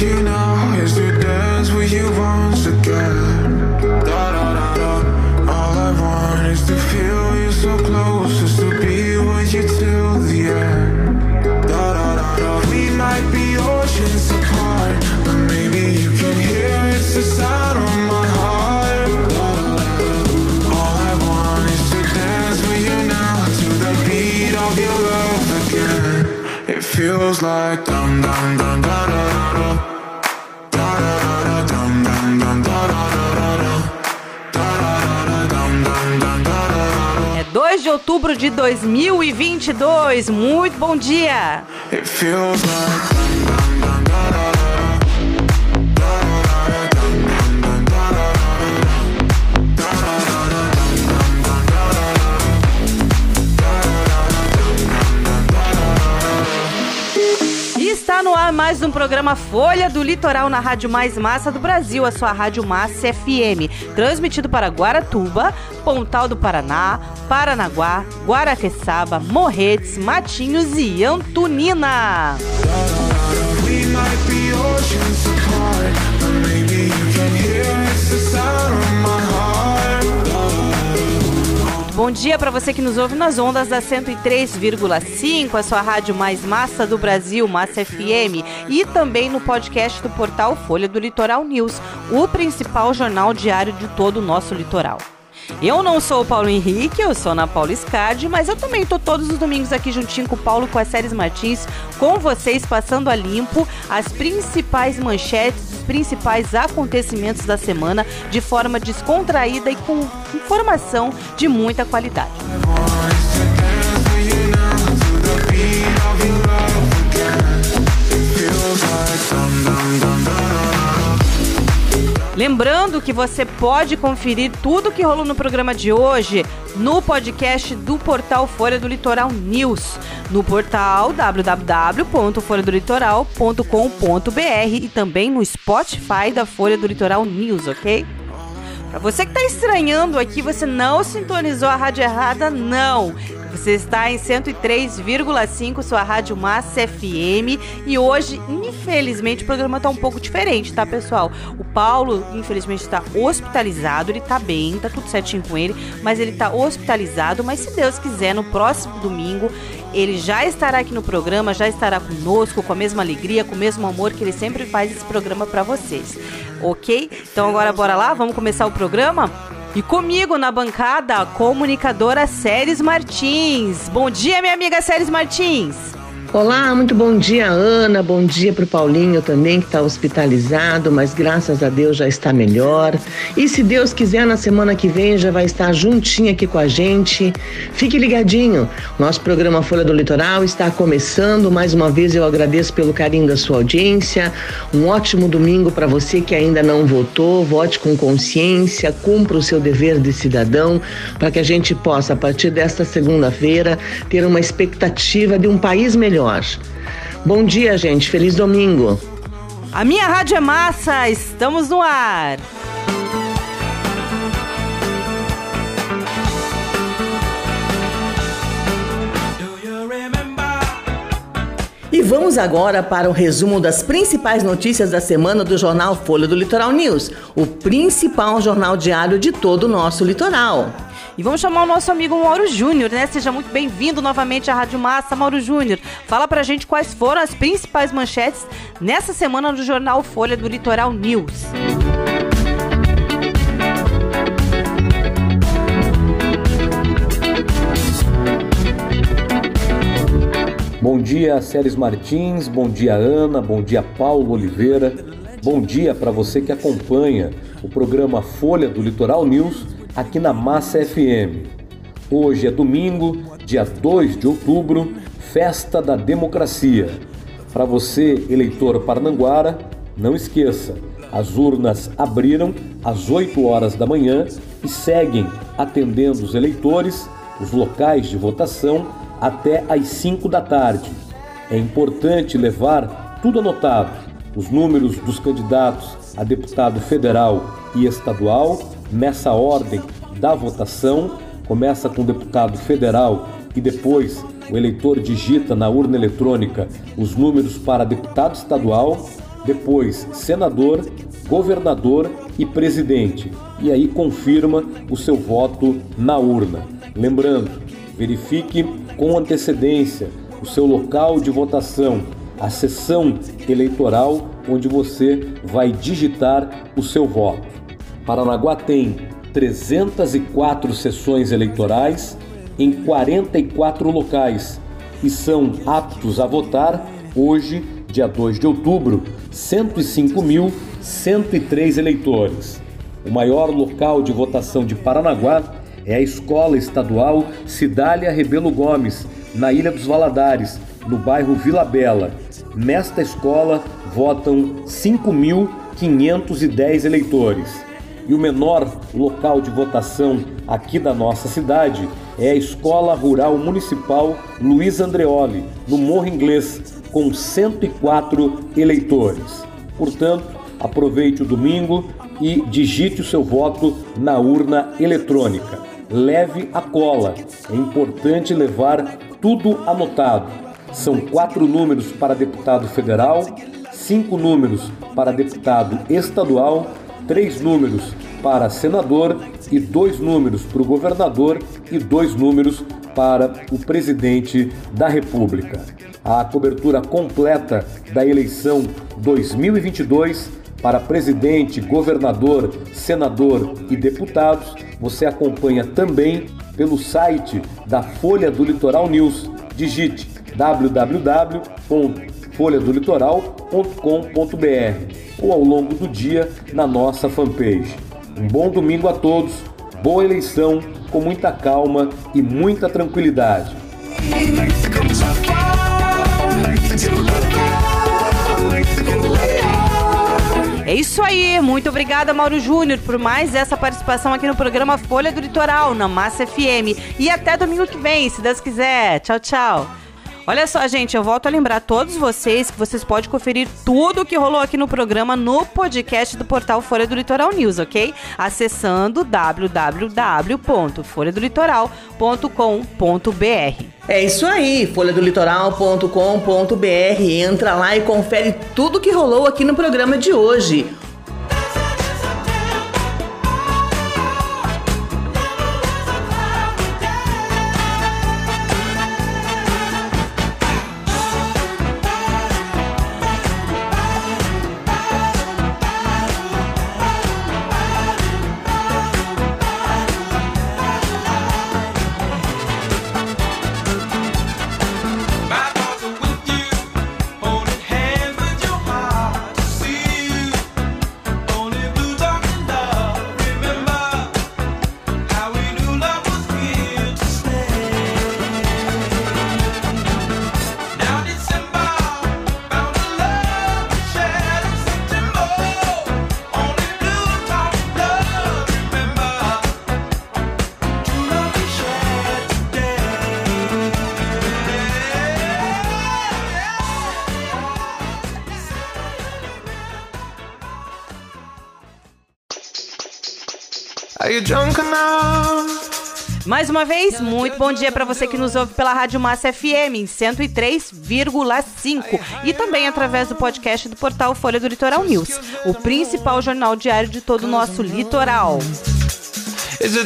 you now, is to dance with you once again. 2 de outubro de 2022. Muito bom dia! It feels like ar mais um programa Folha do Litoral na Rádio Mais Massa do Brasil, a sua Rádio Massa FM, transmitido para Guaratuba, Pontal do Paraná, Paranaguá, Guaraqueçaba, Morretes, Matinhos e Antonina. We Bom dia para você que nos ouve nas ondas da 103,5, a sua rádio mais massa do Brasil, Massa FM, e também no podcast do portal Folha do Litoral News, o principal jornal diário de todo o nosso litoral. Eu não sou o Paulo Henrique, eu sou Ana Paula Scardi, mas eu também tô todos os domingos aqui juntinho com o Paulo com as séries Martins, com vocês passando a limpo as principais manchetes, os principais acontecimentos da semana de forma descontraída e com informação de muita qualidade. Lembrando que você pode conferir tudo que rolou no programa de hoje no podcast do portal Folha do Litoral News, no portal www.folhadolitoral.com.br e também no Spotify da Folha do Litoral News, ok? Pra você que tá estranhando aqui, você não sintonizou a rádio errada, não. Você está em 103,5, sua rádio Massa FM. E hoje, infelizmente, o programa tá um pouco diferente, tá, pessoal? O Paulo, infelizmente, está hospitalizado. Ele tá bem, tá tudo certinho com ele, mas ele tá hospitalizado. Mas se Deus quiser, no próximo domingo, ele já estará aqui no programa, já estará conosco, com a mesma alegria, com o mesmo amor que ele sempre faz esse programa para vocês. Ok? Então agora bora lá, vamos começar o programa? E comigo na bancada, a comunicadora Séries Martins. Bom dia, minha amiga Séries Martins. Olá, muito bom dia, Ana. Bom dia para o Paulinho também, que está hospitalizado, mas graças a Deus já está melhor. E se Deus quiser, na semana que vem já vai estar juntinho aqui com a gente. Fique ligadinho. Nosso programa Folha do Litoral está começando. Mais uma vez eu agradeço pelo carinho da sua audiência. Um ótimo domingo para você que ainda não votou. Vote com consciência, cumpra o seu dever de cidadão, para que a gente possa, a partir desta segunda-feira, ter uma expectativa de um país melhor. Bom dia, gente. Feliz domingo. A minha rádio é massa, estamos no ar. E vamos agora para o resumo das principais notícias da semana do jornal Folha do Litoral News, o principal jornal diário de todo o nosso litoral. E vamos chamar o nosso amigo Mauro Júnior, né? Seja muito bem-vindo novamente à Rádio Massa, Mauro Júnior. Fala pra gente quais foram as principais manchetes nessa semana do jornal Folha do Litoral News. Bom dia, Séries Martins, bom dia, Ana, bom dia, Paulo Oliveira. Bom dia para você que acompanha o programa Folha do Litoral News aqui na Massa FM. Hoje é domingo, dia 2 de outubro, festa da democracia. Para você, eleitor parnanguara, não esqueça, as urnas abriram às 8 horas da manhã e seguem atendendo os eleitores, os locais de votação, até às 5 da tarde. É importante levar tudo anotado: os números dos candidatos a deputado federal e estadual, nessa ordem da votação. Começa com o deputado federal e depois o eleitor digita na urna eletrônica os números para deputado estadual, depois senador, governador e presidente, e aí confirma o seu voto na urna. Lembrando, verifique com antecedência o seu local de votação, a sessão eleitoral onde você vai digitar o seu voto. Paranaguá tem 304 sessões eleitorais em 44 locais e são aptos a votar hoje, dia 2 de outubro, 105.103 eleitores. O maior local de votação de Paranaguá é a Escola Estadual Cidália Rebelo Gomes, na Ilha dos Valadares, no bairro Vila Bela. Nesta escola votam 5.510 eleitores. E o menor local de votação aqui da nossa cidade é a Escola Rural Municipal Luiz Andreoli, no Morro Inglês, com 104 eleitores. Portanto, aproveite o domingo e digite o seu voto na urna eletrônica. Leve a cola. É importante levar tudo anotado. São quatro números para deputado federal, cinco números para deputado estadual, três números para senador e dois números para o governador e dois números para o presidente da República. A cobertura completa da eleição 2022 para presidente, governador, senador e deputados você acompanha também pelo site da Folha do Litoral News. Digite www.folhadolitoral.com.br ou ao longo do dia na nossa fanpage. Um bom domingo a todos, boa eleição, com muita calma e muita tranquilidade. É isso aí, muito obrigada, Mauro Júnior, por mais essa participação aqui no programa Folha do Litoral, na Massa FM. E até domingo que vem, se Deus quiser. Tchau, tchau. Olha só, gente, eu volto a lembrar a todos vocês que vocês podem conferir tudo o que rolou aqui no programa no podcast do portal Folha do Litoral News, ok? Acessando www.folhadolitoral.com.br. É isso aí, folhadolitoral.com.br. Entra lá e confere tudo o que rolou aqui no programa de hoje. Mais uma vez, muito bom dia para você que nos ouve pela Rádio Massa FM em 103,5 e também através do podcast do portal Folha do Litoral News, o principal jornal diário de todo o nosso litoral. Is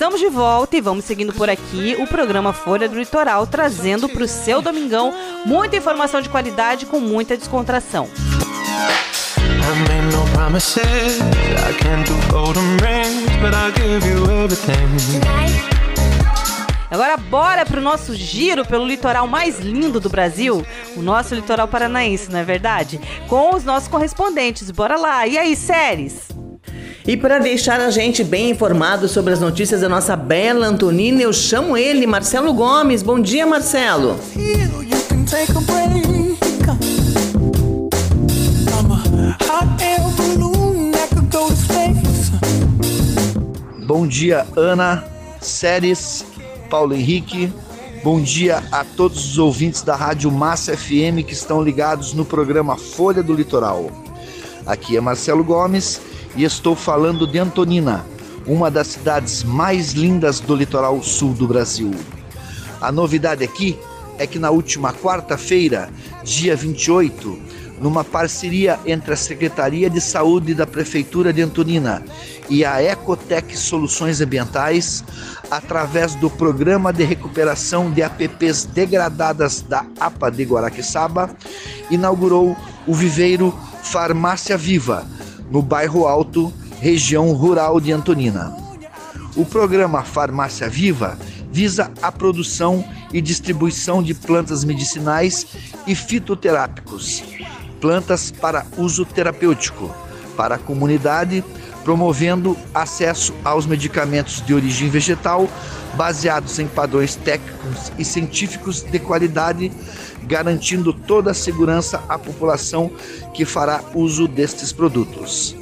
Estamos de volta e vamos seguindo por aqui o programa Folha do Litoral, trazendo para o seu domingão muita informação de qualidade com muita descontração. Agora bora pro nosso giro pelo litoral mais lindo do Brasil, o nosso litoral paranaense, não é verdade? Com os nossos correspondentes. Bora lá. E aí, séries? E para deixar a gente bem informado sobre as notícias da nossa bela Antonina, eu chamo ele, Marcelo Gomes. Bom dia, Marcelo. Bom dia, Ana, Séries, Paulo Henrique. Bom dia a todos os ouvintes da Rádio Massa FM que estão ligados no programa Folha do Litoral. Aqui é Marcelo Gomes e estou falando de Antonina, uma das cidades mais lindas do litoral sul do Brasil. A novidade aqui é que na última quarta-feira, dia 28, numa parceria entre a Secretaria de Saúde da Prefeitura de Antonina e a Ecotec Soluções Ambientais, através do Programa de Recuperação de APPs Degradadas da APA de Guaraqueçaba, inaugurou o viveiro Farmácia Viva, no bairro Alto, região rural de Antonina. O programa Farmácia Viva visa a produção e distribuição de plantas medicinais e fitoterápicos, plantas para uso terapêutico, para a comunidade, promovendo acesso aos medicamentos de origem vegetal baseados em padrões técnicos e científicos de qualidade, garantindo toda a segurança à população que fará uso destes produtos.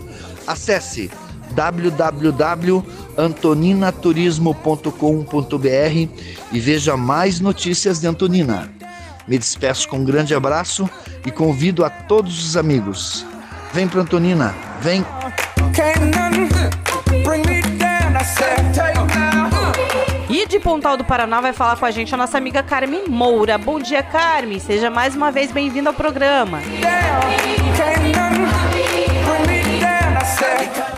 Acesse www.antoninaturismo.com.br e veja mais notícias de Antonina. Me despeço com um grande abraço e convido a todos os amigos. Vem para Antonina, vem! E de Pontal do Paraná vai falar com a gente a nossa amiga Carmen Moura. Bom dia, Carmen. Seja mais uma vez bem-vinda ao programa.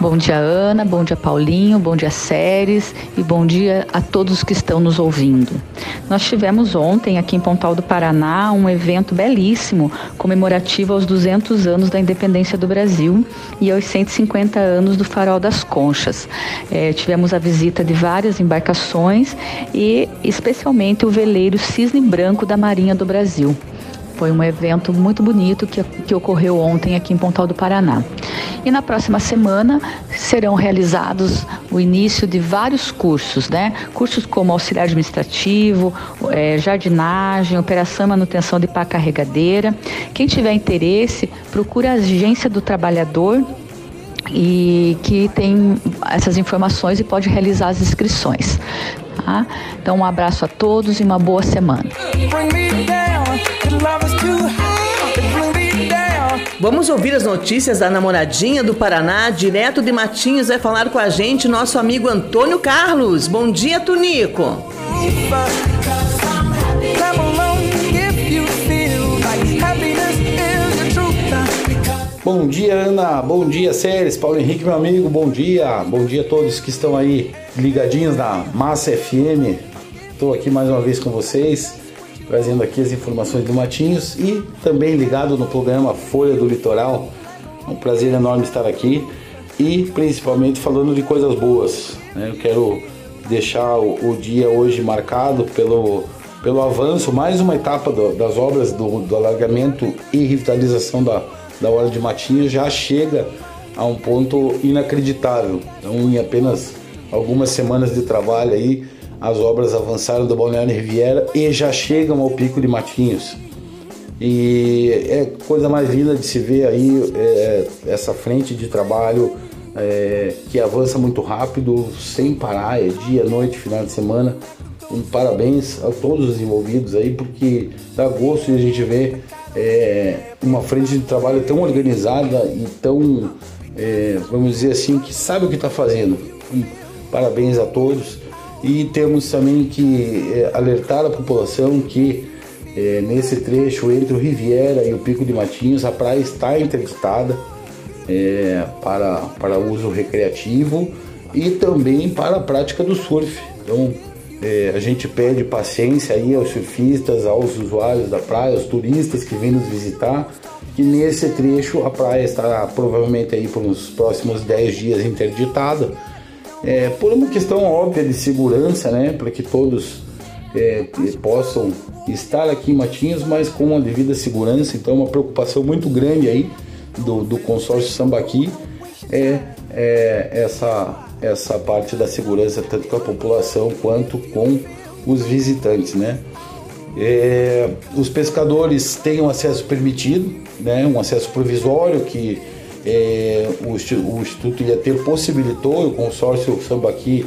Bom dia, Ana. Bom dia, Paulinho. Bom dia, Séries. E bom dia a todos que estão nos ouvindo. Nós tivemos ontem, aqui em Pontal do Paraná, um evento belíssimo comemorativo aos 200 anos da independência do Brasil e aos 150 anos do Farol das Conchas. É, tivemos a visita de várias embarcações e, especialmente, o veleiro Cisne Branco da Marinha do Brasil. Foi um evento muito bonito que, que ocorreu ontem aqui em Pontal do Paraná. E na próxima semana serão realizados o início de vários cursos, né? Cursos como auxiliar administrativo, é, jardinagem, operação e manutenção de pá carregadeira. Quem tiver interesse, procure a agência do trabalhador e que tem essas informações e pode realizar as inscrições. Tá? Então, um abraço a todos e uma boa semana. Vamos ouvir as notícias da namoradinha do Paraná, direto de Matinhos, vai falar com a gente nosso amigo Antônio Carlos. Bom dia, Tunico. Bom dia, Ana. Bom dia, Séries. Paulo Henrique, meu amigo. Bom dia. Bom dia a todos que estão aí ligadinhos na Massa FM. Estou aqui mais uma vez com vocês trazendo aqui as informações do Matinhos e também ligado no programa Folha do Litoral. É um prazer enorme estar aqui e principalmente falando de coisas boas. Né? Eu quero deixar o, o, dia hoje marcado pelo, pelo avanço, mais uma etapa do, das obras do, do, alargamento e revitalização da, da Hora de Matinhos já chega a um ponto inacreditável. Então, em apenas algumas semanas de trabalho aí, as obras avançaram do Balneário Riviera e já chegam ao Pico de Matinhos. E é coisa mais linda de se ver aí é, essa frente de trabalho é, que avança muito rápido, sem parar, é dia, noite, final de semana. Um parabéns a todos os envolvidos aí, porque dá gosto de a gente ver é, uma frente de trabalho tão organizada e tão, é, vamos dizer assim, que sabe o que está fazendo. Um, parabéns a todos. E temos também que é, alertar a população que é, nesse trecho entre o Riviera e o Pico de Matinhos a praia está interditada é, para, para uso recreativo e também para a prática do surf. Então é, a gente pede paciência aí aos surfistas, aos usuários da praia, aos turistas que vêm nos visitar, que nesse trecho a praia está provavelmente aí por uns próximos 10 dias interditada é, por uma questão óbvia de segurança, né, para que todos é, possam estar aqui em Matinhos, mas com a devida segurança. Então, uma preocupação muito grande aí do, do consórcio Sambaqui é, é essa, essa parte da segurança, tanto com a população quanto com os visitantes, né? É, os pescadores têm um acesso permitido, né, um acesso provisório que é, o, o, Instituto Ilhateiro possibilitou, o consórcio Sambaqui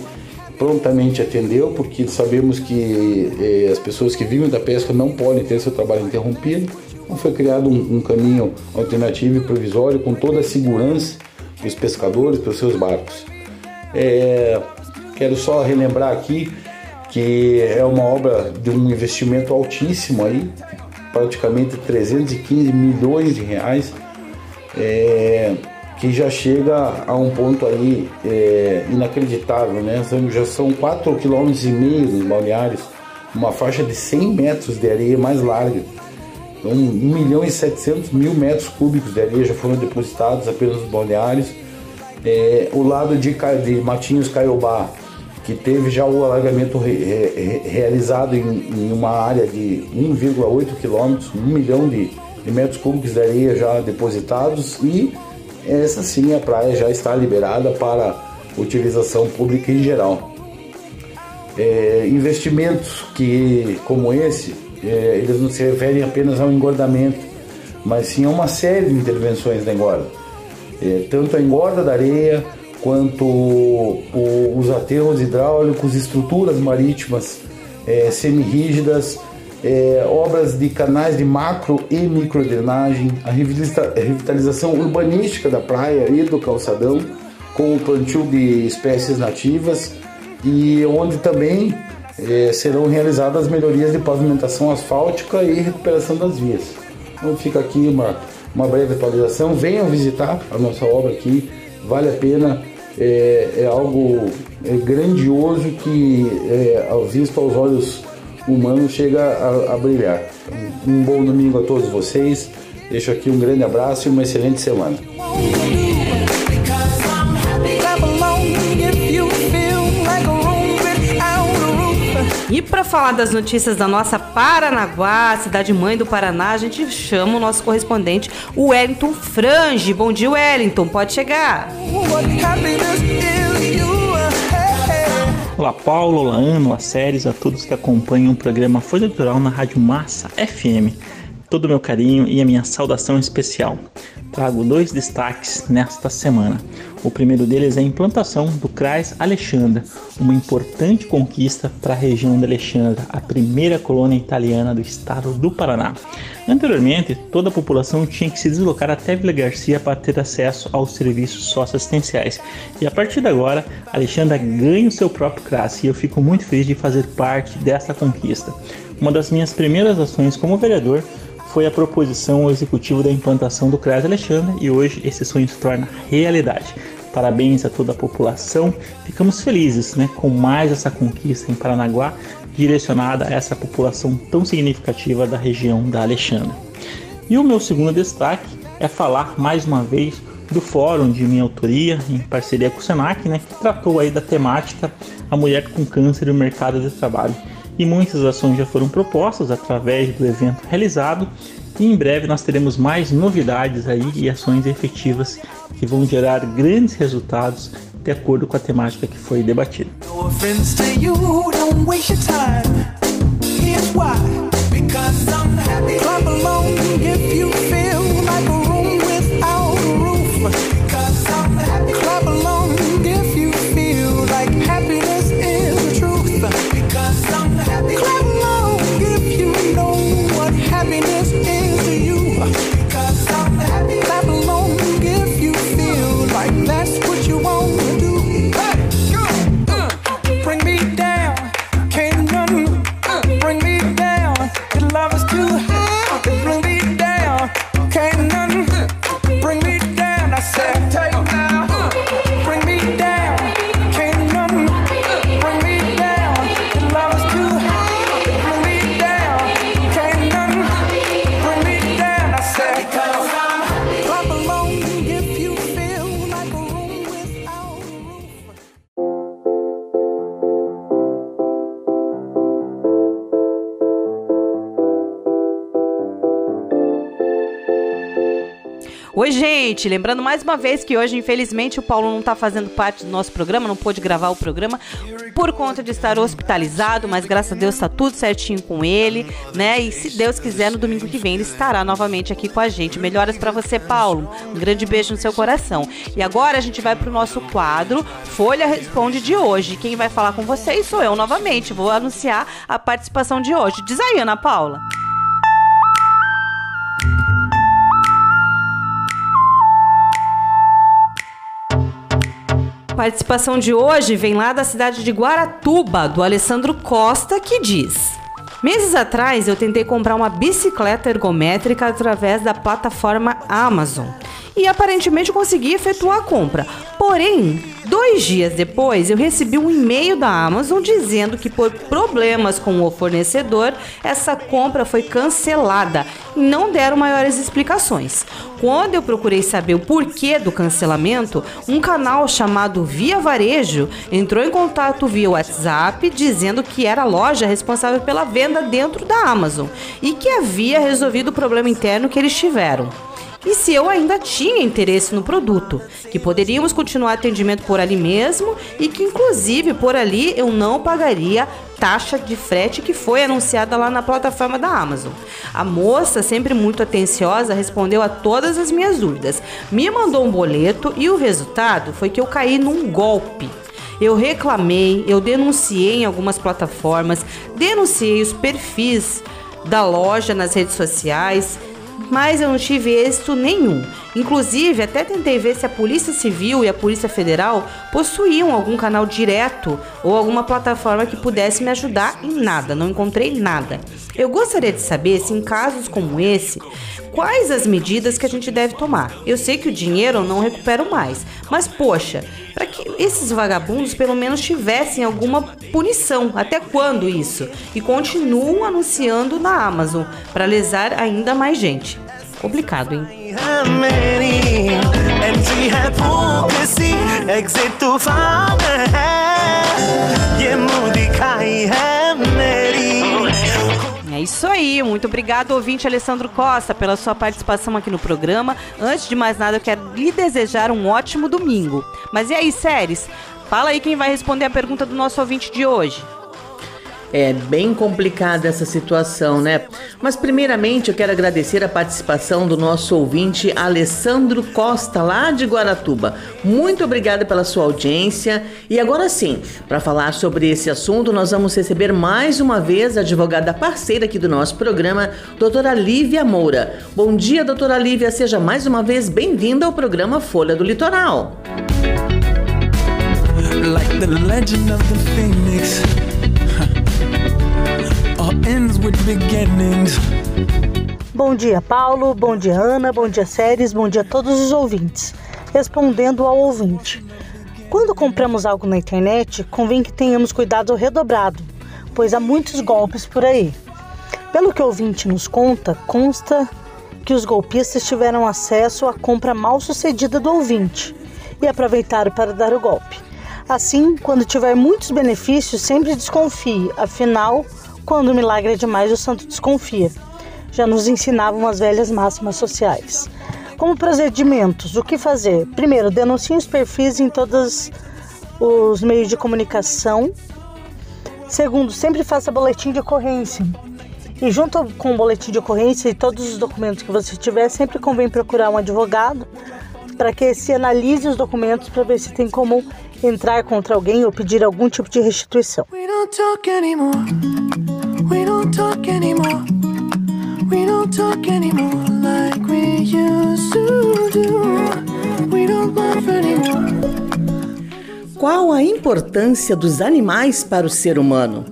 prontamente atendeu, porque sabemos que é, as pessoas que vivem da pesca não podem ter seu trabalho interrompido. Então foi criado um, um caminho alternativo e provisório com toda a segurança os pescadores para os seus barcos. É, quero só relembrar aqui que é uma obra de um investimento altíssimo aí, praticamente 315 milhões de reais, é, que já chega a um ponto aí é, inacreditável, né? Já são 4,5 km dos balneários, uma faixa de 100 metros de areia mais larga. Então, 1 milhão e 700 mil metros cúbicos de areia já foram depositados apenas nos balneários. É, o lado de, de Matinhos Caiobá, que teve já o alagamento re, re, realizado em, em, uma área de 1,8 quilômetros, 1 milhão de, de, metros cúbicos de areia já depositados e essa sim a praia já está liberada para utilização pública em geral. É, investimentos que como esse, é, eles não se referem apenas ao engordamento, mas sim a uma série de intervenções na engorda. É, tanto a engorda da areia, quanto o, os aterros hidráulicos, estruturas marítimas é, semi-rígidas, é, obras de canais de macro e micro drenagem, a revitalização urbanística da praia e do calçadão, com o plantio de espécies nativas e onde também é, serão realizadas melhorias de pavimentação asfáltica e recuperação das vias. Então fica aqui uma, uma breve atualização. Venham visitar a nossa obra aqui, vale a pena é, é algo é, grandioso que, é, visto aos olhos humanos, chega a, a brilhar. Um bom domingo a todos vocês. Deixo aqui um grande abraço e uma excelente semana. E para falar das notícias da nossa Paranaguá, cidade mãe do Paraná, a gente chama o nosso correspondente, o Wellington Frange. Bom dia, Wellington, pode chegar. Olá, Paulo, olá, Ana, olá, séries, a todos que acompanham o programa Folha Litoral na Rádio Massa FM. Todo o meu carinho e a minha saudação especial. Trago dois destaques nesta semana. O primeiro deles é a implantação do CRAS Alexandra, uma importante conquista para a região de Alexandra, a primeira colônia italiana do estado do Paraná. Anteriormente, toda a população tinha que se deslocar até Vila Garcia para ter acesso aos serviços socioassistenciais. E a partir de agora, Alexandra ganha o seu próprio CRAS e eu fico muito feliz de fazer parte dessa conquista. Uma das minhas primeiras ações como vereador foi a proposição ao executivo da implantação do CRAS Alexandre e hoje esse sonho se torna realidade. Parabéns a toda a população. Ficamos felizes né, com mais essa conquista em Paranaguá, direcionada a essa população tão significativa da região da Alexandre. E o meu segundo destaque é falar mais uma vez do fórum de minha autoria, em parceria com o Senac, né, que tratou aí da temática A Mulher com Câncer e o Mercado de Trabalho e muitas ações já foram propostas através do evento realizado e em breve nós teremos mais novidades aí e ações efetivas que vão gerar grandes resultados de acordo com a temática que foi debatida. Oi, gente! Lembrando mais uma vez que hoje, infelizmente, o Paulo não está fazendo parte do nosso programa, não pôde gravar o programa por conta de estar hospitalizado, mas graças a Deus está tudo certinho com ele, né? E se Deus quiser, no domingo que vem ele estará novamente aqui com a gente. Melhoras para você, Paulo. Um grande beijo no seu coração. E agora a gente vai para o nosso quadro Folha Responde de hoje. Quem vai falar com vocês sou eu novamente. Vou anunciar a participação de hoje. Diz aí, Ana Paula. Participação de hoje vem lá da cidade de Guaratuba, do Alessandro Costa, que diz: Meses atrás eu tentei comprar uma bicicleta ergométrica através da plataforma Amazon e aparentemente consegui efetuar a compra. Porém, dois dias depois eu recebi um e-mail da Amazon dizendo que por problemas com o fornecedor essa compra foi cancelada e não deram maiores explicações. Quando eu procurei saber o porquê do cancelamento, um canal chamado Via Varejo entrou em contato via WhatsApp dizendo que era a loja responsável pela venda dentro da Amazon e que havia resolvido o problema interno que eles tiveram e se eu ainda tinha interesse no produto, que poderíamos continuar atendimento por ali mesmo e que inclusive por ali eu não pagaria taxa de frete que foi anunciada lá na plataforma da Amazon. A moça, sempre muito atenciosa, respondeu a todas as minhas dúvidas, me mandou um boleto e o resultado foi que eu caí num golpe. Eu reclamei, eu denunciei em algumas plataformas, denunciei os perfis da loja nas redes sociais, mas eu não tive êxito nenhum. Inclusive, até tentei ver se a Polícia Civil e a Polícia Federal possuíam algum canal direto ou alguma plataforma que pudesse me ajudar em nada, não encontrei nada. Eu gostaria de saber se em casos como esse, quais as medidas que a gente deve tomar. Eu sei que o dinheiro eu não recupero mais, mas poxa, para que esses vagabundos pelo menos tivessem alguma punição. Até quando isso? E continuam anunciando na Amazon para lesar ainda mais gente. Complicado, hein? É isso aí, muito obrigado, ouvinte Alessandro Costa, pela sua participação aqui no programa. Antes de mais nada, eu quero lhe desejar um ótimo domingo. Mas e aí, séries? Fala aí quem vai responder a pergunta do nosso ouvinte de hoje. É bem complicada essa situação, né? Mas primeiramente eu quero agradecer a participação do nosso ouvinte Alessandro Costa, lá de Guaratuba. Muito obrigada pela sua audiência. E agora sim, para falar sobre esse assunto, nós vamos receber mais uma vez a advogada parceira aqui do nosso programa, doutora Lívia Moura. Bom dia, doutora Lívia, seja mais uma vez bem-vinda ao programa Folha do Litoral. Like Bom dia, Paulo. Bom dia, Ana. Bom dia, Séries. Bom dia a todos os ouvintes. Respondendo ao ouvinte. Quando compramos algo na internet, convém que tenhamos cuidado redobrado, pois há muitos golpes por aí. Pelo que o ouvinte nos conta, consta que os golpistas tiveram acesso à compra mal sucedida do ouvinte e aproveitaram para dar o golpe. Assim, quando tiver muitos benefícios, sempre desconfie, afinal, quando o milagre é demais, o santo desconfia. Já nos ensinavam as velhas máximas sociais. Como procedimentos, o que fazer? Primeiro, denuncie os perfis em todos os meios de comunicação. Segundo, sempre faça boletim de ocorrência. E junto com o boletim de ocorrência e todos os documentos que você tiver, sempre convém procurar um advogado para que se analise os documentos para ver se tem como entrar contra alguém ou pedir algum tipo de restituição. We don't talk anymore. We don't talk anymore. We don't talk anymore like we used to do. We don't laugh anymore. Qual a importância dos animais para o ser humano?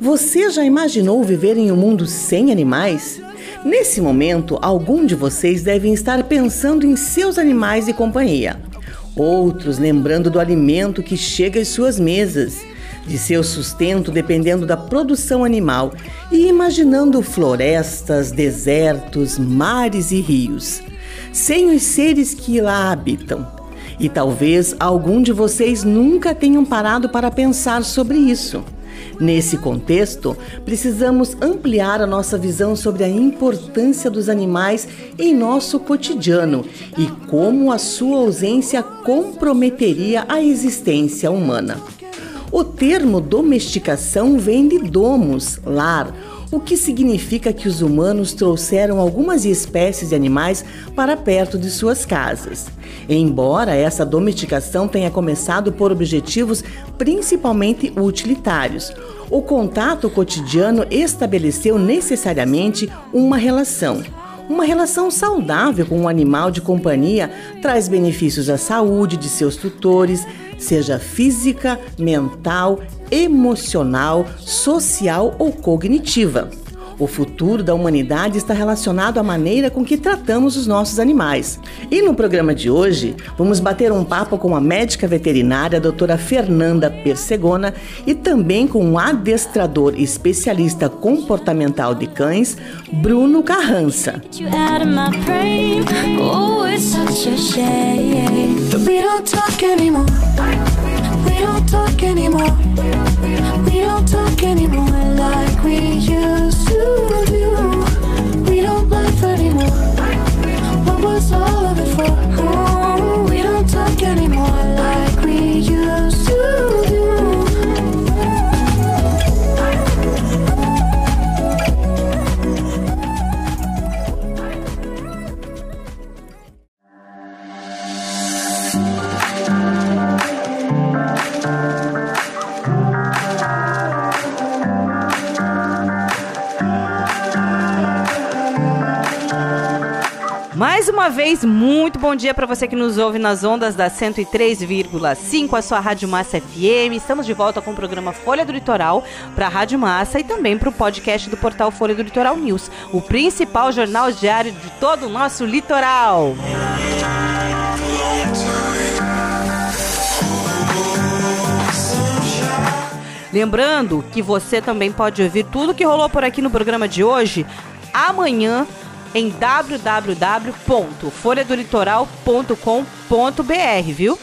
Você já imaginou viver em um mundo sem animais? Nesse momento, algum de vocês devem estar pensando em seus animais de companhia outros lembrando do alimento que chega às suas mesas, de seu sustento dependendo da produção animal e imaginando florestas, desertos, mares e rios, sem os seres que lá habitam. E talvez algum de vocês nunca tenham parado para pensar sobre isso. Nesse contexto, precisamos ampliar a nossa visão sobre a importância dos animais em nosso cotidiano e como a sua ausência comprometeria a existência humana. O termo domesticação vem de domus, lar, o que significa que os humanos trouxeram algumas espécies de animais para perto de suas casas. Embora essa domesticação tenha começado por objetivos principalmente utilitários, o contato cotidiano estabeleceu necessariamente uma relação. Uma relação saudável com um animal de companhia traz benefícios à saúde de seus tutores, seja física, mental, emocional, social ou cognitiva. O futuro da humanidade está relacionado à maneira com que tratamos os nossos animais. E no programa de hoje, vamos bater um papo com a médica veterinária a doutora Fernanda Persegona e também com um adestrador especialista comportamental de cães, Bruno Carrança. Anymore. We don't talk anymore like we you. Mais uma vez, muito bom dia para você que nos ouve nas ondas da 103,5, a sua Rádio Massa FM. Estamos de volta com o programa Folha do Litoral para a Rádio Massa e também para o podcast do portal Folha do Litoral News, o principal jornal diário de todo o nosso litoral. Lembrando que você também pode ouvir tudo que rolou por aqui no programa de hoje amanhã em www.folhadolitoral.com.br, viu?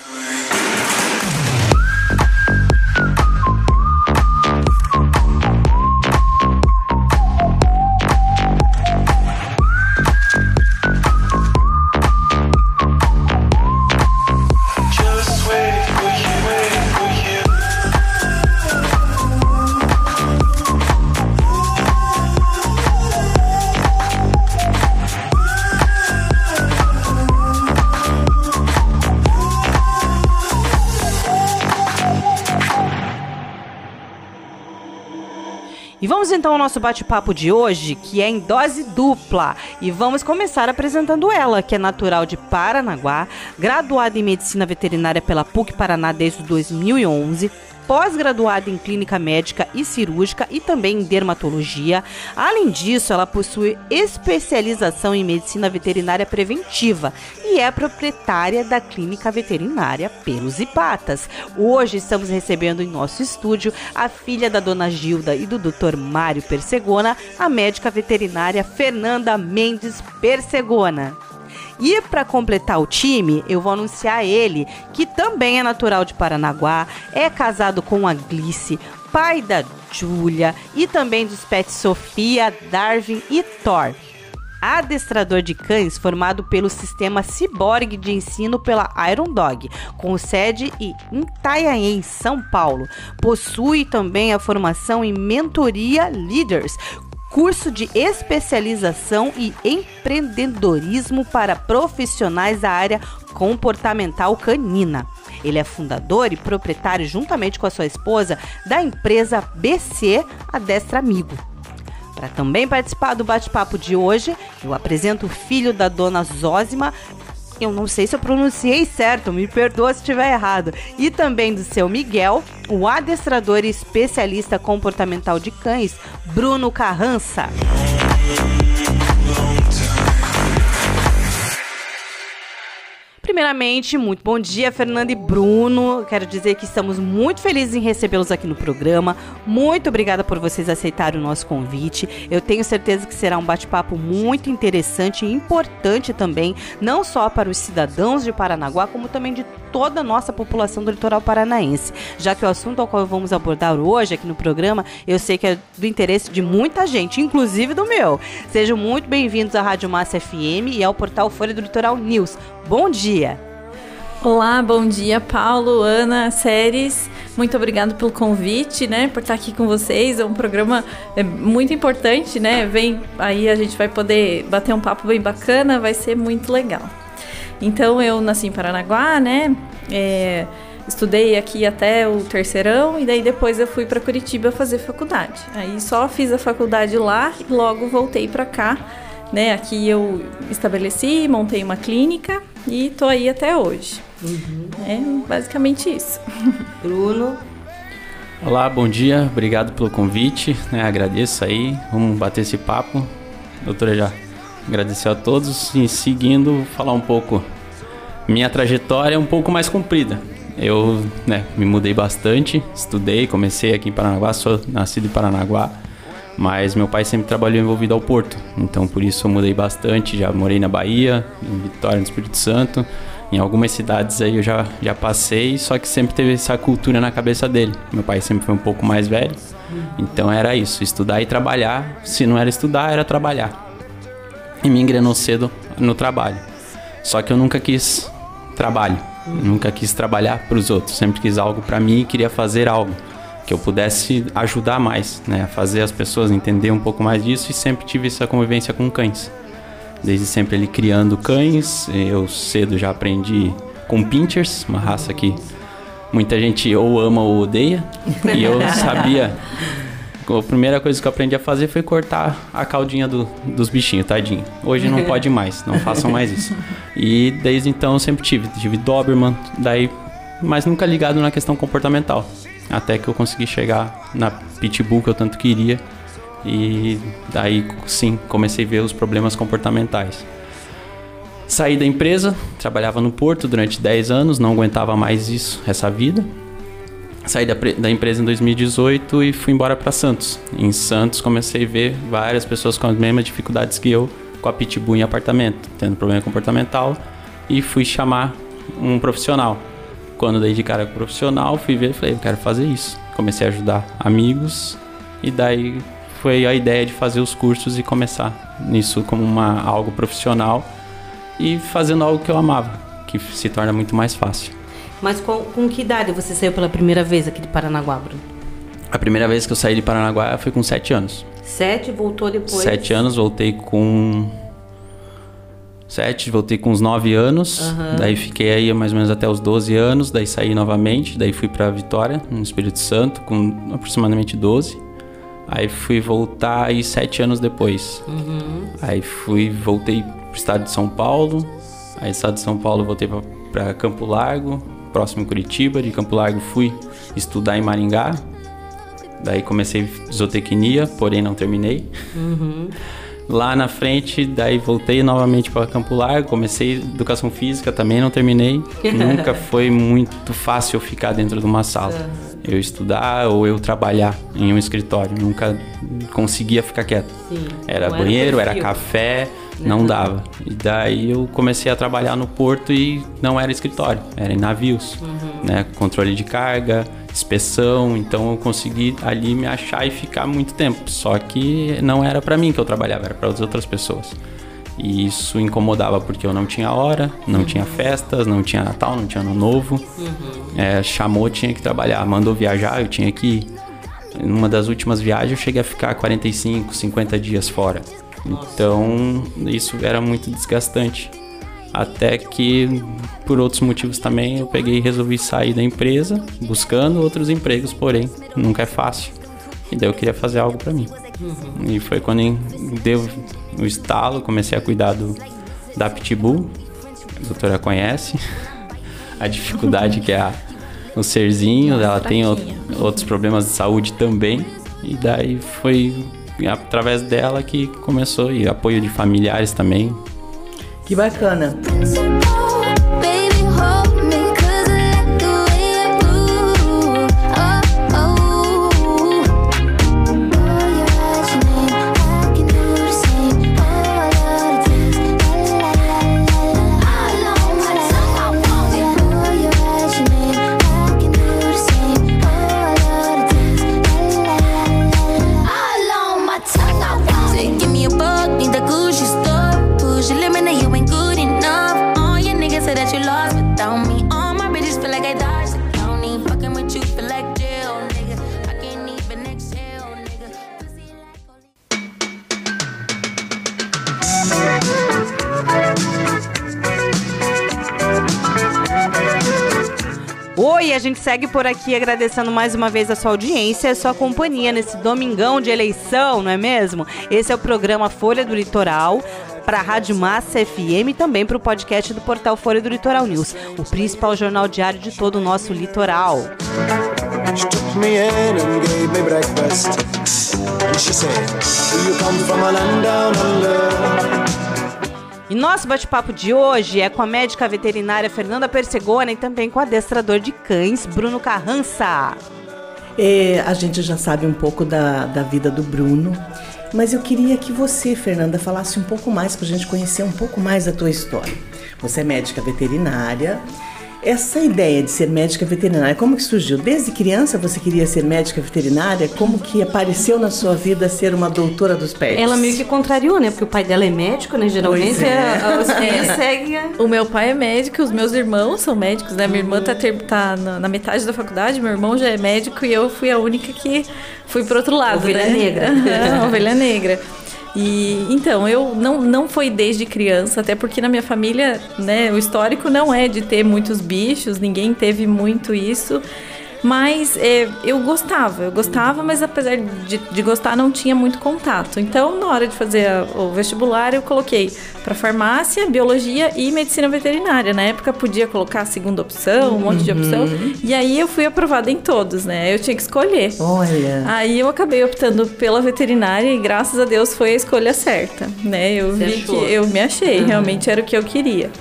E vamos então ao nosso bate-papo de hoje, que é em dose dupla. E vamos começar apresentando ela, que é natural de Paranaguá, graduada em medicina veterinária pela PUC Paraná desde 2011 pós-graduada em clínica médica e cirúrgica e também em dermatologia. Além disso, ela possui especialização em medicina veterinária preventiva e é proprietária da clínica veterinária Pelos e Patas. Hoje estamos recebendo em nosso estúdio a filha da dona Gilda e do Dr. Mário Persegona, a médica veterinária Fernanda Mendes Persegona. E para completar o time, eu vou anunciar ele, que também é natural de Paranaguá, é casado com a Glice, pai da Júlia e também dos pets Sofia, Darwin e Thor. Adestrador de cães formado pelo sistema Ciborgue de ensino pela Iron Dog, com sede em Itanhaém, São Paulo. Possui também a formação em mentoria Leaders, curso de especialização e empreendedorismo para profissionais da área comportamental canina. Ele é fundador e proprietário, juntamente com a sua esposa, da empresa BC Adestra Amigo. Para também participar do bate-papo de hoje, eu apresento o filho da dona Zózima, eu não sei se eu pronunciei certo, me perdoa se estiver errado. E também do seu Miguel, o adestrador e especialista comportamental de cães, Bruno Carrança. Primeiramente, muito bom dia, Fernanda e Bruno. Quero dizer que estamos muito felizes em recebê-los aqui no programa. Muito obrigada por vocês aceitarem o nosso convite. Eu tenho certeza que será um bate-papo muito interessante e importante também, não só para os cidadãos de Paranaguá, como também de toda a nossa população do litoral paranaense. Já que o assunto ao qual vamos abordar hoje aqui no programa, eu sei que é do interesse de muita gente, inclusive do meu. Sejam muito bem-vindos à Rádio Massa FM e ao portal Folha do Litoral News. Bom dia! Olá, bom dia, Paulo, Ana, Séries. Muito obrigado pelo convite, né, por estar aqui com vocês. É um programa é, muito importante, né? Vem aí a gente vai poder bater um papo bem bacana, vai ser muito legal. Então eu nasci em Paranaguá, né? É, estudei aqui até o terceirão e daí depois eu fui para Curitiba fazer faculdade. Aí só fiz a faculdade lá e logo voltei para cá né? Aqui eu estabeleci, montei uma clínica e tô aí até hoje. Uhum. É basicamente isso. Bruno. Olá, bom dia, obrigado pelo convite, né? agradeço aí, vamos bater esse papo. Doutora, já agradeceu a todos e seguindo, falar um pouco. Minha trajetória é um pouco mais comprida. Eu né, me mudei bastante, estudei, comecei aqui em Paranaguá, sou nascido em Paranaguá, mas meu pai sempre trabalhou envolvido ao porto, então por isso eu mudei bastante. Já morei na Bahia, em Vitória, no Espírito Santo, em algumas cidades aí eu já, já passei, só que sempre teve essa cultura na cabeça dele. Meu pai sempre foi um pouco mais velho, então era isso, estudar e trabalhar. Se não era estudar, era trabalhar. E me engrenou cedo no trabalho. Só que eu nunca quis trabalho, nunca quis trabalhar para os outros, sempre quis algo para mim e queria fazer algo que eu pudesse ajudar mais, né, fazer as pessoas entender um pouco mais disso e sempre tive essa convivência com cães. Desde sempre ele criando cães, eu cedo já aprendi com pinchers, uma raça que muita gente ou ama ou odeia, e eu sabia a primeira coisa que eu aprendi a fazer foi cortar a caldinha do, dos bichinhos, tadinho. Hoje não pode mais, não façam mais isso. E desde então eu sempre tive, tive Doberman, daí, mas nunca ligado na questão comportamental. Até que eu consegui chegar na Pitbull que eu tanto queria. E daí sim, comecei a ver os problemas comportamentais. Saí da empresa, trabalhava no porto durante 10 anos, não aguentava mais isso, essa vida. Saí da, da empresa em 2018 e fui embora para Santos. Em Santos comecei a ver várias pessoas com as mesmas dificuldades que eu com a Pitbull em apartamento, tendo problema comportamental, e fui chamar um profissional. Quando dei de cara com o profissional, fui ver e falei, eu quero fazer isso. Comecei a ajudar amigos e daí foi a ideia de fazer os cursos e começar nisso como uma, algo profissional e fazendo algo que eu amava, que se torna muito mais fácil. Mas com, com que idade você saiu pela primeira vez aqui de Paranaguá, Bruno? A primeira vez que eu saí de Paranaguá foi com sete anos. Sete, voltou depois? Sete anos, voltei com sete, voltei com uns nove anos. Uhum. Daí fiquei aí mais ou menos até os 12 anos. Daí saí novamente. Daí fui para Vitória, no Espírito Santo, com aproximadamente 12. Aí fui voltar aí sete anos depois. Uhum. Aí fui, voltei pro estado de São Paulo. Aí estado de São Paulo voltei para Campo Largo, próximo Curitiba. De Campo Largo fui estudar em Maringá. Daí comecei zootecnia, porém não terminei. Uhum. Lá na frente, daí voltei novamente para Campo Largo, comecei educação física, também não terminei. Nunca foi muito fácil ficar dentro de uma sala. Eu estudar ou eu trabalhar em um escritório, nunca conseguia ficar quieto. Sim, era banheiro, era, era café, não uhum. dava. E daí eu comecei a trabalhar no porto e não era escritório, era em navios, uhum. Né? Controle de carga, inspeção, então eu consegui ali me achar e ficar muito tempo. Só que não era para mim que eu trabalhava, era para as outras pessoas. E isso incomodava porque eu não tinha hora, não uhum. tinha festas, não tinha Natal, não tinha Ano Novo. Uhum. É, chamou, tinha que trabalhar. Mandou viajar, eu tinha que ir. Numa das últimas viagens eu cheguei a ficar 45, 50 dias fora. Nossa. Então isso era muito desgastante. Até que, por outros motivos também, eu peguei e resolvi sair da empresa, buscando outros empregos, porém, nunca é fácil. E daí eu queria fazer algo para mim. Uhum. E foi quando deu o estalo, comecei a cuidar do, da Pitbull. A doutora conhece a dificuldade que é a, o serzinho, ela tem o, outros problemas de saúde também. E daí foi através dela que começou, e apoio de familiares também, que bacana. Segue por aqui agradecendo mais uma vez a sua audiência, a sua companhia nesse domingão de eleição, não é mesmo? Esse é o programa Folha do Litoral. para a Rádio Massa FM e também para o podcast do portal Folha do Litoral News, o principal jornal diário de todo o nosso litoral. E nosso bate-papo de hoje é com a médica veterinária Fernanda Persegona e também com o adestrador de cães, Bruno Carrança. É, a gente já sabe um pouco da, da vida do Bruno, mas eu queria que você, Fernanda, falasse um pouco mais para a gente conhecer um pouco mais da tua história. Você é médica veterinária essa ideia de ser médica veterinária, como que surgiu? Desde criança você queria ser médica veterinária? Como que apareceu na sua vida ser uma doutora dos pets? Ela meio que contrariou, né? Porque o pai dela é médico, né? Geralmente é. é. os filhos é. seguem. O meu pai é médico, os meus irmãos são médicos, né? Minha irmã tá, ter, tá na, na, metade da faculdade, meu irmão já é médico e eu fui a única que fui pro outro lado. Ovelha né? negra. Uhum, ovelha negra. E então, eu não, não foi desde criança, até porque na minha família, né, o histórico não é de ter muitos bichos, ninguém teve muito isso. Mas é, eu gostava, eu gostava, mas apesar de, de, gostar, não tinha muito contato. Então, na hora de fazer a, o vestibular, eu coloquei para farmácia, biologia e medicina veterinária. Na época, podia colocar a segunda opção, um monte de opção. Uhum. E aí, eu fui aprovada em todos, né? Eu tinha que escolher. Olha. Aí, eu acabei optando pela veterinária e, graças a Deus, foi a escolha certa, né? Eu Você vi achou? que eu me achei, uhum. realmente era o que eu queria.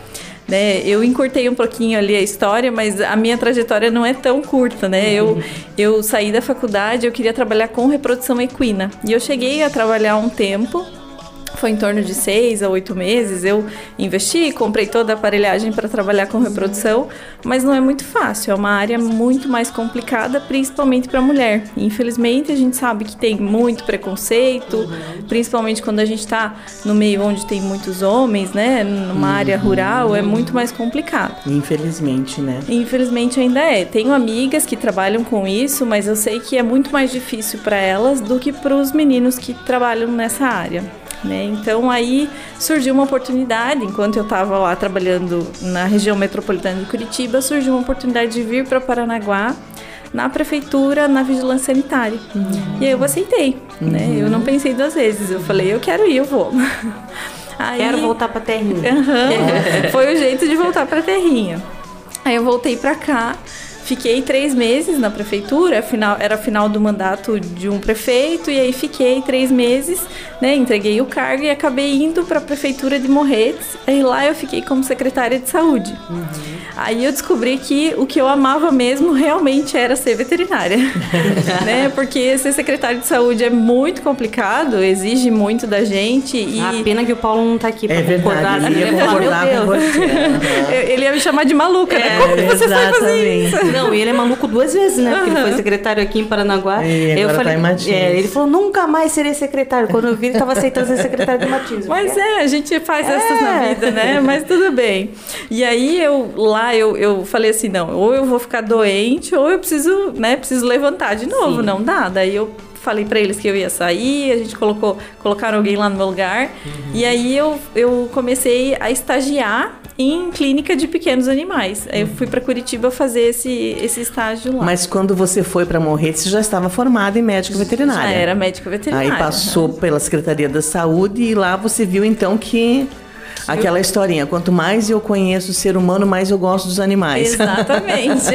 Né? Eu encurtei um pouquinho ali a história, mas a minha trajetória não é tão curta, né? Eu, eu saí da faculdade, eu queria trabalhar com reprodução equina. E eu cheguei a trabalhar um tempo foi em torno de seis a oito meses. Eu investi, comprei toda a aparelhagem para trabalhar com reprodução, mas não é muito fácil. É uma área muito mais complicada, principalmente para a mulher. Infelizmente, a gente sabe que tem muito preconceito, principalmente quando a gente está no meio onde tem muitos homens, né? Numa uhum. área rural, é muito mais complicado. Infelizmente, né? Infelizmente ainda é. Tenho amigas que trabalham com isso, mas eu sei que é muito mais difícil para elas do que para os meninos que trabalham nessa área. Né? Então aí surgiu uma oportunidade, enquanto eu estava lá trabalhando na região metropolitana de Curitiba, surgiu uma oportunidade de vir para Paranaguá na prefeitura, na vigilância sanitária. Uhum. E aí eu aceitei, uhum. né? Eu não pensei duas vezes. Eu falei, eu quero ir, eu vou. Aí, quero voltar para terrinha. Uhum, foi o jeito de voltar para terrinha. Aí eu voltei para cá Fiquei três meses na prefeitura, final, era final do mandato de um prefeito, e aí fiquei três meses, né? Entreguei o cargo e acabei indo para a prefeitura de Morretes. Aí lá eu fiquei como secretária de saúde. Uhum. Aí eu descobri que o que eu amava mesmo realmente era ser veterinária, né? Porque ser secretário de saúde é muito complicado, exige muito da gente. E... A pena que o Paulo não tá aqui para é concordar. Ele ia concordar com você. Uhum. Ele ia me chamar de maluca, né? é, né? Como que você exatamente. foi fazer isso? Não, e ele é maluco duas vezes, né? Porque ele foi secretário aqui em Paranaguá. E eu falei, tá é, ele falou, nunca mais serei secretário. Quando eu vi, ele estava aceitando ser secretário de Martins. Mas é, a gente faz é. essas na vida, né? Mas tudo bem. E aí eu lá eu, eu falei assim, não, ou eu vou ficar doente, ou eu preciso, né, preciso levantar de novo. Sim. Não dá. Daí eu falei para eles que eu ia sair, a gente colocou, colocaram alguém lá no meu lugar. Uhum. E aí eu, eu comecei a estagiar em clínica de pequenos animais. Aí eu fui para Curitiba fazer esse, esse estágio lá. Mas quando você foi para morrer, você já estava formada em médica veterinária. Já era médica veterinária. Aí passou pela Secretaria da Saúde e lá você viu então que Aquela historinha, quanto mais eu conheço o ser humano, mais eu gosto dos animais. Exatamente.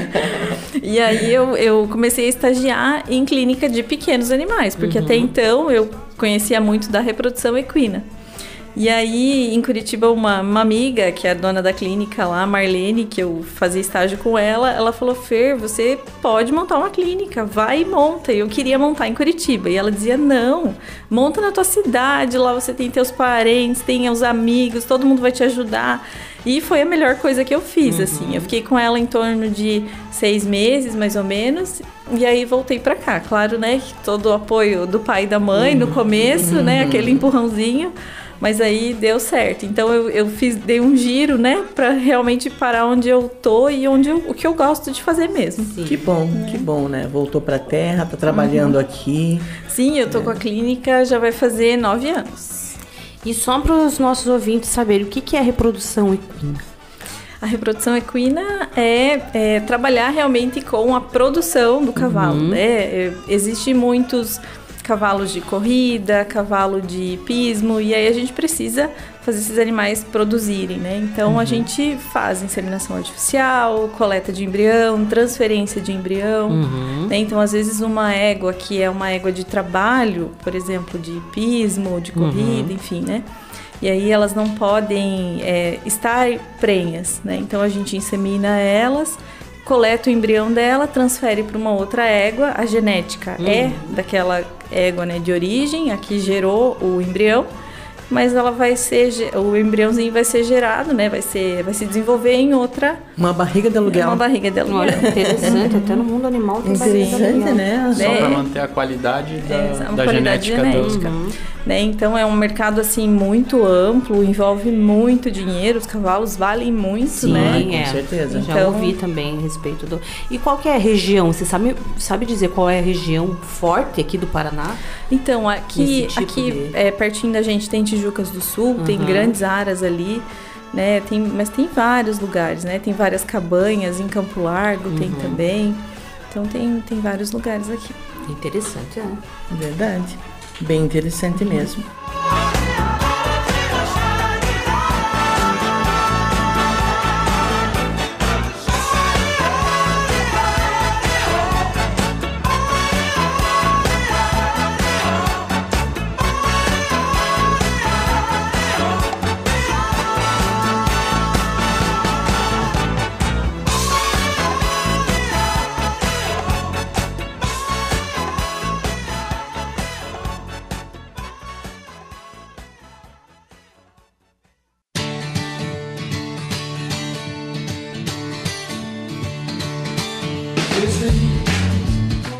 e aí eu, eu comecei a estagiar em clínica de pequenos animais, porque uhum. até então eu conhecia muito da reprodução equina. E aí, em Curitiba, uma, uma amiga, que é a dona da clínica lá, Marlene, que eu fazia estágio com ela, ela falou: Fer, você pode montar uma clínica, vai e monta. E eu queria montar em Curitiba. E ela dizia: Não, monta na tua cidade, lá você tem teus parentes, tem os amigos, todo mundo vai te ajudar. E foi a melhor coisa que eu fiz, uhum. assim. Eu fiquei com ela em torno de seis meses, mais ou menos. E aí voltei para cá. Claro, né? Todo o apoio do pai e da mãe uhum. no começo, uhum. né? Aquele empurrãozinho. Mas aí deu certo. Então eu, eu fiz, dei um giro, né? Pra realmente parar onde eu tô e onde eu, o que eu gosto de fazer mesmo. Sim. Que bom, é. que bom, né? Voltou pra terra, tá trabalhando uhum. aqui. Sim, eu tô é. com a clínica, já vai fazer nove anos. E só para os nossos ouvintes saberem o que, que é reprodução equina. A reprodução equina é, é, trabalhar realmente com a produção do cavalo, uhum. né? É, Existem muitos cavalos de corrida, cavalo de pismo, e aí a gente precisa fazer esses animais produzirem, né? Então a gente faz inseminação artificial, coleta de embrião, transferência de embrião. Uhum. né? Então às vezes uma égua que é uma égua de trabalho, por exemplo, de pismo, de corrida, enfim, né? E aí elas não podem é, estar prenhas, né? Então a gente insemina elas, coleta o embrião dela, transfere para uma outra égua. A genética é daquela égua né, de origem, a que gerou o embrião, mas ela vai ser, o embriãozinho vai ser gerado, né? Vai ser, vai se desenvolver em outra, Uma barriga de aluguel. uma barriga de aluguel. Olha, interessante, até no mundo animal tem barriga de Interessante, aluguel. né? Só É. para manter a qualidade da, É, da qualidade genética, genética. do. Né? Então é um mercado assim muito amplo, envolve muito dinheiro, os cavalos valem muito, Sim, né? com é. certeza. Já Então- ouvi também a respeito do. E qual que é a região? Você sabe, sabe dizer qual é a região forte aqui do Paraná? Então, aqui, tipo aqui de- é, pertinho da gente tem Tijucas do Sul, tem Uhum. grandes áreas ali, né? Tem, mas tem vários lugares, né? Tem várias cabanhas, em Campo Largo tem Uhum. também. Então tem, tem vários lugares aqui. Interessante, né? Verdade. Bem interessante mesmo.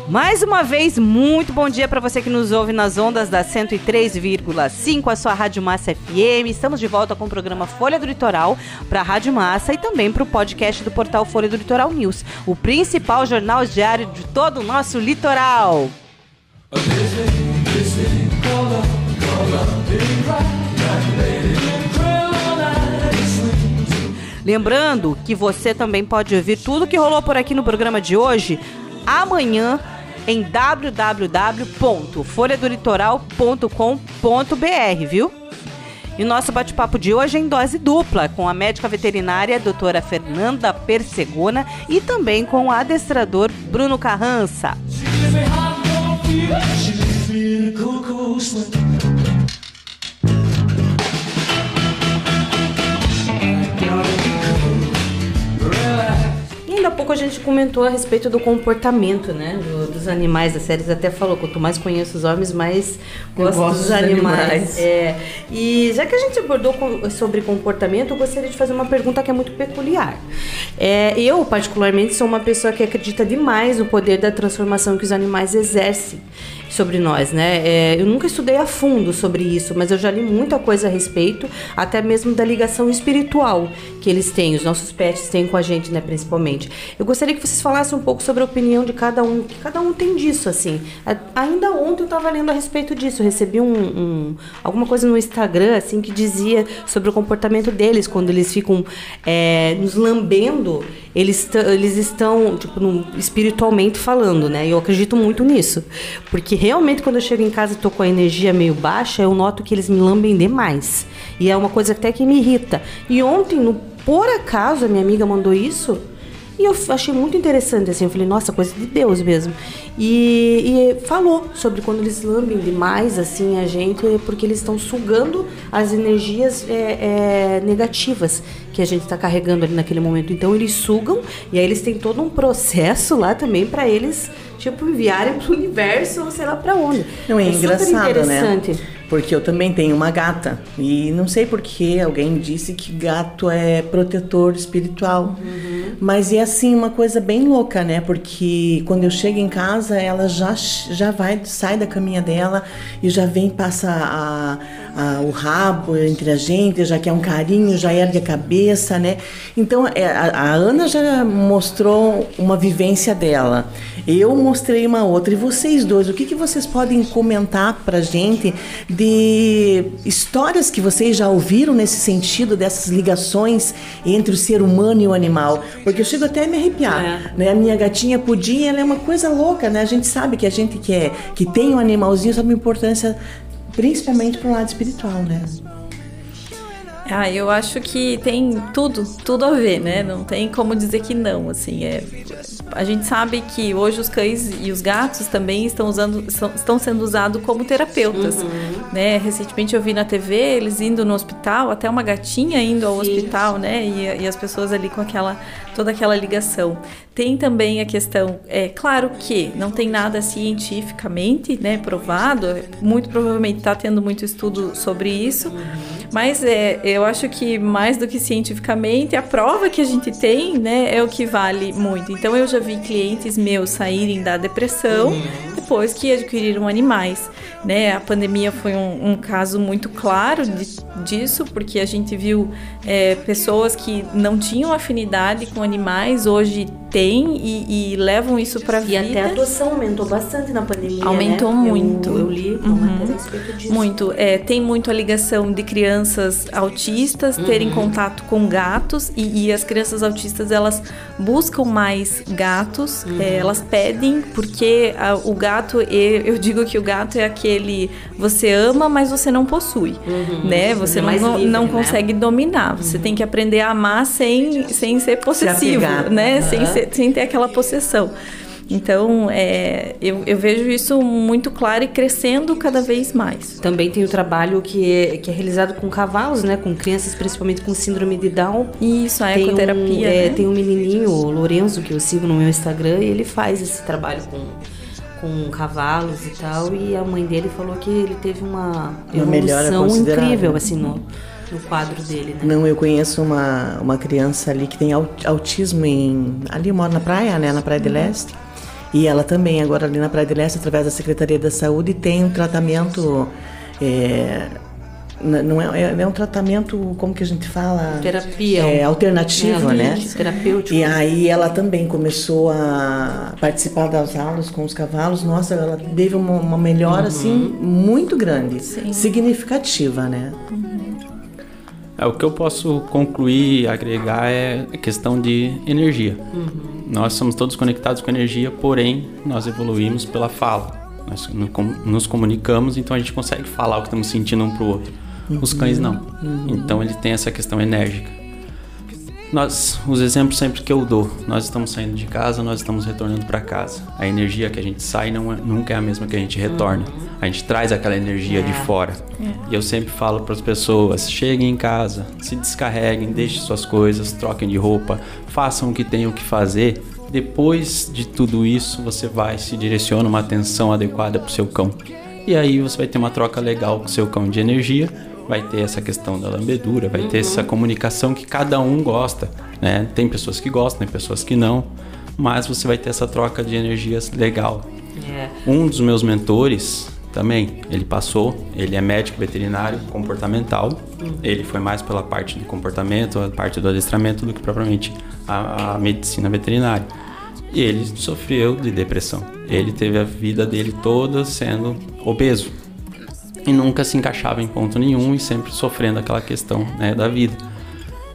Mais uma vez, muito bom dia para você que nos ouve nas ondas da 103,5, a sua Rádio Massa FM. Estamos de volta com o programa Folha do Litoral para a Rádio Massa e também para o podcast do portal Folha do Litoral News, o principal jornal diário de todo o nosso litoral. Lembrando que você também pode ouvir tudo que rolou por aqui no programa de hoje amanhã em www.folhadolitoral.com.br, viu? E nosso bate-papo de hoje é em dose dupla, com a médica veterinária doutora Fernanda Persegona e também com o adestrador Bruno Carrança. Ainda há pouco a gente comentou a respeito do comportamento, né? do- dos animais. A série até falou, quanto mais conheço os homens, mais gosto, gosto dos dos animais. animais. É, e já que a gente abordou com- sobre comportamento, eu gostaria de fazer uma pergunta que é muito peculiar. É, eu, particularmente, sou uma pessoa que acredita demais no poder da transformação que os animais exercem sobre nós, né? É, eu nunca estudei a fundo sobre isso, mas eu já li muita coisa a respeito, até mesmo da ligação espiritual que eles têm, os nossos pets têm com a gente, né, principalmente. Eu gostaria que vocês falassem um pouco sobre a opinião de cada um, que cada um tem disso, assim. Ainda ontem eu estava lendo a respeito disso, eu recebi um, um- alguma coisa no Instagram, assim, que dizia sobre o comportamento deles quando eles ficam é, nos lambendo, eles, eles estão, tipo, num- espiritualmente falando, né? Eu acredito muito nisso, porque realmente quando eu chego em casa e tô com a energia meio baixa, eu noto que eles me lambem demais. E é uma coisa até que me irrita. E ontem, no, por acaso, a minha amiga mandou isso. E eu achei muito interessante, assim, eu falei, nossa, coisa de Deus mesmo. E, e falou sobre quando eles lambem demais, assim, a gente, porque eles estão sugando as energias é, é, negativas que a gente está carregando ali naquele momento. Então eles sugam e aí eles têm todo um processo lá também para eles, tipo, enviarem pro universo ou sei lá para onde. Não, é, super engraçado, né? interessante. Porque eu também tenho uma gata e não sei por que alguém disse que gato é protetor espiritual. Mas é assim uma coisa bem louca, né? Porque quando eu chego em casa, ela já já vai sai da caminha dela e já vem passa a, a- o rabo entre a gente, já quer um carinho, já ergue a cabeça, né? Então é, a, a Ana já mostrou uma vivência dela. Eu mostrei uma outra. E vocês dois, o que, que vocês podem comentar pra gente de histórias que vocês já ouviram nesse sentido, dessas ligações entre o ser humano e o animal? Porque eu chego até a me arrepiar. É. Né? A minha gatinha Pudim, ela é uma coisa louca, né? A gente sabe que a gente que, é, que tem um animalzinho sabe a importância, principalmente pro lado espiritual, né? Ah, eu acho que tem tudo, tudo a ver, né? Não tem como dizer que não, assim, é... A gente sabe que hoje os cães e os gatos também estão, usando, são- estão sendo usados como terapeutas, né? Recentemente eu vi na TV eles indo no hospital, até uma gatinha indo ao hospital, né? E, e as pessoas ali com aquela, toda aquela ligação. Tem também a questão, é claro que não tem nada cientificamente, né, provado, muito provavelmente está tendo muito estudo sobre isso, mas é, eu acho que mais do que cientificamente, a prova que a gente tem, né, é o que vale muito. Então eu já vi clientes meus saírem da depressão depois que adquiriram animais, né? A pandemia foi um, um caso muito claro de- disso, porque a gente viu é, pessoas que não tinham afinidade com animais hoje têm e, e levam isso para a E vida. até a adoção aumentou bastante na pandemia. Aumentou né? Eu- muito. Eu, li uma Uhum. matéria a respeito disso. Muito. É, tem muito a ligação de crianças autistas terem Uhum. contato com gatos e, e as crianças autistas elas buscam mais gatos, Uhum. é, elas pedem porque a- o gato, eu digo que o gato é aquele você ama, mas você não possui, né? Você É não, livre, não né? consegue dominar. Você tem que aprender a amar sem, sem ser possessivo, apegar. né? Sem, ser- sem ter aquela possessão. Então, é, eu, eu vejo isso muito claro e crescendo cada vez mais. Também tem o trabalho que é, que é realizado com cavalos, né? Com crianças, principalmente com síndrome de Down. Isso, a Tem um, ecoterapia, é, né? Tem um menininho, o Lorenzo, que eu sigo no meu Instagram, e ele faz esse trabalho com, com cavalos e tal. E a mãe dele falou que ele teve uma Uma evolução incrível, assim, no, no quadro dele, né? Não, eu conheço uma, uma criança ali que tem au- autismo em. Ali eu moro na praia, né? Na Praia de Leste. E ela também, agora ali na Praia de Leste, através da Secretaria da Saúde, tem um tratamento. é, não é, é, é um tratamento, como que a gente fala? Terapia. É, alternativo, É, né? terapêutico. E aí ela também começou a participar das aulas com os cavalos. Nossa, ela teve uma, uma melhora, assim, muito grande. Significativa, né? É, o que eu posso concluir e agregar é a questão de energia. Nós somos todos conectados com energia, porém nós evoluímos pela fala. Nós nos comunicamos, então a gente consegue falar o que estamos sentindo um para o outro. Os cães não. Então ele tem essa questão enérgica. Nós, os exemplos sempre que eu dou, nós estamos saindo de casa, nós estamos retornando para casa. A energia que a gente sai não é- nunca é a mesma que a gente retorna. A gente traz aquela energia de fora. E eu sempre falo para as pessoas: cheguem em casa, se descarreguem, deixem suas coisas, troquem de roupa, façam o que tenham que fazer. Depois de tudo isso, você vai se direciona uma atenção adequada para o seu cão. E aí você vai ter uma troca legal com o seu cão de energia, vai ter essa questão da lambedura, vai ter essa comunicação que cada um gosta, né? Tem pessoas que gostam, tem pessoas que não, mas você vai ter essa troca de energias legal. É. Um dos meus mentores também, ele passou, ele é médico veterinário comportamental. Ele foi mais pela parte do comportamento, a parte do adestramento do que propriamente a, a medicina veterinária. E ele sofreu de depressão. Ele teve a vida dele toda sendo obeso e nunca se encaixava em ponto nenhum e sempre sofrendo aquela questão né, da vida.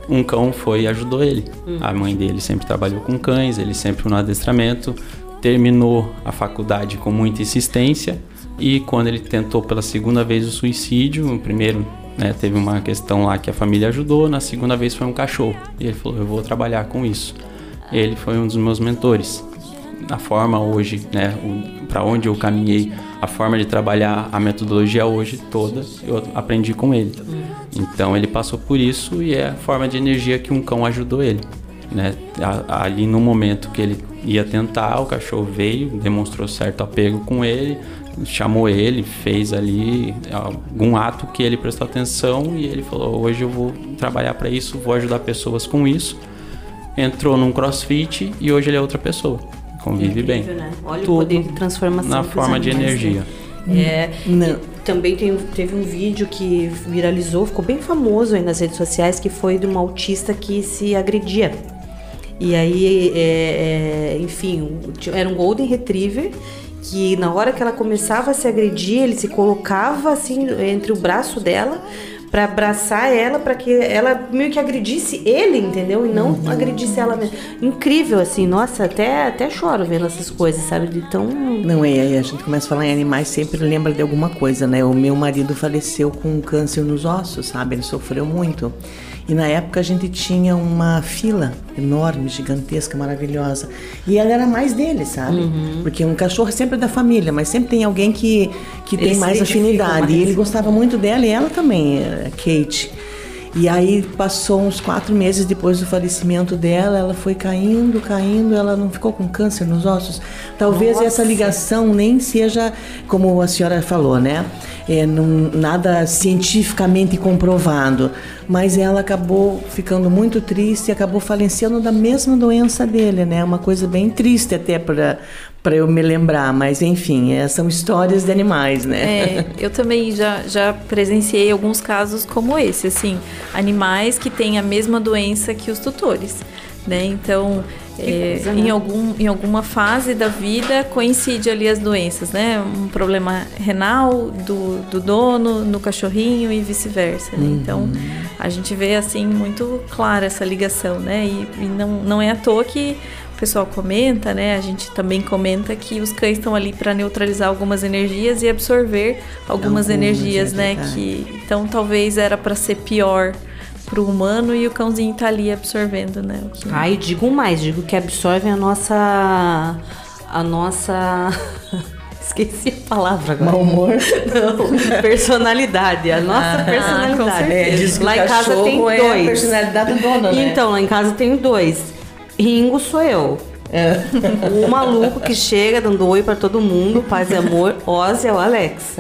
Um cão foi e ajudou ele. A mãe dele sempre trabalhou com cães, ele sempre no adestramento, terminou a faculdade com muita insistência e quando ele tentou pela segunda vez o suicídio, o primeiro né, teve uma questão lá que a família ajudou, na segunda vez foi um cachorro. E ele falou: Eu vou trabalhar com isso. Ele foi um dos meus mentores. A forma hoje, né, para onde eu caminhei, a forma de trabalhar, a metodologia hoje toda, eu aprendi com ele. Então ele passou por isso e é a forma de energia que um cão ajudou ele. Né? Ali no momento que ele ia tentar, o cachorro veio, demonstrou certo apego com ele, chamou ele, fez ali algum ato que ele prestou atenção e ele falou: hoje eu vou trabalhar para isso, vou ajudar pessoas com isso. Entrou num CrossFit e hoje ele é outra pessoa, convive bem. Incrível, né? Olha Tudo o poder de transformação na forma de energia. É, e também tem, teve um vídeo que viralizou, ficou bem famoso aí nas redes sociais, que foi de uma autista que se agredia. E aí, é, é, enfim, era um Golden Retriever que na hora que ela começava a se agredir, ele se colocava assim entre o braço dela para abraçar ela, para que ela meio que agredisse ele, entendeu? E não Uhum. agredisse ela mesmo. Incrível, assim, nossa, até, até choro vendo essas coisas, sabe? De tão. Não é, aí a gente começa a falar em animais, sempre lembra de alguma coisa, né? O meu marido faleceu com câncer nos ossos, sabe? Ele sofreu muito. E na época a gente tinha uma fila enorme, gigantesca, maravilhosa. E ela era mais dele, sabe? Uhum. Porque um cachorro é sempre da família, mas sempre tem alguém que, que Eles tem mais afinidade. mais. E ele gostava muito dela e ela também, a Kate. E aí passou uns quatro meses depois do falecimento dela, ela foi caindo, caindo, ela não ficou com câncer nos ossos. Talvez Nossa. essa ligação nem seja, como a senhora falou, né? É, não- nada cientificamente comprovado. Mas ela acabou ficando muito triste e acabou falecendo da mesma doença dele, né? Uma coisa bem triste até para para eu me lembrar, mas enfim, é, são histórias de animais, né? É, eu também já, já presenciei alguns casos como esse, assim, animais que têm a mesma doença que os tutores, né? Então, é, coisa, em, né? algum, em alguma fase da vida coincide ali as doenças, né? Um problema renal do, do dono no cachorrinho e vice-versa, né? Então, a gente vê, assim, muito clara essa ligação, né? E, e não, não é à toa que o pessoal comenta, né? A gente também comenta que os cães estão ali para neutralizar algumas energias e absorver algumas Algumas, energias, é né? Que então talvez era para ser pior pro humano e o cãozinho tá ali absorvendo, né? O que... Ai, digo mais, digo que absorvem a nossa. A nossa. Esqueci a palavra agora. Mau humor? Não, personalidade. A nossa Ah, personalidade. É, diz que lá o em casa tem cachorro é a dois. personalidade do dono, né? Então, lá em casa tem dois. Ringo sou eu. É. O maluco que chega dando oi pra todo mundo, paz e amor. Ozzy é o Alex.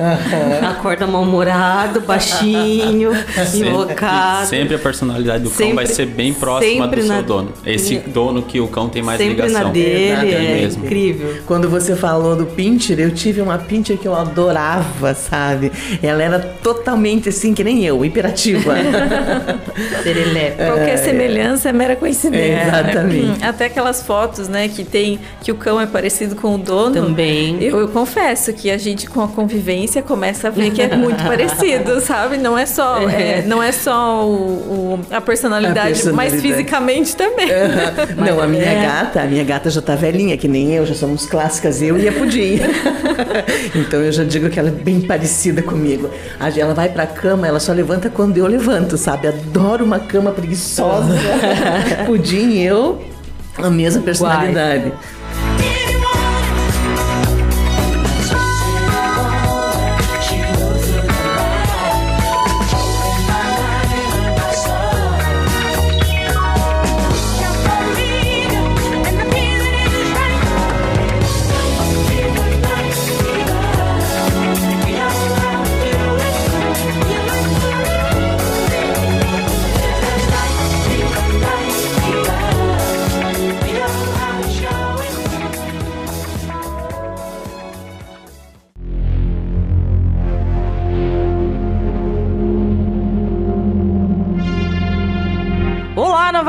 Acorda mal-humorado, baixinho, invocado. Sempre a personalidade do cão Sempre- vai ser bem próxima do seu na- dono. Esse dono que o cão tem mais Sempre ligação. na dele, Tem é mesmo. incrível. Quando você falou do pincher, eu tive uma pincher que eu adorava, sabe? Ela era totalmente assim, que nem eu, hiperativa. Serelepe. Qualquer semelhança é mera coincidência. É, né? exatamente. Até aquelas fotos, né, que tem que o cão é parecido com o dono. Também. Eu, eu confesso que a gente com a convivência começa a ver que é muito parecido, sabe? Não é só, é, não é só o, o- a, personalidade, A personalidade. mas fisicamente também. Não, a minha É. gata, a minha gata já tá velhinha, que nem eu, já somos clássicas, eu e a Pudim. então eu já digo que ela é bem parecida comigo. A- Ela vai pra cama, ela só levanta quando eu levanto, sabe? Adoro uma cama preguiçosa. Pudim e eu, a mesma personalidade.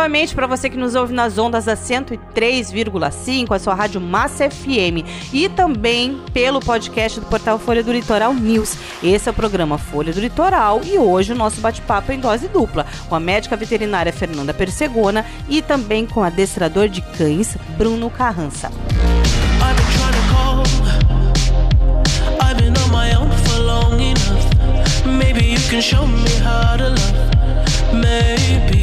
Novamente para você que nos ouve nas ondas da 103,5, a sua rádio Massa FM e também pelo podcast do portal Folha do Litoral News. Esse é o programa Folha do Litoral e hoje o nosso bate-papo é em dose dupla com a médica veterinária Fernanda Persegona e também com o adestrador de cães Bruno Carrança. Maybe.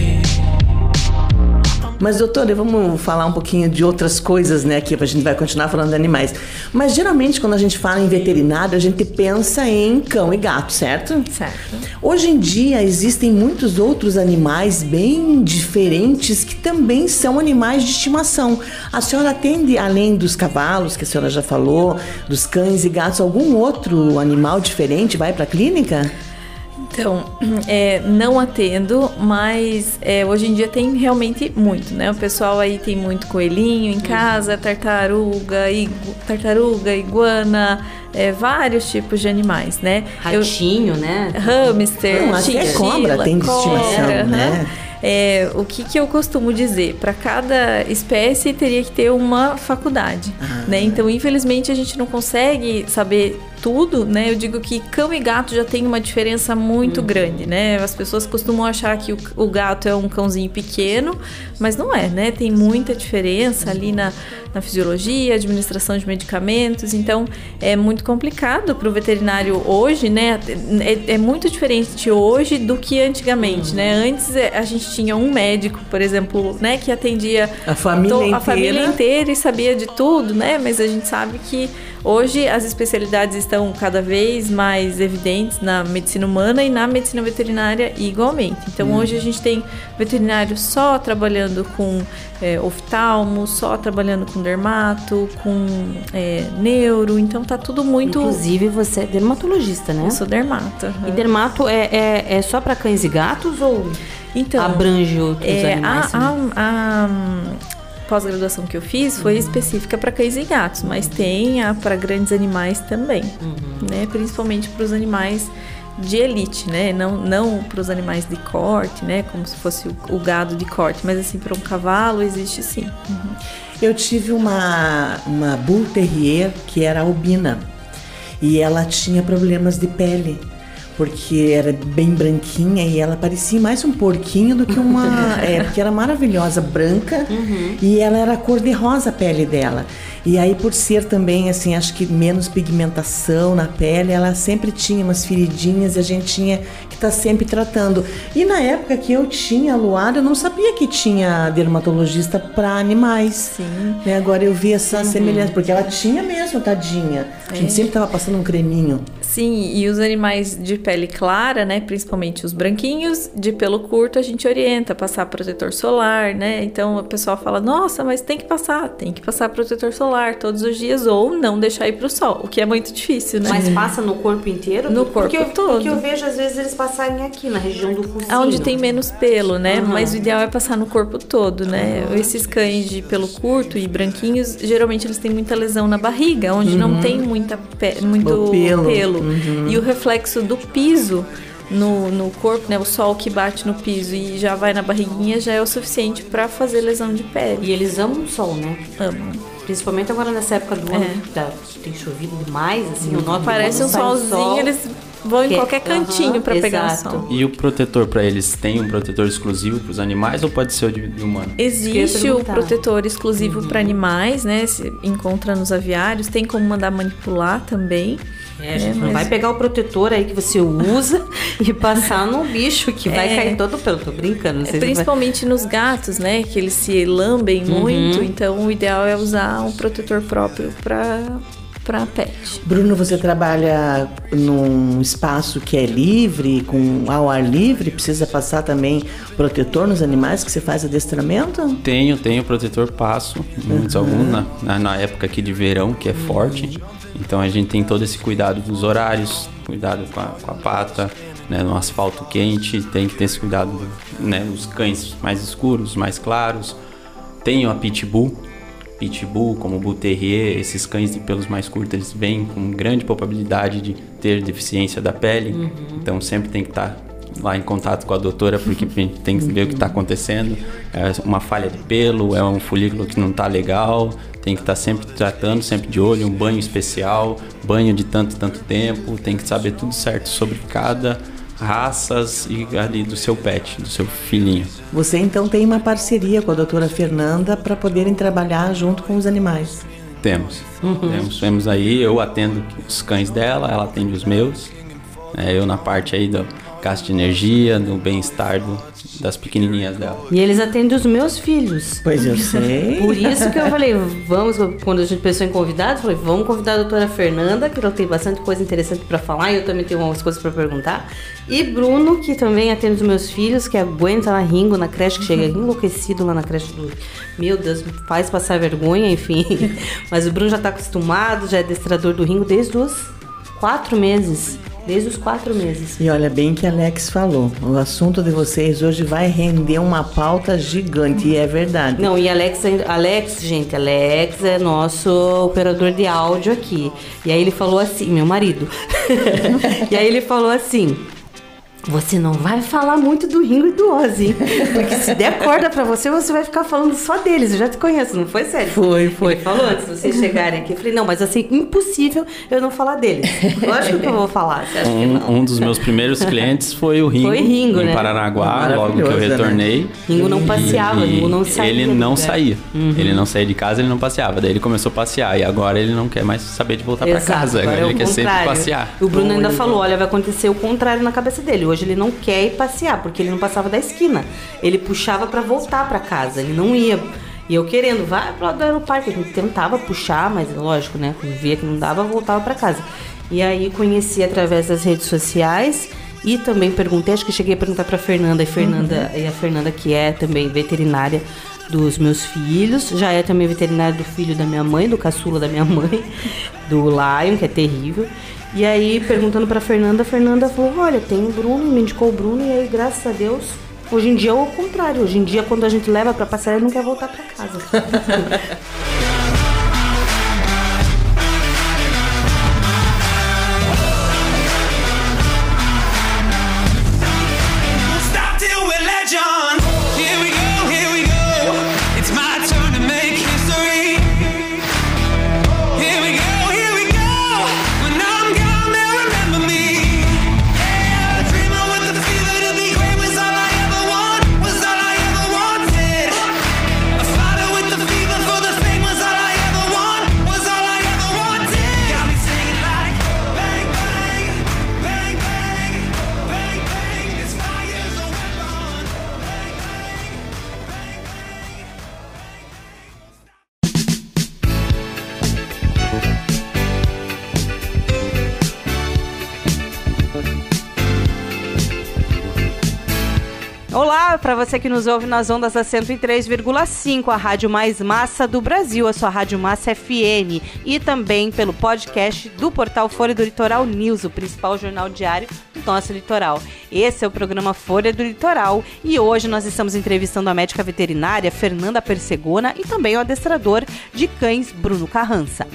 Mas, doutora, vamos falar um pouquinho de outras coisas, né? Aqui, a gente vai continuar falando de animais. Mas, geralmente, quando a gente fala em veterinário, a gente pensa em cão e gato, certo? Certo. Hoje em dia, existem muitos outros animais bem diferentes que também são animais de estimação. A senhora atende, além dos cavalos, que a senhora já falou, dos cães e gatos, algum outro animal diferente vai para a clínica? Então, é, não atendo, mas é, hoje em dia tem realmente muito, né? O pessoal aí tem muito coelhinho em casa, tartaruga, igu, tartaruga, iguana, é, vários tipos de animais, né? Ratinho, né? Hamster, Não, até cobra tem de estimação, cobra, né? é, o que, que eu costumo dizer? Para cada espécie teria que ter uma faculdade, né? Então, infelizmente, a gente não consegue saber tudo, né? Eu digo que cão e gato já tem uma diferença muito grande, né? As pessoas costumam achar que o, o gato é um cãozinho pequeno, mas não é, né? Tem muita diferença ali na, na fisiologia, administração de medicamentos, então é muito complicado para o veterinário hoje, né? É, é muito diferente hoje do que antigamente, né? Antes é, a gente tinha um médico, por exemplo, né, que atendia A família to- a inteira. família inteira e sabia de tudo, né? Mas a gente sabe que hoje as especialidades estão cada vez mais evidentes na medicina humana e na medicina veterinária igualmente. Então Hum. hoje a gente tem veterinário só trabalhando com é, oftalmo, só trabalhando com dermato, com é, neuro, então tá tudo muito. Inclusive, você é dermatologista, né? Eu sou dermato. E dermato é, é, é só para cães e gatos ou então, abrange outros É, animais? a, a- a, pós-graduação que eu fiz foi específica para cães e gatos, mas tem a para grandes animais também, né? Principalmente para os animais de elite, né? Não, não para os animais de corte, né? Como se fosse o, o gado de corte, mas assim para um cavalo existe sim. Eu tive uma, uma Bull Terrier que era albina e ela tinha problemas de pele. Porque era bem branquinha e ela parecia mais um porquinho do que uma. é, porque era maravilhosa, branca e ela era cor de rosa a pele dela. E aí, por ser também, assim, acho que menos pigmentação na pele, ela sempre tinha umas feridinhas e a gente tinha que estar sempre tratando. E na época que eu tinha Luara, eu não sabia que tinha dermatologista para animais. Sim. Né? Agora eu vi essa semelhança, porque ela tinha mesmo, tadinha. A gente É. sempre tava passando um creminho. Sim, e os animais de pele clara, né, principalmente os branquinhos, de pelo curto, a gente orienta a passar protetor solar, né? Então o pessoal fala: "Nossa, mas tem que passar, tem que passar protetor solar todos os dias ou não deixar ir pro sol", o que é muito difícil, né? Mas passa no corpo inteiro? No porque corpo eu, todo. Porque eu vejo às vezes eles passarem aqui, na região do focinho. Onde tem menos pelo, né? Aham. Mas o ideal é passar no corpo todo, né? Esses cães de pelo curto e branquinhos, geralmente eles têm muita lesão na barriga, onde não Uhum. tem muita pe- muito O pelo. pelo. Uhum. E o reflexo do piso no, no corpo, né? O sol que bate no piso e já vai na barriguinha já é o suficiente pra fazer lesão de pele. E eles amam o sol, né? Amam. Principalmente agora nessa época do ano que tá- tem chovido demais, assim, eu noto que Parece um o solzinho, sol, eles vão em que- qualquer cantinho Aham, pra pegar exato. sol. E o protetor para eles tem um protetor exclusivo para os animais ou pode ser o de, humano? Existe o protetor exclusivo para animais, né? Se encontra nos aviários, tem como mandar manipular também. É, a gente não mas- vai pegar o protetor aí que você usa e passar no bicho que vai É. cair todo pelo. Tô brincando, não sei se vai- Principalmente nos gatos, né? Que eles se lambem Uhum. muito. Então, o ideal é usar um protetor próprio para para pet. Bruno, você trabalha num espaço que é livre, com ao ar livre, precisa passar também protetor nos animais que você faz adestramento? Tenho, tenho protetor, passo, muitos Uhum. alguns na, na, na época aqui de verão, que é forte. Então a gente tem todo esse cuidado dos horários, cuidado com a, com a pata, né, no asfalto quente, tem que ter esse cuidado, né, os cães mais escuros, mais claros. Tenho a Pitbull, Pitbull, como Bull Terrier, esses cães de pelos mais curtos, eles vêm com grande probabilidade de ter deficiência da pele. Uhum. Então sempre tem que estar lá em contato com a doutora, porque a gente tem que ver o que está acontecendo. É uma falha de pelo, é um folículo que não está legal, tem que estar sempre tratando, sempre de olho, um banho especial, banho de tanto, tanto tempo, tem que saber tudo certo sobre cada raças e ali do seu pet, do seu filhinho. Você então tem uma parceria com a doutora Fernanda para poderem trabalhar junto com os animais. Temos. Uhum. Temos, temos aí, eu atendo os cães dela, ela atende os meus. É, eu na parte aí do gasto de energia, do bem-estar das pequenininhas dela. E eles atendem os meus filhos. Pois eu sei. Por isso que eu falei, vamos, quando a gente pensou em convidados, eu falei, vamos convidar a doutora Fernanda, que ela tem bastante coisa interessante pra falar, e eu também tenho algumas coisas pra perguntar. E Bruno, que também atende os meus filhos, que aguenta lá Ringo na creche, que chega enlouquecido lá na creche do. Meu Deus, me faz passar vergonha, enfim. Mas o Bruno já tá acostumado, já é adestrador do Ringo desde os quatro meses. Desde os quatro meses. E olha bem que Alex falou, o assunto de vocês hoje vai render uma pauta gigante, e é verdade. Não, e Alex, Alex, gente, Alex é nosso operador de áudio aqui. E aí ele falou assim, meu marido. e aí ele falou assim: Você não vai falar muito do Ringo e do Ozzy, porque se der corda pra você, você vai ficar falando só deles. Eu já te conheço, não foi sério? Foi, foi. Ele falou antes de vocês chegarem aqui. Eu falei, não, mas assim, impossível eu não falar deles. Lógico que eu vou falar, você acha que não? Um, um dos meus primeiros clientes foi o Ringo, Foi Ringo, em né? Paranaguá, logo que eu né? retornei. Ringo não passeava, E Ringo não saía. Ele do não saía. Uhum. Ele não saía de casa, ele não passeava. Daí ele começou a passear. E agora ele não quer mais saber de voltar pra Exato, casa. agora Agora é ele o quer sempre contrário. passear. O Bruno ainda falou, olha, vai acontecer o contrário na cabeça dele. Hoje ele não quer ir passear, porque ele não passava da esquina. Ele puxava pra voltar pra casa, ele não ia. E eu querendo, vai pro lado do aeroporto. A gente tentava puxar, mas lógico, né? Quando via que não dava, voltava pra casa. E aí conheci através das redes sociais e também perguntei, acho que cheguei a perguntar pra Fernanda, e Fernanda, e a Fernanda que é também veterinária dos meus filhos, já é também veterinária do filho da minha mãe, do caçula da minha mãe, do Lion, que é terrível. E aí, perguntando pra Fernanda, a Fernanda falou: Olha, tem o Bruno, me indicou o Bruno, e aí, graças a Deus, hoje em dia é o contrário. Hoje em dia, quando a gente leva pra passear, ele não quer voltar pra casa. para você que nos ouve nas ondas da 103,5, a rádio mais massa do Brasil, a sua rádio massa FM, e também pelo podcast do portal Folha do Litoral News, o principal jornal diário do nosso litoral. Esse é o programa Folha do Litoral e hoje nós estamos entrevistando a médica veterinária Fernanda Persegona e também o adestrador de cães Bruno Carrança.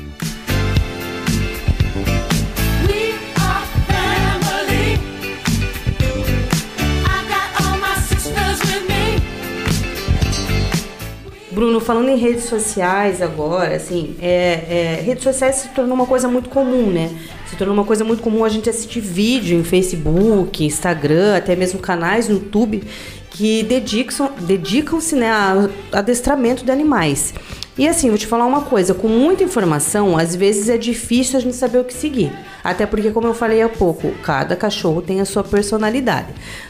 Bruno, falando em redes sociais agora, assim, é, é, redes sociais se tornou uma coisa muito comum, né? Se tornou uma coisa muito comum a gente assistir vídeo em Facebook, Instagram, até mesmo canais no YouTube que dedicam- dedicam-se né, a adestramento de animais. E assim, vou te falar uma coisa, com muita informação, às vezes é difícil a gente saber o que seguir. Até porque, como eu falei há pouco, cada cachorro tem a sua personalidade.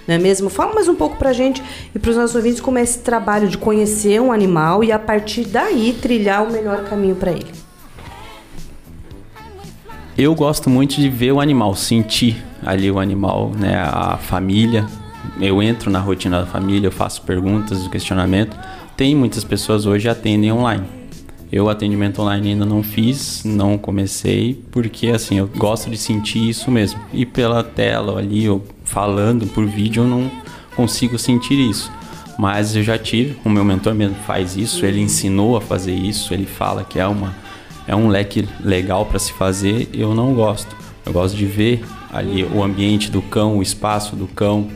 Não é mesmo? Fala mais um pouco pra gente e pros nossos ouvintes como é esse trabalho de conhecer um animal e a partir daí trilhar o melhor caminho pra ele. Eu gosto muito de ver o animal, sentir ali o animal, né, a família. Eu entro na rotina da família, eu faço perguntas, questionamento. Tem muitas pessoas hoje atendem online. Eu atendimento online ainda não fiz, não comecei, porque assim, eu gosto de sentir isso mesmo. E pela tela ali, eu falando por vídeo, eu não consigo sentir isso. Mas eu já tive, o meu mentor mesmo faz isso, ele ensinou a fazer isso, ele fala que é uma é um leque legal para se fazer, eu não gosto. Eu gosto de ver ali o ambiente do cão, o espaço do cão,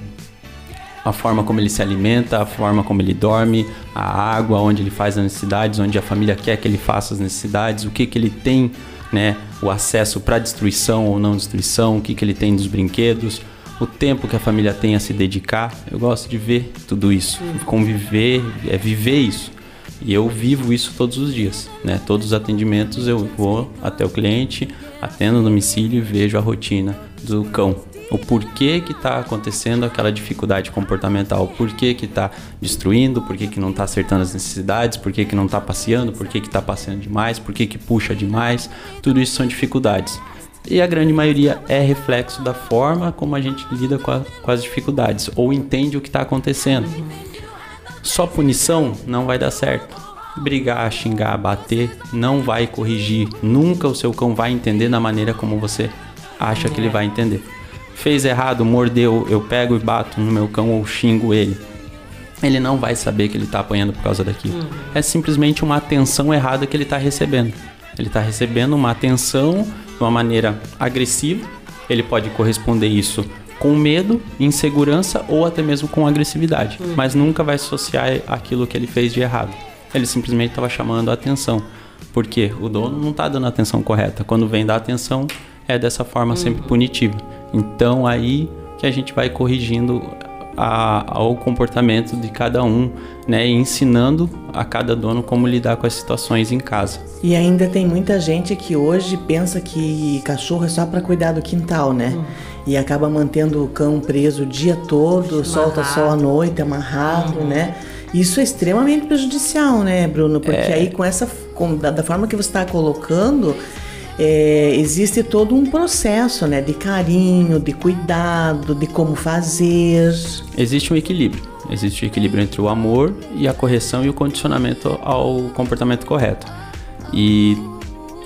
a forma como ele se alimenta, a forma como ele dorme, a água, onde ele faz as necessidades, onde a família quer que ele faça as necessidades, o que que ele tem, né, o acesso para destruição ou não destruição, o que que ele tem dos brinquedos, o tempo que a família tem a se dedicar. Eu gosto de ver tudo isso, conviver, é viver isso. E eu vivo isso todos os dias, né? Todos os atendimentos eu vou até o cliente, atendo no domicílio e vejo a rotina do cão. O porquê que está acontecendo aquela dificuldade comportamental, o porquê que está destruindo, por que não está acertando as necessidades, por que não está passeando, por que está passeando demais, por que que puxa demais, tudo isso são dificuldades. E a grande maioria é reflexo da forma como a gente lida com, a- com as dificuldades ou entende o que está acontecendo. Só punição não vai dar certo. Brigar, xingar, bater não vai corrigir. Nunca o seu cão vai entender da maneira como você acha que ele vai entender. Fez errado, mordeu, eu pego e bato no meu cão ou xingo ele. Ele não vai saber que ele está apanhando por causa daquilo. É simplesmente uma atenção errada que ele está recebendo. Ele está recebendo uma atenção de uma maneira agressiva. Ele pode corresponder isso com medo, insegurança ou até mesmo com agressividade, Hum. mas nunca vai associar aquilo que ele fez de errado. Ele simplesmente estava chamando a atenção. Porque o dono não está dando a atenção correta. Quando vem dar atenção, é dessa forma sempre punitiva. Então aí que a gente vai corrigindo a, ao comportamento de cada um, né? E ensinando a cada dono como lidar com as situações em casa. E ainda tem muita gente que hoje pensa que cachorro é só para cuidar do quintal, né? E acaba mantendo o cão preso o dia todo, solta só à noite, amarrado, né? Isso é extremamente prejudicial, né, Bruno? Porque É. aí com essa, com- da, da forma que você está colocando, é, existe todo um processo, né, de carinho, de cuidado, de como fazer. Existe um equilíbrio. Existe o equilíbrio entre o amor e a correção e o condicionamento ao comportamento correto. E,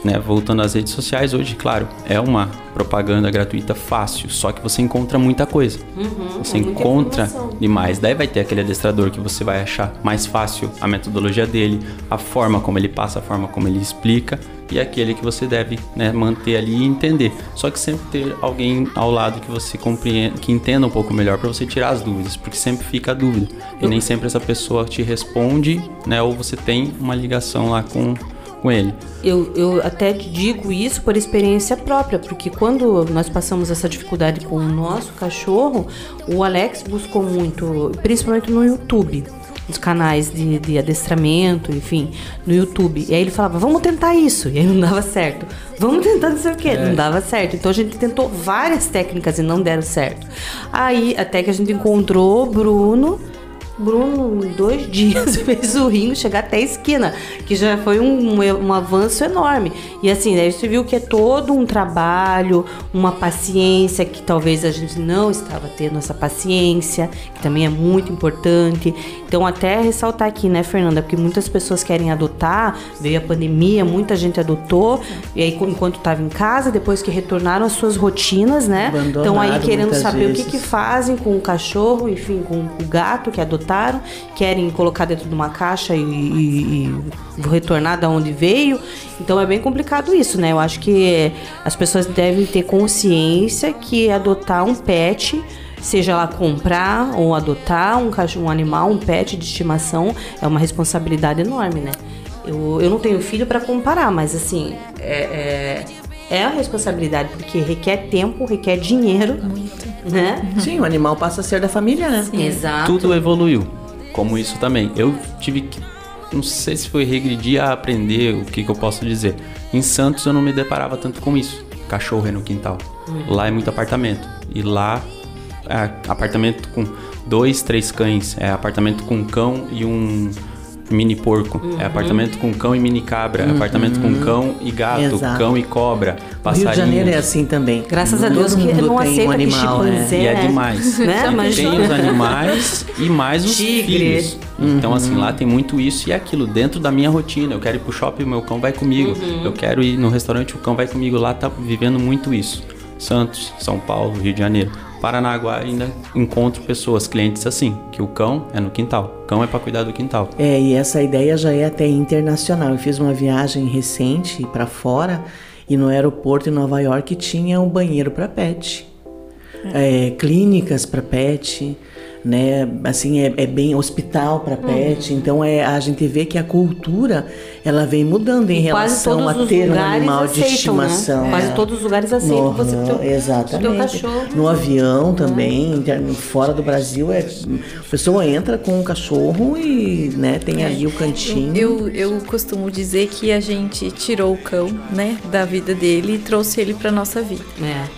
né, voltando às redes sociais, hoje, claro, é uma propaganda gratuita fácil, só que você encontra muita coisa. Uhum, Você é muita encontra informação. demais. Daí vai ter aquele adestrador que você vai achar mais fácil a metodologia dele, a forma como ele passa, a forma como ele explica, e aquele que você deve né, manter ali e entender. Só que sempre ter alguém ao lado que você compreenda, que entenda um pouco melhor para você tirar as dúvidas, porque sempre fica a dúvida. E nem sempre essa pessoa te responde, né? Ou você tem uma ligação lá com, com ele. Eu, eu até digo isso por experiência própria, porque quando nós passamos essa dificuldade com o nosso cachorro, o Alex buscou muito, principalmente no YouTube, nos canais de, de adestramento, enfim, no YouTube. E aí ele falava, vamos tentar isso. E aí não dava certo. Vamos tentar não sei o quê. É. Não dava certo. Então a gente tentou várias técnicas e não deram certo. Aí até que a gente encontrou o Bruno. Bruno, em dois dias, fez o Ringo chegar até a esquina, que já foi um, um avanço enorme. E assim, daí você viu que é todo um trabalho, uma paciência, que talvez a gente não estava tendo essa paciência, que também é muito importante. Então, até ressaltar aqui, né, Fernanda, porque muitas pessoas querem adotar, veio a pandemia, muita gente adotou, e aí enquanto estava em casa, depois que retornaram às suas rotinas, né? Estão aí querendo saber o que, vezes. que fazem com o cachorro, enfim, com o gato que querem colocar dentro de uma caixa e, e- e retornar da onde veio. Então é bem complicado isso, né? Eu acho que as pessoas devem ter consciência que adotar um pet, seja lá comprar ou adotar um um animal, um pet de estimação, é uma responsabilidade enorme, né? Eu, eu não tenho filho para comparar, mas assim, é, é, é a responsabilidade, porque requer tempo, requer dinheiro. Né? Sim, o animal passa a ser da família, né? Exato. Tudo evoluiu, como isso também. Eu tive que, não sei se foi regredir a aprender o que, que eu posso dizer. Em Santos eu não me deparava tanto com isso. Cachorro é no quintal. Uhum. Lá é muito apartamento. E lá é apartamento com dois, três cães. É apartamento com um cão e um mini porco. Uhum. É apartamento com cão e mini cabra. É Uhum. apartamento com cão e gato, Exato. cão e cobra. O Rio de Passarinho. Janeiro é assim também. Graças a Deus que mundo não tem aceita um que animal, né? chimpanzé, E é né? demais. Né? Tem os animais e mais os Tigre. filhos. Então, assim, lá tem muito isso e aquilo dentro da minha rotina. Eu quero ir pro shopping, o meu cão vai comigo. Uhum. Eu quero ir no restaurante, o cão vai comigo. Lá tá vivendo muito isso. Santos, São Paulo, Rio de Janeiro. Paranaguá ainda encontro pessoas, clientes assim, que o cão é no quintal. O cão é para cuidar do quintal. É, e essa ideia já é até internacional. Eu fiz uma viagem recente para fora e no aeroporto em Nova York tinha um banheiro para pet, É, clínicas para pet, né? Assim é, é bem hospital para pet. Então é a gente vê que a cultura ela vem mudando em Quase relação a ter um animal de aceitam, estimação. né? Quase É. todos os lugares aceitam você Aham, ter exatamente. ter o cachorro. No avião também, inter- fora do Brasil, é, a pessoa entra com o cachorro e né, tem ali o cantinho. Eu, eu costumo dizer que a gente tirou o cão, né, da vida dele e trouxe ele pra nossa vida.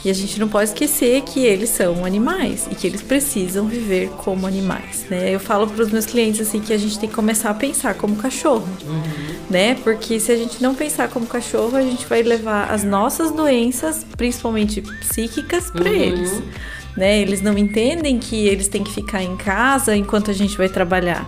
E a gente não pode esquecer que eles são animais e que eles precisam viver como animais, né? Eu falo para os meus clientes assim que a gente tem que começar a pensar como cachorro, né? Porque se a gente não pensar como cachorro, a gente vai levar as nossas doenças, principalmente psíquicas, para Uhum. eles. Né? Eles não entendem que eles têm que ficar em casa enquanto a gente vai trabalhar.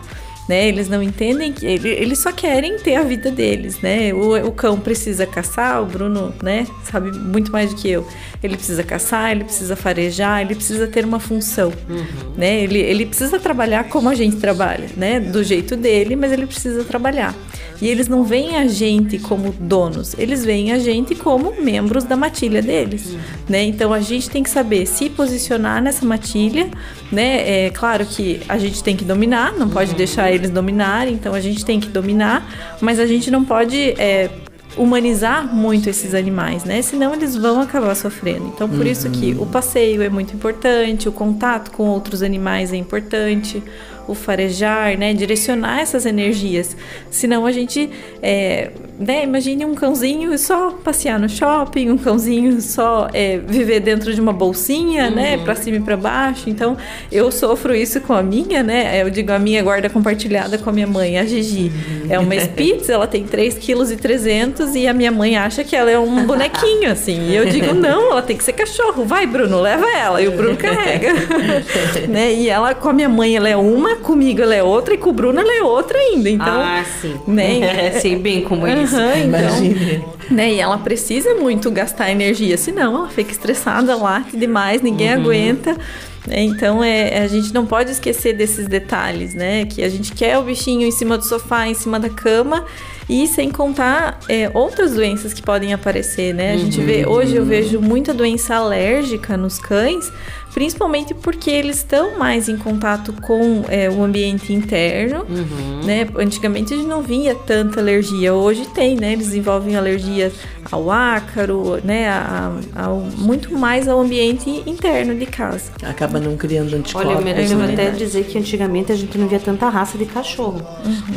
Né? Eles não entendem que ele- eles só querem ter a vida deles, né? O, o cão precisa caçar, o Bruno, né, sabe muito mais do que eu. Ele precisa caçar, ele precisa farejar, ele precisa ter uma função, né? Ele, ele precisa trabalhar como a gente trabalha, né? Do jeito dele, mas ele precisa trabalhar. E eles não veem a gente como donos, eles veem a gente como membros da matilha deles, né? Então a gente tem que saber se posicionar nessa matilha, né? É claro que a gente tem que dominar, não pode deixar eles dominarem, então a gente tem que dominar, mas a gente não pode é, humanizar muito esses animais, né? Senão eles vão acabar sofrendo. Então por isso que o passeio é muito importante, o contato com outros animais é importante, farejar, né? Direcionar essas energias. Senão a gente, é, né? Imagine um cãozinho só passear no shopping, um cãozinho só é, viver dentro de uma bolsinha, né? Para cima e para baixo. Então eu sofro isso com a minha, né? Eu digo a minha guarda compartilhada com a minha mãe, a Gigi. É uma Spitz, ela tem 3,3 kg e a minha mãe acha que ela é um bonequinho, assim. E eu digo, não, ela tem que ser cachorro. Vai, Bruno, leva ela. E o Bruno carrega. né? E ela, com a minha mãe, ela é uma, comigo ela é outra, e com o Bruno ela é outra ainda. Então, ah, sim. né? Sei bem como é isso. Aham, então, né? E ela precisa muito gastar energia, senão ela fica estressada, late demais, ninguém Uhum. aguenta. né? Então é, a gente não pode esquecer desses detalhes, né? Que a gente quer o bichinho em cima do sofá, em cima da cama. E sem contar é, outras doenças que podem aparecer, né? A gente vê, hoje eu vejo muita doença alérgica nos cães, principalmente porque eles estão mais em contato com é, o ambiente interno, né? Antigamente a gente não via tanta alergia, hoje tem, né? Eles desenvolvem alergia ao ácaro, né? A, a- ao- muito mais ao ambiente interno de casa. Acaba não criando anticorpos. Olha, eu né? até dizer que antigamente a gente não via tanta raça de cachorro.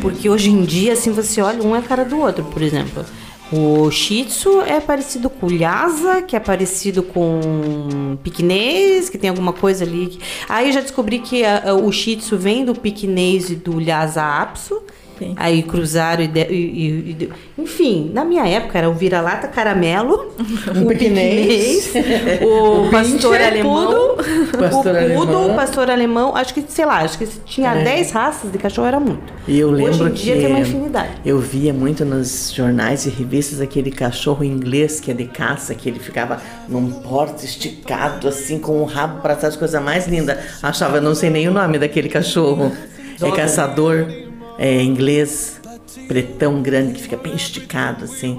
Porque hoje em dia, assim, você olha, um é cara do outro, por exemplo. O Shih Tzu é parecido com o Lhasa, que é parecido com piquinês, que tem alguma coisa ali. Aí eu já descobri que a- a- o Shih Tzu vem do piquinês e do Lhasa apso. Aí cruzaram e, de- e- e- de- Enfim, na minha época era o vira-lata caramelo, Um o piquinês, piquinês, o pastor pincher, alemão, pastor o poodle, pastor alemão, acho que, sei lá, acho que se tinha É. 10 raças de cachorro era muito. E eu lembro Hoje em dia que tem uma infinidade. eu via muito nos jornais e revistas aquele cachorro inglês que é de caça, que ele ficava num porte esticado, assim, com o rabo para trás, coisa mais linda. Achava, não sei nem o nome daquele cachorro. É caçador é, inglês, pretão grande, que fica bem esticado, assim.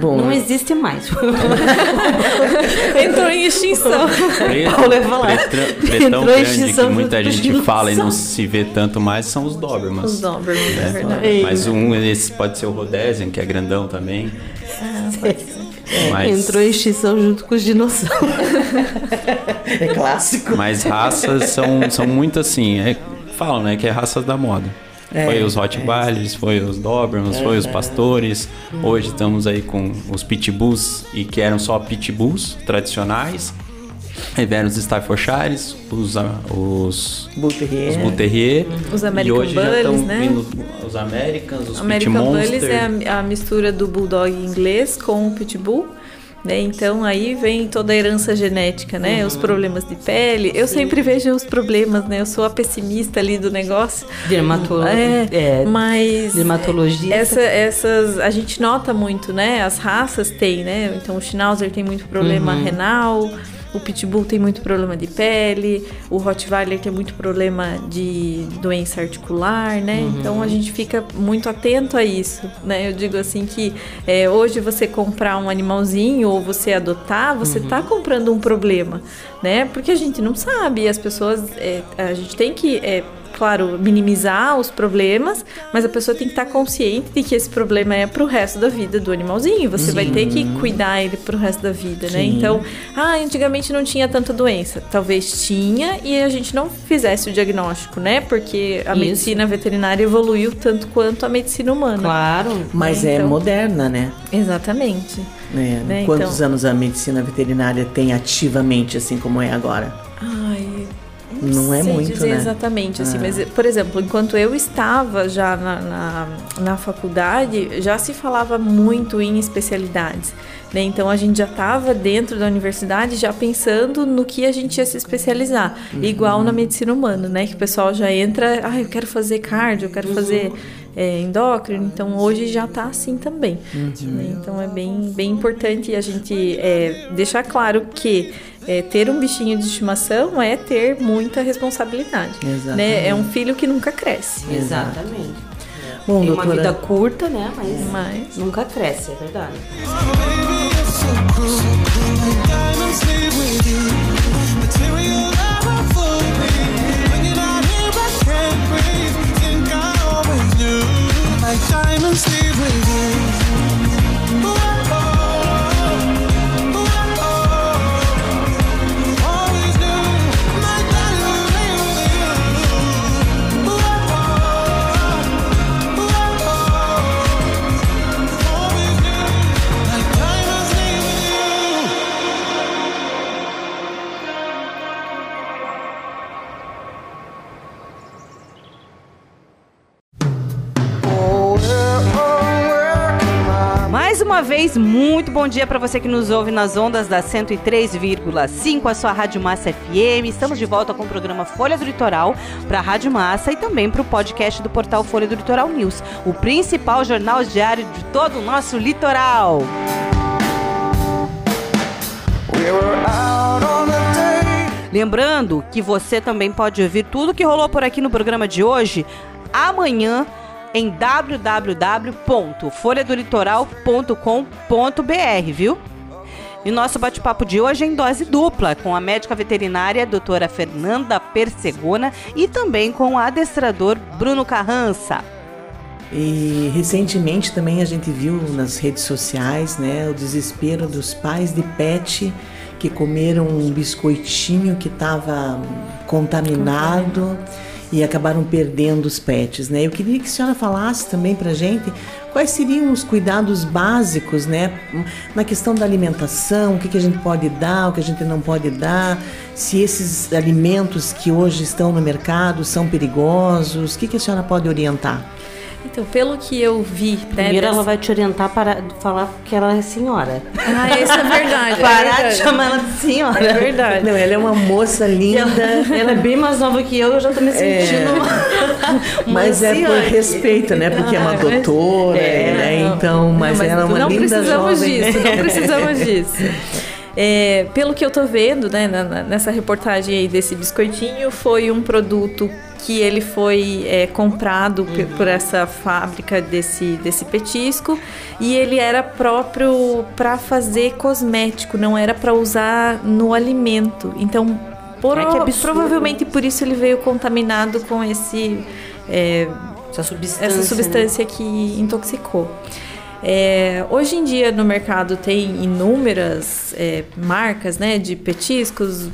Bom, Não existe mais. Entrou em extinção. Falar. Pretão, pretão Entrou em grande que extinção muita junto gente com fala e não se vê tanto mais são os Dobermans. Os Dobermans, é né? verdade. Mas um desses pode ser o Rhodesian, que é grandão também. Mas, Entrou em extinção junto com os dinossauros. é clássico. mas raças são, são muito assim. É, falam, né? Que é raças da moda. É, foi os Rottweilers, foi os Dobermans, foi os pastores. Hoje estamos aí com os Pitbulls, e que eram só Pitbulls tradicionais. Aí vieram os Staffordshires, os, ah, os, Bull Terrier. os Bull Terrier. Os e American hoje já Bullies, estão né? vindo os Americans, os Pit American Monster. Bullies é a, a mistura do Bulldog inglês com o Pitbull. Né? Então aí vem toda a herança genética, né? Os problemas de pele. Eu sempre vejo os problemas, né? Eu sou a pessimista ali do negócio. Dermatolo- É, é, mas dermatologista. essa- essas a gente nota muito, né? As raças têm, né? Então o Schnauzer tem muito problema Uhum. renal. O Pitbull tem muito problema de pele, o Rottweiler tem muito problema de doença articular, né? Uhum. Então a gente fica muito atento a isso, né? Eu digo assim que é, hoje você comprar um animalzinho ou você adotar, você Uhum. tá comprando um problema, né? Porque a gente não sabe, as pessoas, é, a gente tem que é, claro, minimizar os problemas, mas a pessoa tem que estar consciente de que esse problema é pro resto da vida do animalzinho. Você vai ter que cuidar ele pro resto da vida, né? Sim. Então, ah, antigamente não tinha tanta doença. Talvez tinha e a gente não fizesse o diagnóstico, né? Porque a Isso. medicina veterinária evoluiu tanto quanto a medicina humana. Claro. Mas é Então- moderna, né? Exatamente. É, Né, Quantos então- anos a medicina veterinária tem ativamente, assim como é agora? Ai, Não é sei muito, dizer né? exatamente, assim, Ah. mas, por exemplo, enquanto eu estava já na, na, na faculdade, já se falava muito em especialidades. Né? Então a gente já estava dentro da universidade já pensando no que a gente ia se especializar. Uhum. Igual na medicina humana, né? Que o pessoal já entra, ah, eu quero fazer cardio, eu quero Uhum. fazer é, endócrino. Então hoje já está assim também. Uhum. né? Então é bem, bem importante a gente é, deixar claro que é, ter um bichinho de estimação é ter muita responsabilidade. Exatamente. Né? É um filho que nunca cresce. Exatamente. Bom, Tem uma doutora. vida curta, né? Mas, Mas- nunca cresce, é verdade. Like diamonds leave with you. Uma vez, muito bom dia para você que nos ouve nas ondas da 103,5, a sua Rádio Massa FM. Estamos de volta com o programa Folha do Litoral para a Rádio Massa e também para o podcast do portal Folha do Litoral News, o principal jornal diário de todo o nosso litoral. Lembrando que você também pode ouvir tudo que rolou por aqui no programa de hoje amanhã em www.folhadolitoral.com.br, viu? E nosso bate-papo de hoje é em dose dupla, com a médica veterinária doutora Fernanda Persegona e também com o adestrador Bruno Carrança. E recentemente também a gente viu nas redes sociais, né, o desespero dos pais de pet que comeram um biscoitinho que estava contaminado e acabaram perdendo os pets, né? Eu queria que a senhora falasse também pra gente quais seriam os cuidados básicos, né, na questão da alimentação, o que, que a gente pode dar, o que a gente não pode dar, se esses alimentos que hoje estão no mercado são perigosos, o que, que a senhora pode orientar? Então, pelo que eu vi, né, Primeiro ela dessa- vai te orientar para falar que ela é senhora. Ah, isso é verdade. é Parar verdade. de chamar ela de senhora. É verdade. Não, ela é uma moça linda. Ela, ela é bem mais nova que eu, eu já tô me sentindo uma, uma Mas é por respeito, né? Porque é uma Ah, mas- doutora, É, né? não. Então, mas, Não, ela é uma não linda precisamos jovem. disso, né? não precisamos disso. É, pelo que eu tô vendo, né, na- nessa reportagem aí desse biscoitinho, foi um produto que ele foi é, comprado pe- por essa fábrica desse, desse petisco e ele era próprio para fazer cosmético, não era para usar no alimento. Então, por, absurdo. provavelmente por isso ele veio contaminado com esse é, Essa substância. essa substância que intoxicou. É, hoje em dia no mercado tem inúmeras é, marcas né, de petiscos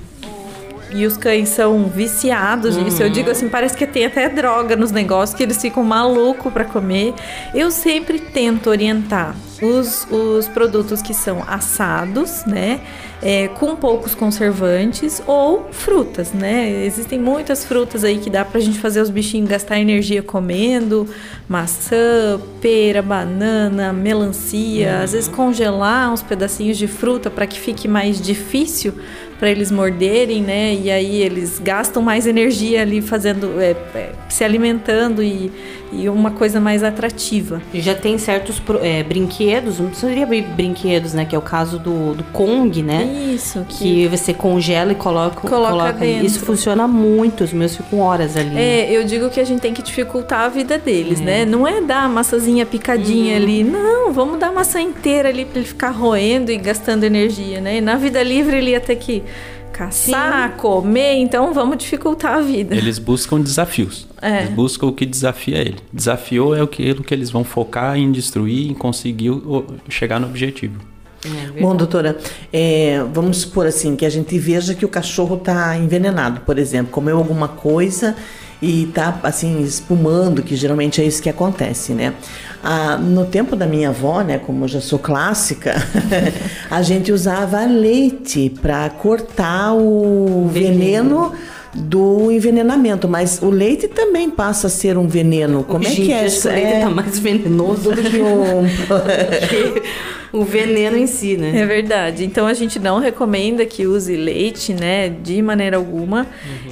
e os cães são viciados nisso. Eu digo assim, parece que tem até droga nos negócios que eles ficam malucos para comer. Eu sempre tento orientar os, os produtos que são assados, né? É, com poucos conservantes ou frutas, né? Existem muitas frutas aí que dá pra gente fazer os bichinhos gastar energia comendo, maçã, pera, banana, melancia, às vezes congelar uns pedacinhos de fruta para que fique mais difícil para eles morderem, né? E aí eles gastam mais energia ali fazendo, é, é, se alimentando e, e uma coisa mais atrativa. Já tem certos é, brinquedos, não seria brinquedos, né? Que é o caso do, do Kong, né? Isso, Que você congela e coloca, Coloca coloca. Isso funciona muito, os meus ficam horas ali. É, eu digo que a gente tem que dificultar a vida deles, É. né? Não é dar a maçãzinha picadinha Uhum. ali. Não, vamos dar a maçã inteira ali pra ele ficar roendo e gastando energia, né? E na vida livre ele ia ter que caçar, comer, então vamos dificultar a vida. Eles buscam desafios. É. Eles buscam o que desafia ele. Desafiou é aquilo que eles vão focar em destruir, em conseguir chegar no objetivo. Bom, doutora, é, vamos supor assim que a gente veja que o cachorro está envenenado, por exemplo, comeu alguma coisa e está assim espumando, que geralmente é isso que acontece, né? Ah, no tempo da minha avó, né, como eu já sou clássica, a gente usava leite para cortar o veneno do envenenamento, mas o leite também passa a ser um veneno. Como é Gente, que é isso? o leite É- tá mais venenoso do que o o veneno em si, né? É verdade. Então a gente não recomenda que use leite, né? De maneira alguma.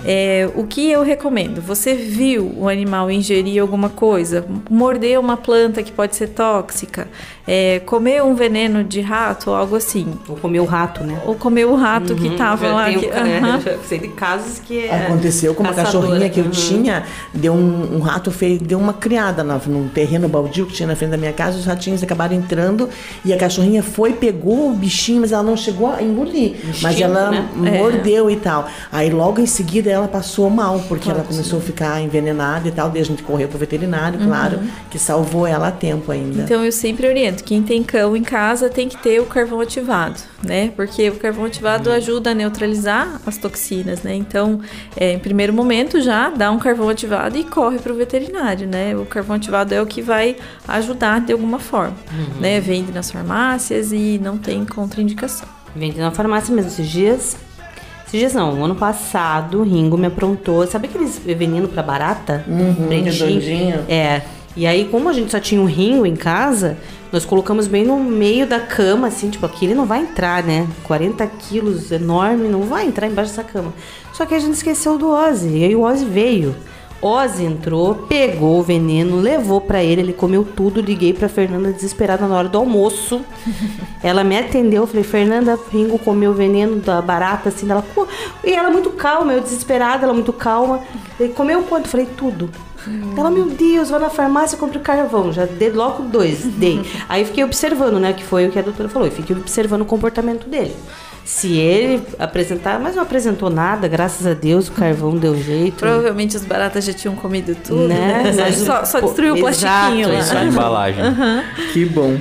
É, o que eu recomendo? Você viu o animal ingerir alguma coisa, morder uma planta que pode ser tóxica, é, comer um veneno de rato ou algo assim. Ou comer o rato, né? Ou comer o rato que Uhum. tava Já lá. tem o que-. Já sei de casos que é Aconteceu com uma caçadora. cachorrinha que eu Uhum. tinha, deu um, um rato feio, deu uma criada na, num terreno baldio que tinha na frente da minha casa, os ratinhos acabaram entrando e a cachorrinha foi, pegou o bichinho, mas ela não chegou a engolir. mas Instinto, ela né? mordeu e tal. Aí logo em seguida ela passou mal, porque ela Pode. começou a ficar envenenada e tal, daí a gente correu pro veterinário, Uhum. claro, que salvou ela a tempo ainda. Então eu sempre oriento, quem tem cão em casa tem que ter o carvão ativado, né? Porque o carvão ativado ajuda a neutralizar as toxinas, né? Então, é, em primeiro momento já dá um carvão ativado e corre para o veterinário, né? O carvão ativado é o que vai ajudar de alguma forma, Uhum. né? Vende nas farmácias e não tem contraindicação. Vende na farmácia mesmo esses dias. Esses dias não, ano passado o Ringo me aprontou. Sabe aqueles veneno pra barata? Uhum, redondinho. É. E aí, como a gente só tinha um Ringo em casa, nós colocamos bem no meio da cama, assim, tipo, aqui ele não vai entrar, né? 40 quilos, enorme, não vai entrar embaixo dessa cama. Só que a gente esqueceu do Ozzy. E aí o Ozzy veio. Ozzy entrou, pegou o veneno, levou pra ele, ele comeu tudo. Liguei pra Fernanda desesperada na hora do almoço. Ela me atendeu, eu falei, Fernanda, Ringo comeu o veneno da barata, assim, ela. E ela muito calma, eu desesperada, ela muito calma. Ele comeu quanto? Falei, tudo. Ela, meu Deus, vai na farmácia e compra o carvão. Já dei logo dois, dei. Aí fiquei observando, né? Que foi o que a doutora falou. Fiquei observando o comportamento dele. Se ele apresentar, mas não apresentou nada, graças a Deus, o carvão deu jeito. Provavelmente as baratas já tinham comido tudo, Né? né? Mas só, só pô, destruiu o plastiquinho exato, lá. isso A embalagem. Aham. Que bom.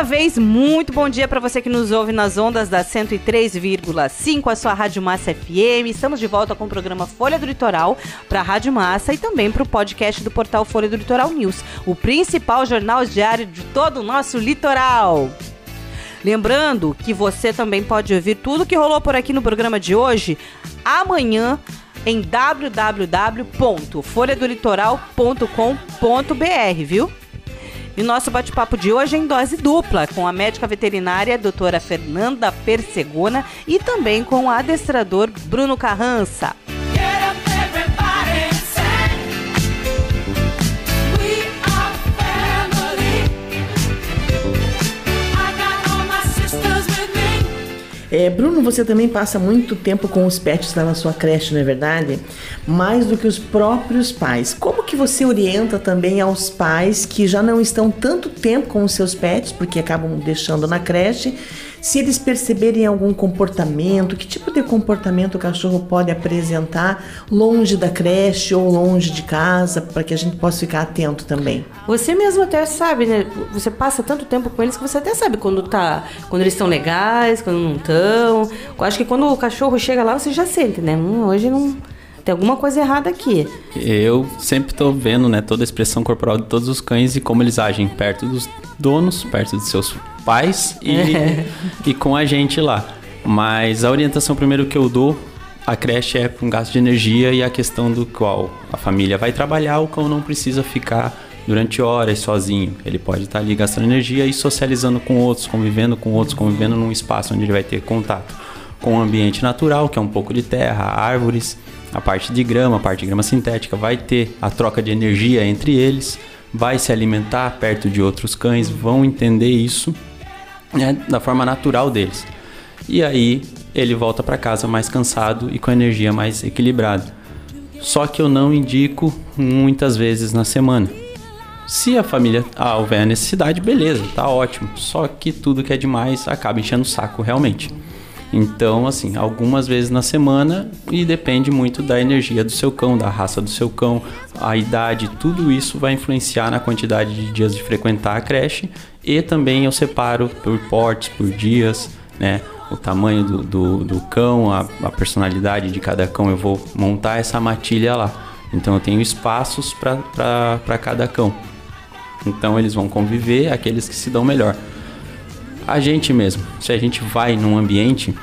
Uma vez, muito bom dia para você que nos ouve nas ondas da 103,5, a sua Rádio Massa FM. Estamos de volta com o programa Folha do Litoral para a Rádio Massa e também para o podcast do portal Folha do Litoral News, o principal jornal diário de todo o nosso litoral. Lembrando que você também pode ouvir tudo que rolou por aqui no programa de hoje amanhã em www.folhadolitoral.com.br, viu? E o nosso bate-papo de hoje é em dose dupla, com a médica veterinária doutora Fernanda Persegona e também com o adestrador Bruno Carrança. É, Bruno, você também passa muito tempo com os pets lá na sua creche, não é verdade? Mais do que os próprios pais. Como que você orienta também aos pais que já não estão tanto tempo com os seus pets, porque acabam deixando na creche, se eles perceberem algum comportamento, que tipo de comportamento o cachorro pode apresentar longe da creche ou longe de casa, para que a gente possa ficar atento também? Você mesmo até sabe, né? Você passa tanto tempo com eles que você até sabe quando tá, quando eles estão legais, quando não estão. Eu acho que quando o cachorro chega lá, você já sente, né? Hum, hoje não tem alguma coisa errada aqui. Eu sempre tô vendo, né, toda a expressão corporal de todos os cães e como eles agem perto dos donos, perto de seus pais e, É. e com a gente lá. Mas a orientação primeiro que eu dou, a creche é com gasto de energia e a questão do qual a família vai trabalhar, o cão não precisa ficar durante horas sozinho. Ele pode estar ali gastando energia e socializando com outros, convivendo com outros, convivendo num espaço onde ele vai ter contato. com o ambiente natural, que é um pouco de terra, árvores, a parte de grama, a parte de grama sintética, vai ter a troca de energia entre eles, vai se alimentar perto de outros cães, vão entender isso né, da forma natural deles. E aí ele volta para casa mais cansado e com a energia mais equilibrada. Só que eu não indico muitas vezes na semana. Se a família ah, houver a necessidade, beleza, tá ótimo. Só que tudo que é demais acaba enchendo o saco realmente. Então, assim, algumas vezes na semana e depende muito da energia do seu cão, da raça do seu cão, a idade, tudo isso vai influenciar na quantidade de dias de frequentar a creche e também eu separo por portes, por dias, né? O tamanho do, do, do cão, a, a personalidade de cada cão, eu vou montar essa matilha lá. Então eu tenho espaços para cada cão. Então eles vão conviver aqueles que se dão melhor a gente mesmo. Se a gente vai num ambiente,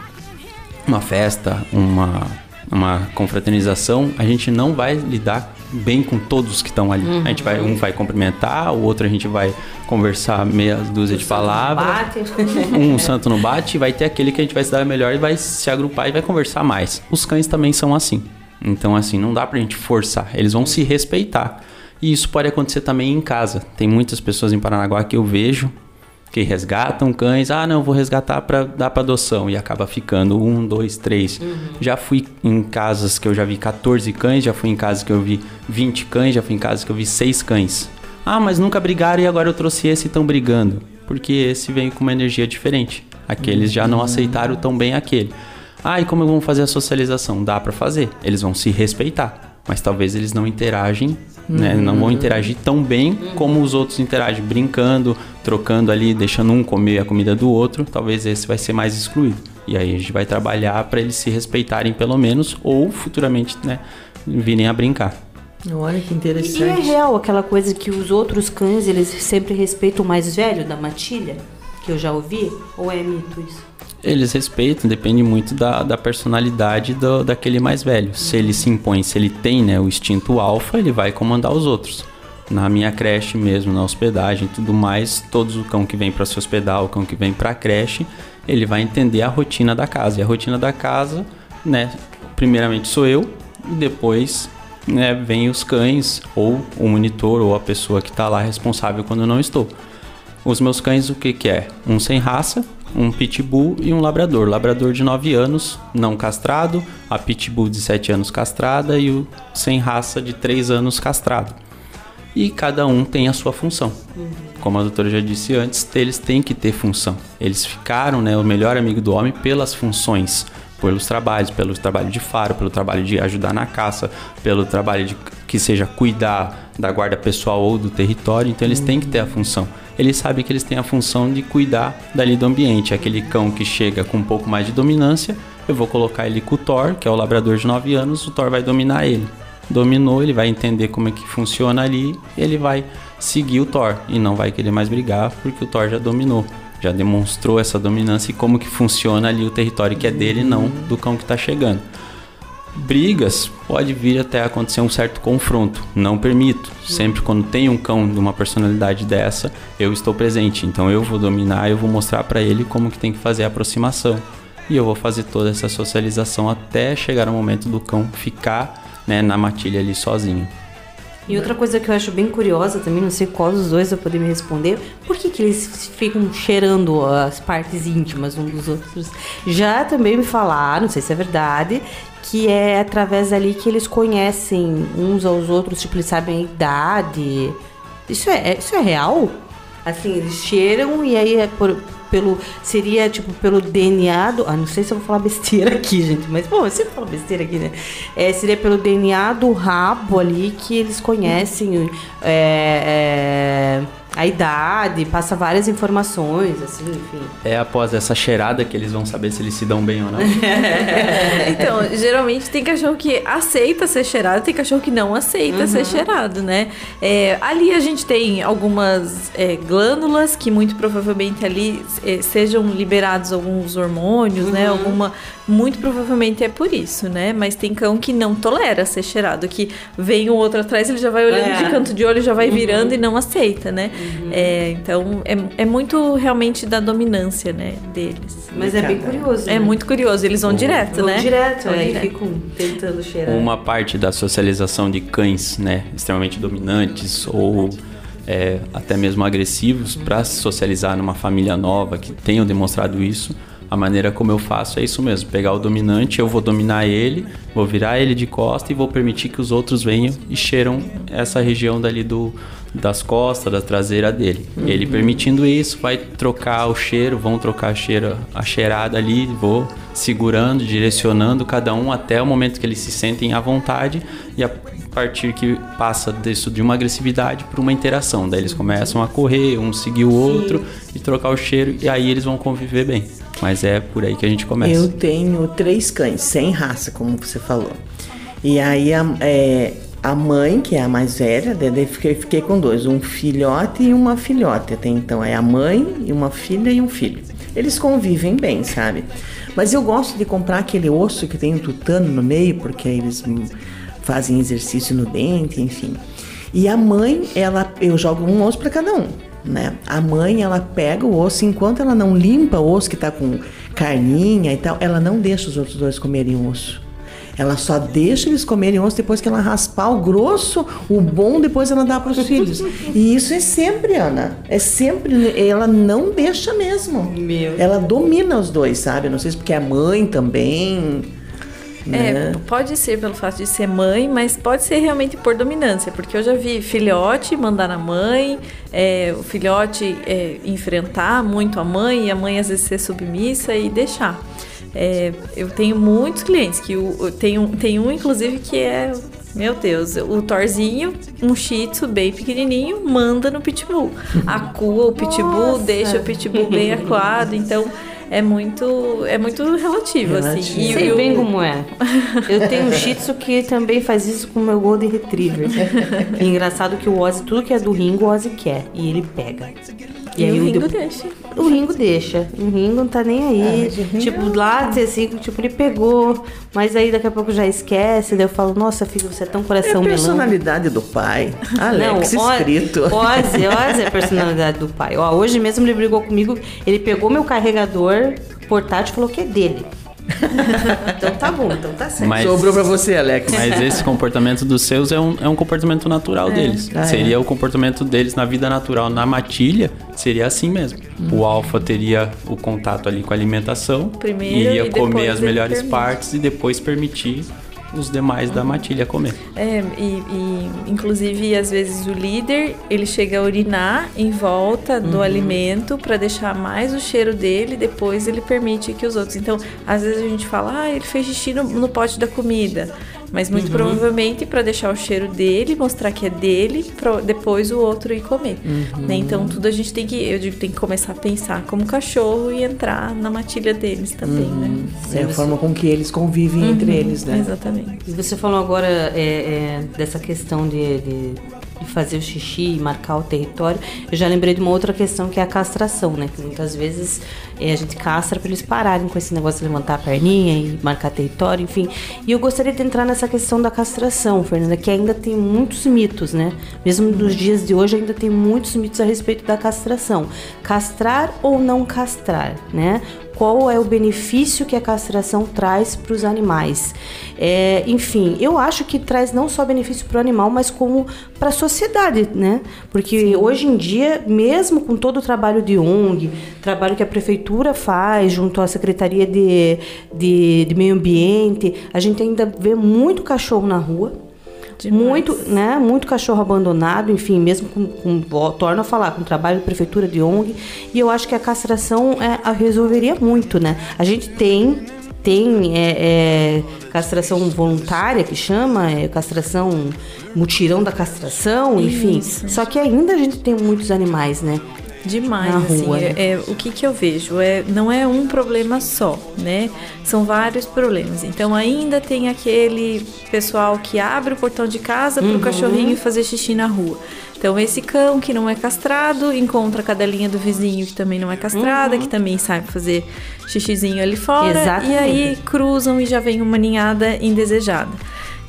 uma festa, uma, uma confraternização, a gente não vai lidar bem com todos que estão ali. Uhum. A gente vai, um vai cumprimentar, o outro a gente vai conversar meia dúzia de palavras. Um santo no bate, vai ter aquele que a gente vai se dar melhor e vai se agrupar e vai conversar mais. Os cães também são assim. Então, assim, não dá pra gente forçar. Eles vão se respeitar. E isso pode acontecer também em casa. Tem muitas pessoas em Paranaguá que eu vejo que resgatam cães. Ah, não, vou resgatar para dar para adoção. E acaba ficando um, dois, três. Uhum. Já fui em casas que eu já vi 14 cães, já fui em casas que eu vi 20 cães, já fui em casas que eu vi 6 cães. Ah, mas nunca brigaram e agora eu trouxe esse e estão brigando. Porque esse vem com uma energia diferente. Aqueles já não aceitaram tão bem aquele. Ah, e como vão fazer a socialização? Dá para fazer. Eles vão se respeitar. Mas talvez eles não interagem, né? Não vão interagir tão bem como os outros interagem, brincando, trocando ali, deixando um comer a comida do outro. Talvez esse vai ser mais excluído. E aí a gente vai trabalhar para eles se respeitarem pelo menos ou futuramente, né, virem a brincar. Olha que E é interessante. real aquela coisa que os outros cães, eles sempre respeitam o mais velho da matilha? Que eu já ouvi? Ou é mito isso? Eles respeitam, depende muito da, da personalidade do, daquele mais velho. Se ele se impõe, se ele tem né, o instinto alfa, ele vai comandar os outros. Na minha creche mesmo, na hospedagem tudo mais, todos o cão que vem para se hospedar, o cão que vem para a creche, ele vai entender a rotina da casa. E a rotina da casa, né, primeiramente sou eu, e depois né, vem os cães, ou o monitor, ou a pessoa que está lá responsável quando eu não estou. Os meus cães, o que, que é? Um sem raça, um pitbull e um labrador. Labrador de 9 anos, não castrado, a pitbull de 7 anos castrada e o sem raça de 3 anos castrado. E cada um tem a sua função. Como a doutora já disse antes, eles têm que ter função. Eles ficaram né, o melhor amigo do homem pelas funções, pelos trabalhos, pelo trabalho de faro, pelo trabalho de ajudar na caça, pelo trabalho de que seja cuidar da guarda pessoal ou do território. Então eles têm que ter a função. Eles sabem que eles têm a função de cuidar dali do ambiente. Aquele cão que chega com um pouco mais de dominância, eu vou colocar ele com o Thor, que é o labrador de 9 anos, o Thor vai dominar ele. Dominou, ele vai entender como é que funciona ali, ele vai seguir o Thor e não vai querer mais brigar porque o Thor já dominou, já demonstrou essa dominância e como que funciona ali o território que é dele, não do cão que está chegando. Brigas pode vir até acontecer um certo confronto, não permito. Sempre quando tem um cão de uma personalidade dessa, eu estou presente. Então eu vou dominar, eu vou mostrar para ele como que tem que fazer a aproximação. E eu vou fazer toda essa socialização até chegar o momento do cão ficar né, na matilha ali sozinho. E outra coisa que eu acho bem curiosa também, não sei qual dos dois vai poder me responder, por que, que eles ficam cheirando as partes íntimas um dos outros? Já também me falaram, não sei se é verdade, que é através dali que eles conhecem uns aos outros, tipo, eles sabem a idade. Isso é, isso é real? Assim, eles cheiram e aí é por, pelo. Seria tipo pelo DNA do. Ah, não sei se eu vou falar besteira aqui, gente, mas bom, eu sempre falo besteira aqui, né? É, seria pelo DNA do rabo ali que eles conhecem é, é, a idade, passa várias informações, assim, enfim. É após essa cheirada que eles vão saber se eles se dão bem ou não. então, geralmente tem cachorro que aceita ser cheirado, tem cachorro que não aceita Uhum. ser cheirado, né? É, ali a gente tem algumas é, glândulas que muito provavelmente ali eh, sejam liberados alguns hormônios, né? Uhum. Alguma. Muito provavelmente é por isso, né? Mas tem cão que não tolera ser cheirado, que vem o outro atrás, ele já vai olhando É. de canto de olho, já vai Uhum. virando e não aceita, né? É, então é, é muito realmente da dominância, né? Deles. Mas é bem curioso, É né? muito curioso, eles vão direto, Vão né? direto, Vão aí direto. ficam tentando cheirar. Uma parte da socialização de cães, né, extremamente dominantes ou é, até mesmo agressivos para socializar numa família nova que tenham demonstrado isso. A maneira como eu faço é isso mesmo: pegar o dominante, eu vou dominar ele, vou virar ele de costa e vou permitir que os outros venham e cheiram essa região dali do das costas, da traseira dele. Uhum. Ele permitindo isso, vai trocar o cheiro, vão trocar a, cheiro, a cheirada ali, vou segurando, direcionando cada um até o momento que eles se sentem à vontade e a partir que passa disso de uma agressividade para uma interação. Daí eles começam a correr, um seguir o outro e trocar o cheiro e aí eles vão conviver bem. Mas é por aí que a gente começa. Eu tenho três cães, sem raça, como você falou. E aí é, a mãe, que é a mais velha, daí fiquei, fiquei com dois, um filhote e uma filhote. Até então é a mãe e uma filha e um filho. Eles convivem bem, sabe? Mas eu gosto de comprar aquele osso que tem um tutano no meio, porque eles fazem exercício no dente, enfim. E a mãe, ela, eu jogo um osso para cada um, né? A mãe, ela pega o osso, enquanto ela não limpa o osso que tá com carninha e tal, ela não deixa os outros dois comerem o osso. Ela só deixa eles comerem osso depois que ela raspar o grosso, o bom, depois ela dá para os filhos. E isso é sempre, Ana. É sempre. Ela não deixa mesmo. Ela domina os dois, sabe? Não sei se porque é mãe também. É, né? pode ser pelo fato de ser mãe, mas pode ser realmente por dominância, porque eu já vi filhote mandar na mãe, é, o filhote é, enfrentar muito a mãe e a mãe às vezes ser submissa e deixar. É, eu tenho muitos clientes que o, tem, um, tem um, inclusive, que é, meu Deus, o Thorzinho, um shih tzu bem pequenininho, manda no pitbull. Acua o pitbull, Nossa. deixa o pitbull bem acuado, então é muito, é muito relativo, assim. E Sei o- bem como é. Eu tenho um shih tzu que também faz isso com o meu Golden Retriever. E é engraçado que o Ozzy, tudo que é do Ringo, o Ozzy quer. E ele pega. E o Ringo de- deixa. O Ringo deixa. O Ringo não tá nem aí. tipo, lá, assim, tipo, ele pegou, mas aí daqui a pouco já esquece. Daí eu falo, nossa, filho, você é tão É a coração melão. personalidade do pai. Alex Não, escrito. Ozzy, Ozzy é a personalidade do pai. Ó, hoje mesmo ele brigou comigo, ele pegou meu carregador portátil e falou que é dele. então tá bom, então tá certo. Mas- Sobrou pra você, Alex. Mas esse comportamento dos seus é um, é um comportamento natural É. deles. É. seria o comportamento deles na vida natural. Na matilha, seria assim mesmo. Hum. O alfa teria o contato ali com a alimentação, Primeiro iria e comer as melhores permite. partes e depois permitir os demais da matilha comer. É, e, e, inclusive às vezes o líder ele chega a urinar em volta do Uhum. alimento para deixar mais o cheiro dele, depois ele permite que os outros. Então, às vezes a gente fala, ah, ele fez xixi no, no pote da comida, mas muito Uhum. provavelmente para deixar o cheiro dele, mostrar que é dele, pra depois o outro ir comer. Uhum. Né? Então, tudo a gente tem que, eu digo, tem que começar a pensar como cachorro e entrar na matilha deles também, né? É a forma com que eles convivem entre Uhum, eles, né? Exatamente. E você falou agora é, é, dessa questão de, de, de fazer o xixi e marcar o território. Eu já lembrei de uma outra questão que é a castração, né? Que muitas vezes é, a gente castra para eles pararem com esse negócio de levantar a perninha e marcar território, enfim. E eu gostaria de entrar nessa questão da castração, Fernanda, que ainda tem muitos mitos, né? Mesmo nos dias de hoje ainda tem muitos mitos a respeito da castração. Castrar ou não castrar, né? Qual é o benefício que a castração traz para os animais. É, enfim, eu acho que traz não só benefício para o animal, mas como para a sociedade, né? Porque hoje em dia, mesmo com todo o trabalho de ONG, trabalho que a prefeitura faz junto à Secretaria de, de, de Meio Ambiente, a gente ainda vê muito cachorro na rua. Muito, né? Muito cachorro abandonado, enfim, mesmo com, com torno a falar, com trabalho de prefeitura de ONG. E eu acho que a castração é, a resolveria muito, né? A gente tem tem é, é, castração voluntária que chama, é, castração mutirão da castração, enfim. Isso. Só que ainda a gente tem muitos animais, né? Demais, na assim, rua. é- né? é, o que, que eu vejo? É, não é um problema só, né? São vários problemas. Então ainda tem aquele pessoal que abre o portão de casa para o Uhum. cachorrinho fazer xixi na rua. Então esse cão que não é castrado encontra a cadelinha do vizinho que também não é castrada, Uhum. que também sabe fazer xixizinho ali fora. Exatamente. E aí cruzam e já vem uma ninhada indesejada.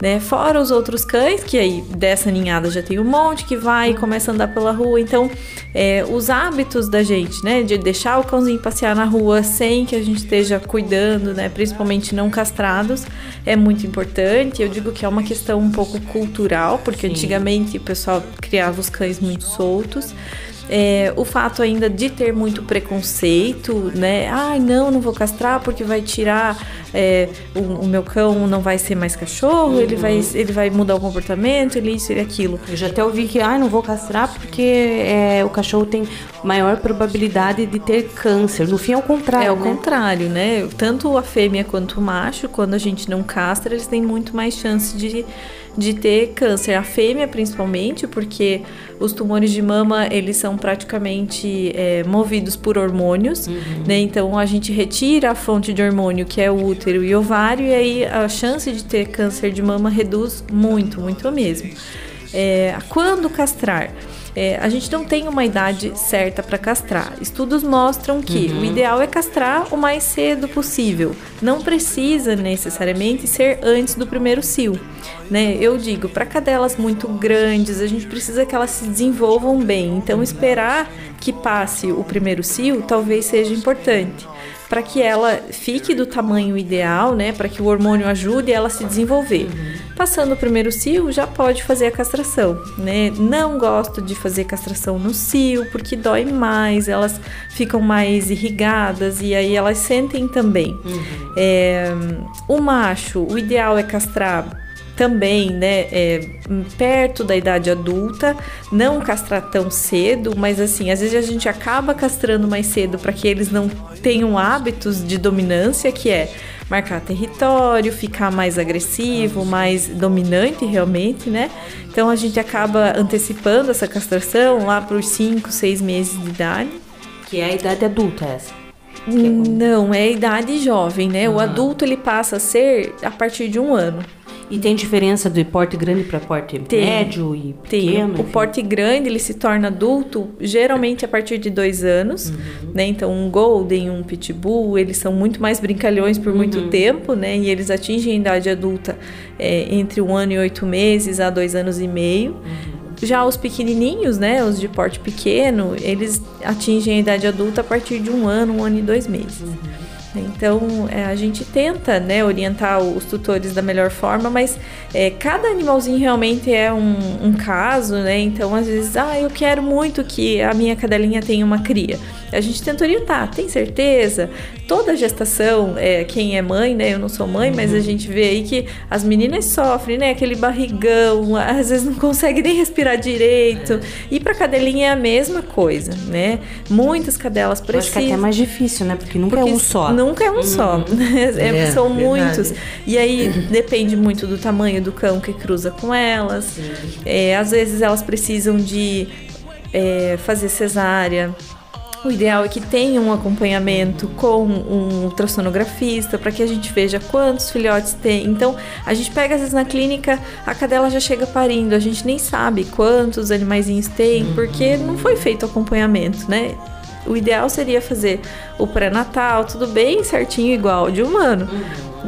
Né? Fora os outros cães, que aí dessa ninhada já tem um monte que vai e começa a andar pela rua. Então, é, os hábitos da gente, né? De deixar o cãozinho passear na rua sem que a gente esteja cuidando, né? Principalmente não castrados, é muito importante. Eu digo que é uma questão um pouco cultural, porque Sim. antigamente o pessoal criava os cães muito soltos. É, o fato ainda de ter muito preconceito, né? Ai, não, não vou castrar porque vai tirar é, o, o meu cão não vai ser mais cachorro, ele, vai, ele vai mudar o comportamento, ele isso, ele aquilo. Eu já até ouvi que, ai, não vou castrar porque é, o cachorro tem maior probabilidade de ter câncer. No fim é o contrário. É o né? contrário, né? Tanto a fêmea quanto o macho, quando a gente não castra, eles têm muito mais chance de, de ter câncer. A fêmea, principalmente, porque os tumores de mama, eles são praticamente é, movidos por hormônios, né? Então, a gente retira a fonte de hormônio, que é o útero e ovário, e aí a chance de ter câncer de mama reduz muito, muito mesmo. É, quando castrar? É, a gente não tem uma idade certa para castrar. Estudos mostram que Uhum. o ideal é castrar o mais cedo possível. Não precisa necessariamente ser antes do primeiro cio. Né? Eu digo, para cadelas muito grandes, a gente precisa que elas se desenvolvam bem. Então, esperar que passe o primeiro cio talvez seja importante para que ela fique do tamanho ideal, né? Para que o hormônio ajude ela a se desenvolver. Passando o primeiro cio, já pode fazer a castração, né? Não gosto de fazer castração no cio porque dói mais, elas ficam mais irrigadas e aí elas sentem também. É, o macho, o ideal é castrar também, né, é, perto da idade adulta, não castrar tão cedo, mas assim, às vezes a gente acaba castrando mais cedo para que eles não tenham hábitos de dominância, que é marcar território, ficar mais agressivo, mais dominante realmente, né? Então a gente acaba antecipando essa castração lá para os 5, 6 meses de idade. Que é a idade adulta essa. Não, é a idade jovem, né? O adulto ele passa a ser a partir de um ano. E tem diferença de porte grande para porte Tem. médio e Tem. pequeno? O porte grande ele se torna adulto geralmente a partir de dois anos, né? Então um golden, um pitbull, eles são muito mais brincalhões por muito tempo, né? E eles atingem a idade adulta é, entre um ano e oito meses a dois anos e meio. Já os pequenininhos, né? Os de porte pequeno, eles atingem a idade adulta a partir de um ano, um ano e dois meses. Então é, a gente tenta né, orientar os tutores da melhor forma, mas é, cada animalzinho realmente é um, um caso, né? Então às vezes, ah, eu quero muito que a minha cadelinha tenha uma cria. A gente tenta orientar, tem certeza? Toda gestação, é, quem é mãe, né? Eu não sou mãe, mas a gente vê aí que as meninas sofrem, né? Aquele barrigão, às vezes não consegue nem respirar direito. E para cadelinha é a mesma coisa, né? Muitas cadelas Eu acho que precisam. até é mais difícil, né? Porque nunca é Porque um só. Nunca é um só. É, É, são muitos. E aí depende muito do tamanho do cão que cruza com elas. É, às vezes elas precisam de é, fazer cesárea. O ideal é que tenha um acompanhamento com um ultrassonografista para que a gente veja quantos filhotes tem. Então, a gente pega às vezes na clínica, a cadela já chega parindo, a gente nem sabe quantos animaizinhos tem, porque não foi feito acompanhamento, né? O ideal seria fazer o pré-natal, tudo bem certinho, igual de humano.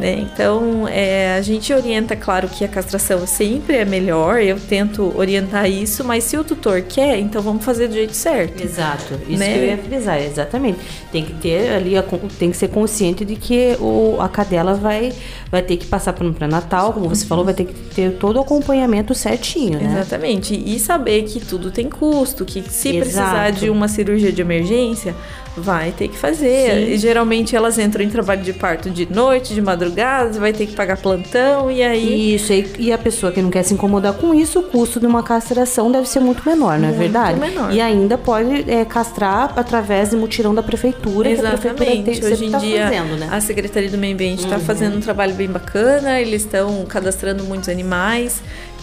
Né? Então, é, a gente orienta, claro, que a castração sempre é melhor, eu tento orientar isso, mas se o tutor quer, então vamos fazer do jeito certo. Exato, isso Né? que eu ia frisar, exatamente. Tem que ter ali, a tem que ser consciente de que o, a cadela vai, vai ter que passar por um pré-natal, como você falou, vai ter que ter todo o acompanhamento certinho, né? Exatamente. E saber que tudo tem custo, que se Exato. precisar de uma cirurgia de emergência, vai ter que fazer. Sim. E geralmente elas entram em trabalho de parto de noite, de madrugada, vai ter que pagar plantão e aí. Isso, e, e a pessoa que não quer se incomodar com isso, o custo de uma castração deve ser muito menor, não é Muito verdade? menor. E ainda pode é, castrar através de mutirão da prefeitura, prefeitura Exatamente. sempre Hoje em tá dia, fazendo, né? a Secretaria do Meio Ambiente está Uhum. fazendo um trabalho bem bacana, eles estão cadastrando muitos animais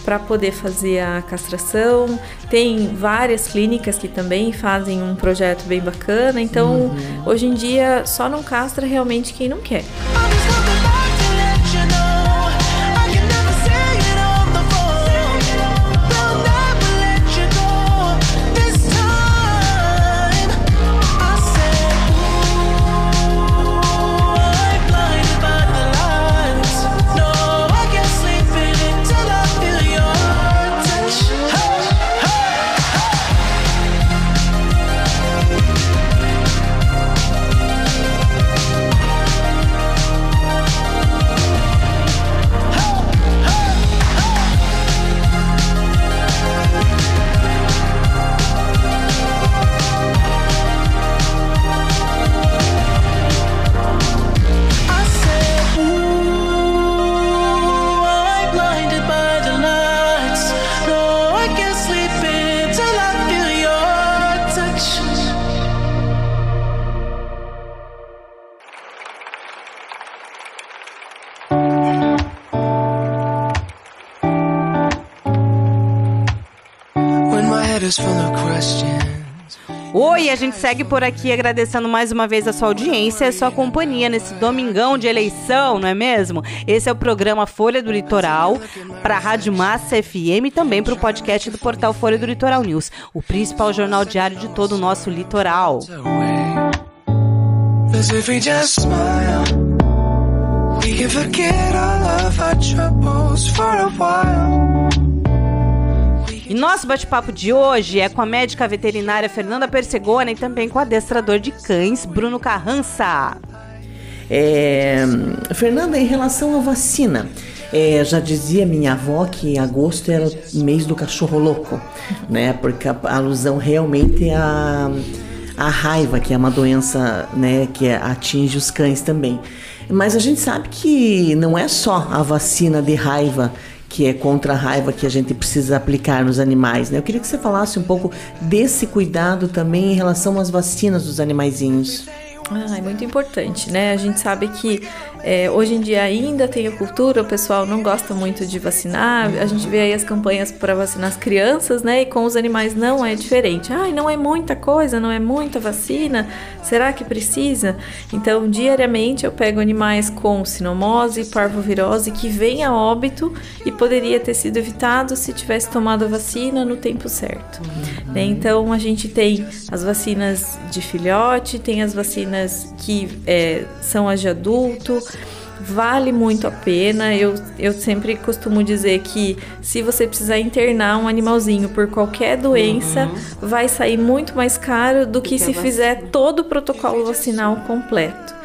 para poder fazer a castração. Tem várias clínicas que também fazem um projeto bem bacana. Então, hoje em dia, só não castra realmente quem não quer. Gente segue por aqui agradecendo mais uma vez a sua audiência e a sua companhia nesse domingão de eleição, não é mesmo? Esse é o programa Folha do Litoral para a Rádio Massa FM e também para o podcast do portal Folha do Litoral News, o principal jornal diário de todo o nosso litoral. We can forget all of our troubles for a while. E nosso bate-papo de hoje é com a médica veterinária Fernanda Persegona e também com o adestrador de cães Bruno Carrança. É, Fernanda, em relação à vacina, é, já dizia minha avó que agosto era o mês do cachorro louco, né? Porque a alusão realmente é a, a raiva, que é uma doença né, que atinge os cães também. Mas a gente sabe que não é só a vacina de raiva que é contra a raiva que a gente precisa aplicar nos animais, né? Eu queria que você falasse um pouco desse cuidado também em relação às vacinas dos animaizinhos. Ah, é muito importante, né? A gente sabe que é, hoje em dia ainda tem a cultura, o pessoal não gosta muito de vacinar. A gente vê aí as campanhas para vacinar as crianças, né? E com os animais não é diferente. Ai, não é muita coisa, não é muita vacina. Será que precisa? Então, diariamente eu pego animais com sinomose, parvovirose que vêm a óbito e poderia ter sido evitado se tivesse tomado a vacina no tempo certo. né? Então, a gente tem as vacinas de filhote, tem as vacinas que é, são as de adulto. Vale muito a pena. Eu, eu sempre costumo dizer que se você precisar internar um animalzinho por qualquer doença, vai sair muito mais caro do que, que se fizer todo o protocolo vacinal completo.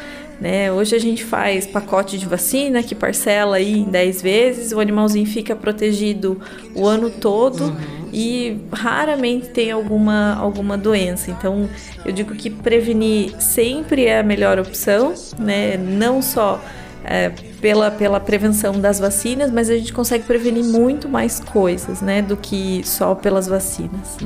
Né? Hoje a gente faz pacote de vacina que parcela aí em 10 vezes, o animalzinho fica protegido o ano todo e raramente tem alguma, alguma doença. Então eu digo que prevenir sempre é a melhor opção, né? não só é, pela, pela prevenção das vacinas, mas a gente consegue prevenir muito mais coisas né? do que só pelas vacinas.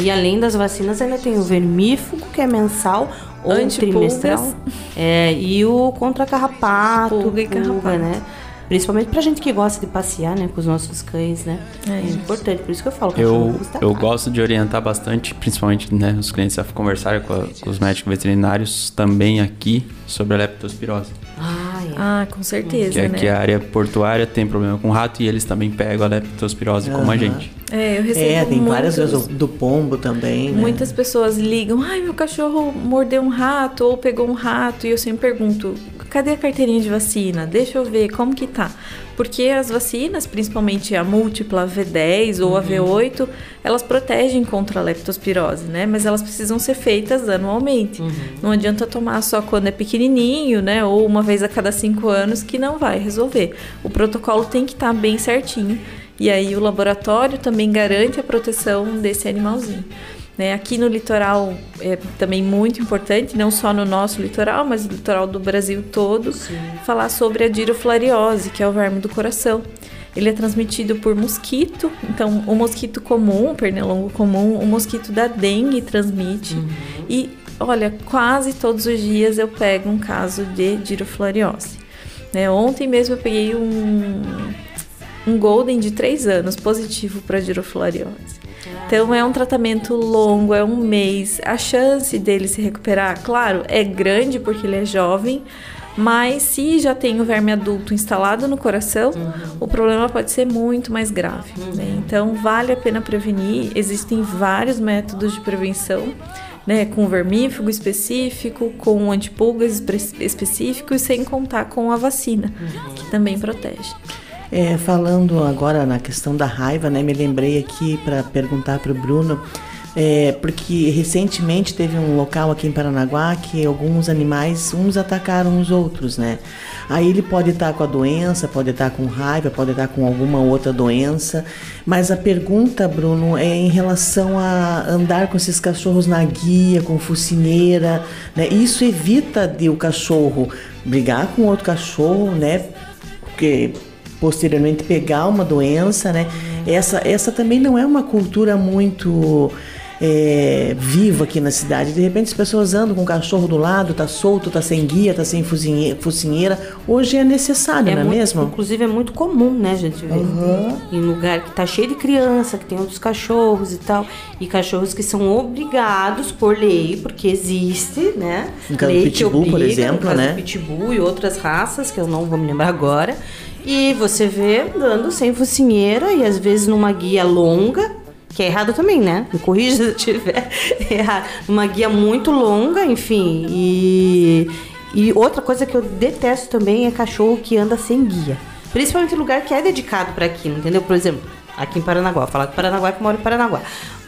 E além das vacinas, ainda tem o vermífugo, que é mensal ou trimestral. É, e o contra carrapato, Pulga e carrapato. né? Principalmente pra gente que gosta de passear, né, com os nossos cães, né? É, importante, por isso que eu falo que Eu, eu gosto de orientar bastante, principalmente né, os clientes a conversarem com, a- com os médicos veterinários também aqui sobre a leptospirose. Ah, é. Ah, com certeza, Que né? aqui a área portuária tem problema com rato e eles também pegam a leptospirose como a gente. É, eu recebo É, tem várias muitos- vezes o do pombo também. né? Muitas pessoas ligam, ai, meu cachorro mordeu um rato ou pegou um rato, e eu sempre pergunto, cadê a carteirinha de vacina? Deixa eu ver como que tá. Porque as vacinas, principalmente a múltipla V10 ou a V8, elas protegem contra a leptospirose, né? Mas elas precisam ser feitas anualmente. Não adianta tomar só quando é pequenininho, né? Ou uma vez a cada cinco anos, que não vai resolver. O protocolo tem que estar bem certinho. E aí o laboratório também garante a proteção desse animalzinho. Né? Aqui no litoral é também muito importante, não só no nosso litoral, mas no litoral do Brasil todo, falar sobre a diroflariose, que é o verme do coração. Ele é transmitido por mosquito, então o mosquito comum, o pernilongo comum, o mosquito da dengue transmite. E olha, quase todos os dias eu pego um caso de diroflariose. Né? Ontem mesmo eu peguei um um golden de 3 anos positivo para giroflariose. Então é um tratamento longo, é um mês. A chance dele se recuperar, claro, é grande porque ele é jovem, mas se já tem o verme adulto instalado no coração, o problema pode ser muito mais grave. né? Então vale a pena prevenir. Existem vários métodos de prevenção. Né, com vermífugo específico, com antipulgas espe- específico e sem contar com a vacina, que também protege. É, falando agora na questão da raiva, né? Me lembrei aqui para perguntar para o Bruno, é, porque recentemente teve um local aqui em Paranaguá que alguns animais uns atacaram os outros, né? Aí ele pode estar com a doença, pode estar com raiva, pode estar com alguma outra doença. Mas a pergunta, Bruno, é em relação a andar com esses cachorros na guia, com focinheira, né? Isso evita de o cachorro brigar com outro cachorro, né? Porque posteriormente pegar uma doença, né? Essa, essa também não é uma cultura muito é, viva aqui na cidade. De repente as pessoas andam com o cachorro do lado, tá solto, tá sem guia, tá sem focinhe- focinheira. Hoje é necessário, não é muito- mesmo? Inclusive é muito comum, né, gente? Ver em lugar que tá cheio de criança, que tem outros cachorros e tal. E cachorros que são obrigados por lei, porque existe, né? No caso do lei que pitbull, por obriga, exemplo, no caso né? do pitbull e outras raças, que eu não vou me lembrar agora. E você vê andando sem focinheira e às vezes numa guia longa, que é errado também, né? Me corrija se eu tiver errado. Uma guia muito longa, enfim. E, e outra coisa que eu detesto também é cachorro que anda sem guia. Principalmente em lugar que é dedicado para aquilo, entendeu? Por exemplo, aqui em Paranaguá, falar de Paranaguá que mora em Paranaguá.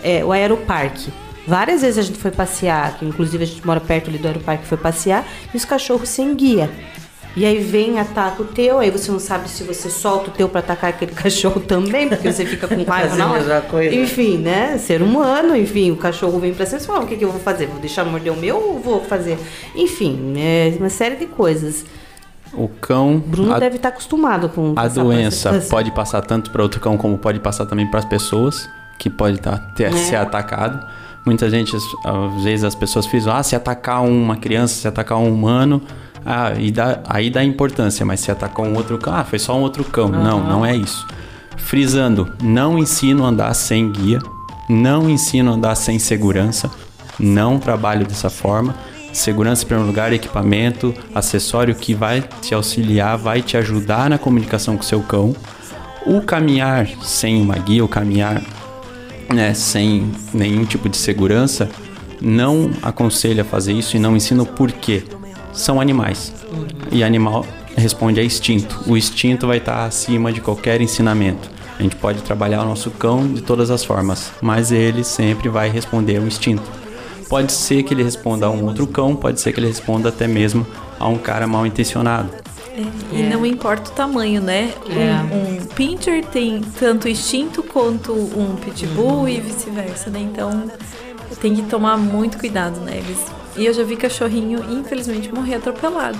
É, o Aeroparque. Várias vezes a gente foi passear, que inclusive a gente mora perto ali do Aeroparque, foi passear, e os cachorros sem guia. E aí vem, ataca o teu, aí você não sabe se você solta o teu pra atacar aquele cachorro também, porque você fica com raiva na a hora. mesma coisa. Enfim, né? Ser humano, enfim, o cachorro vem pra cima e você fala, o que, que eu vou fazer? Vou deixar morder o meu ou vou fazer? Enfim, é uma série de coisas. O cão. Bruno a, deve estar acostumado com a doença pode passar tanto para outro cão como pode passar também para as pessoas, que pode tá, ter, É. ser atacado. Muita gente, às- às vezes as pessoas frisam, ah, se atacar uma criança, se atacar um humano, ah, e dá, aí dá importância, mas se atacar um outro cão, ah, foi só um outro cão. Não, Aham. não é isso. Frisando, não ensino a andar sem guia, não ensino a andar sem segurança, não trabalho dessa forma. Segurança em primeiro lugar, equipamento, acessório que vai te auxiliar, vai te ajudar na comunicação com o seu cão. O caminhar sem uma guia, o caminhar né, sem nenhum tipo de segurança, não aconselho a fazer isso e não ensino por quê. São animais. E animal responde a instinto. O instinto vai estar acima de qualquer ensinamento. A gente pode trabalhar o nosso cão de todas as formas, mas ele sempre vai responder ao instinto. Pode ser que ele responda a um outro cão, pode ser que ele responda até mesmo a um cara mal intencionado. E não importa o tamanho, né? É. Um, um pincher tem tanto instinto quanto um pitbull e vice-versa, né? Então tem que tomar muito cuidado, né? Eles... E eu já vi cachorrinho, infelizmente, morrer atropelado.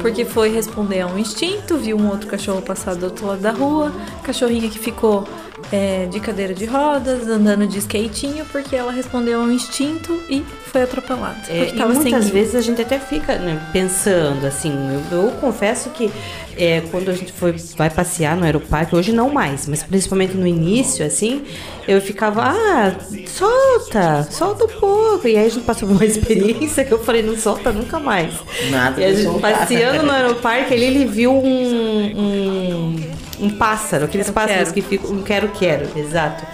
Porque foi responder a um instinto, viu um outro cachorro passar do outro lado da rua, cachorrinha que ficou é, de cadeira de rodas, andando de skatinho, porque ela respondeu a um instinto e foi atropelada. É, e muitas vezes a gente até fica né, pensando, assim, eu, eu confesso que é, quando a gente foi, vai passear no aeroparque, hoje não mais, mas principalmente no início, assim, eu ficava, ah, solta, solta um pouco. E aí a gente passou por uma experiência que eu falei, não solta nunca mais. Nada E a gente soltar. passeando no aeroparque, ele, ele viu um, um, um pássaro, aqueles pássaros que ficam, um quero-quero, exato.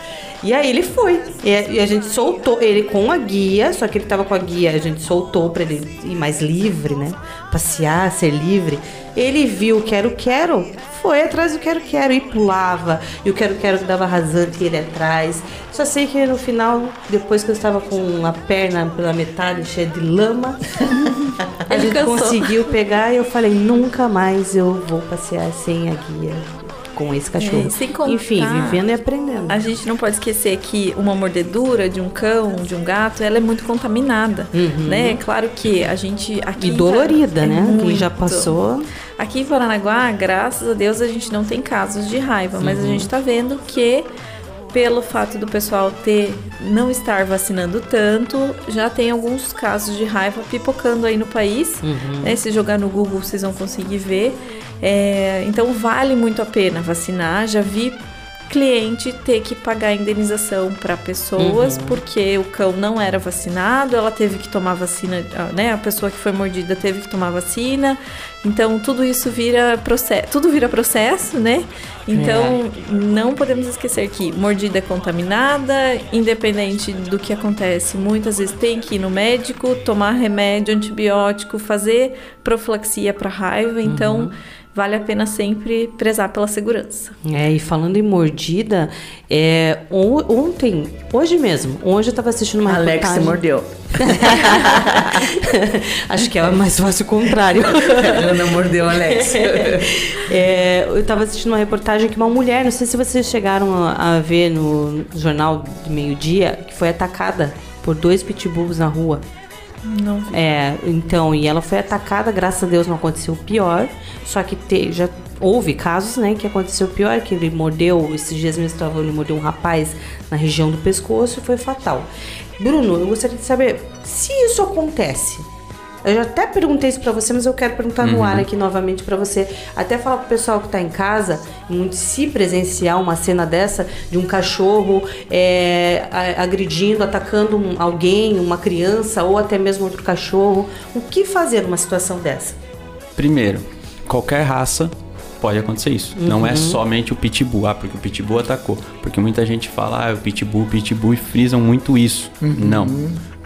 E aí ele foi. E a, e a gente soltou ele com a guia, só que ele tava com a guia, a gente soltou pra ele ir mais livre, né? Passear, ser livre. Ele viu o quero-quero, foi atrás do quero-quero e pulava. E o quero-quero dava rasante e ele atrás. Só sei que no final, depois que eu estava com a perna pela metade cheia de lama, a Ele gente cansou. conseguiu pegar e eu falei, nunca mais eu vou passear sem a guia com esse cachorro. É, sem contar, Enfim, vivendo e aprendendo. A gente não pode esquecer que uma mordedura de um cão, de um gato, ela é muito contaminada, Uhum. né? Claro que a gente aqui E dolorida, é né? Quem já passou. Aqui em Paranaguá, graças a Deus, a gente não tem casos de raiva, mas a Uhum. gente tá vendo que pelo fato do pessoal ter não estar vacinando tanto, já tem alguns casos de raiva pipocando aí no país. Uhum. né? Se jogar no Google, vocês vão conseguir ver. É, então vale muito a pena vacinar. Já vi cliente ter que pagar indenização para pessoas Uhum. porque o cão não era vacinado, ela teve que tomar vacina, né? A pessoa que foi mordida teve que tomar vacina. Então tudo isso vira processo, tudo vira processo, né? Então não podemos esquecer que mordida é contaminada, independente do que acontece, muitas vezes tem que ir no médico, tomar remédio, antibiótico, fazer profilaxia para raiva. Então vale a pena sempre prezar pela segurança. É, e falando em mordida, é, on- ontem, hoje mesmo, hoje eu tava assistindo uma Alex reportagem... se mordeu. Acho que é mais fácil o contrário. Ana mordeu Alex. É, eu tava assistindo uma reportagem que uma mulher, não sei se vocês chegaram a, a ver no jornal de meio-dia, que foi atacada por dois pitbulls na rua. Não vi. É, então, e ela foi atacada, graças a Deus não aconteceu pior, só que te- já houve casos, né, que aconteceu pior, que ele mordeu, esses dias mesmo estava ele mordeu um rapaz na região do pescoço e foi fatal. Bruno, eu gostaria de saber se isso acontece. Eu já até perguntei isso pra você, mas eu quero perguntar no Uhum. ar aqui novamente pra você. Até falar pro pessoal que tá em casa, muito se presenciar uma cena dessa de um cachorro é, agredindo, atacando um- alguém, uma criança ou até mesmo outro cachorro. O que fazer numa situação dessa? Primeiro, qualquer raça pode acontecer isso. Não é Uhum. somente o pitbull, ah, porque o pitbull atacou. Porque muita gente fala, ah, o pitbull, o pitbull e frisam muito isso. Uhum. Não.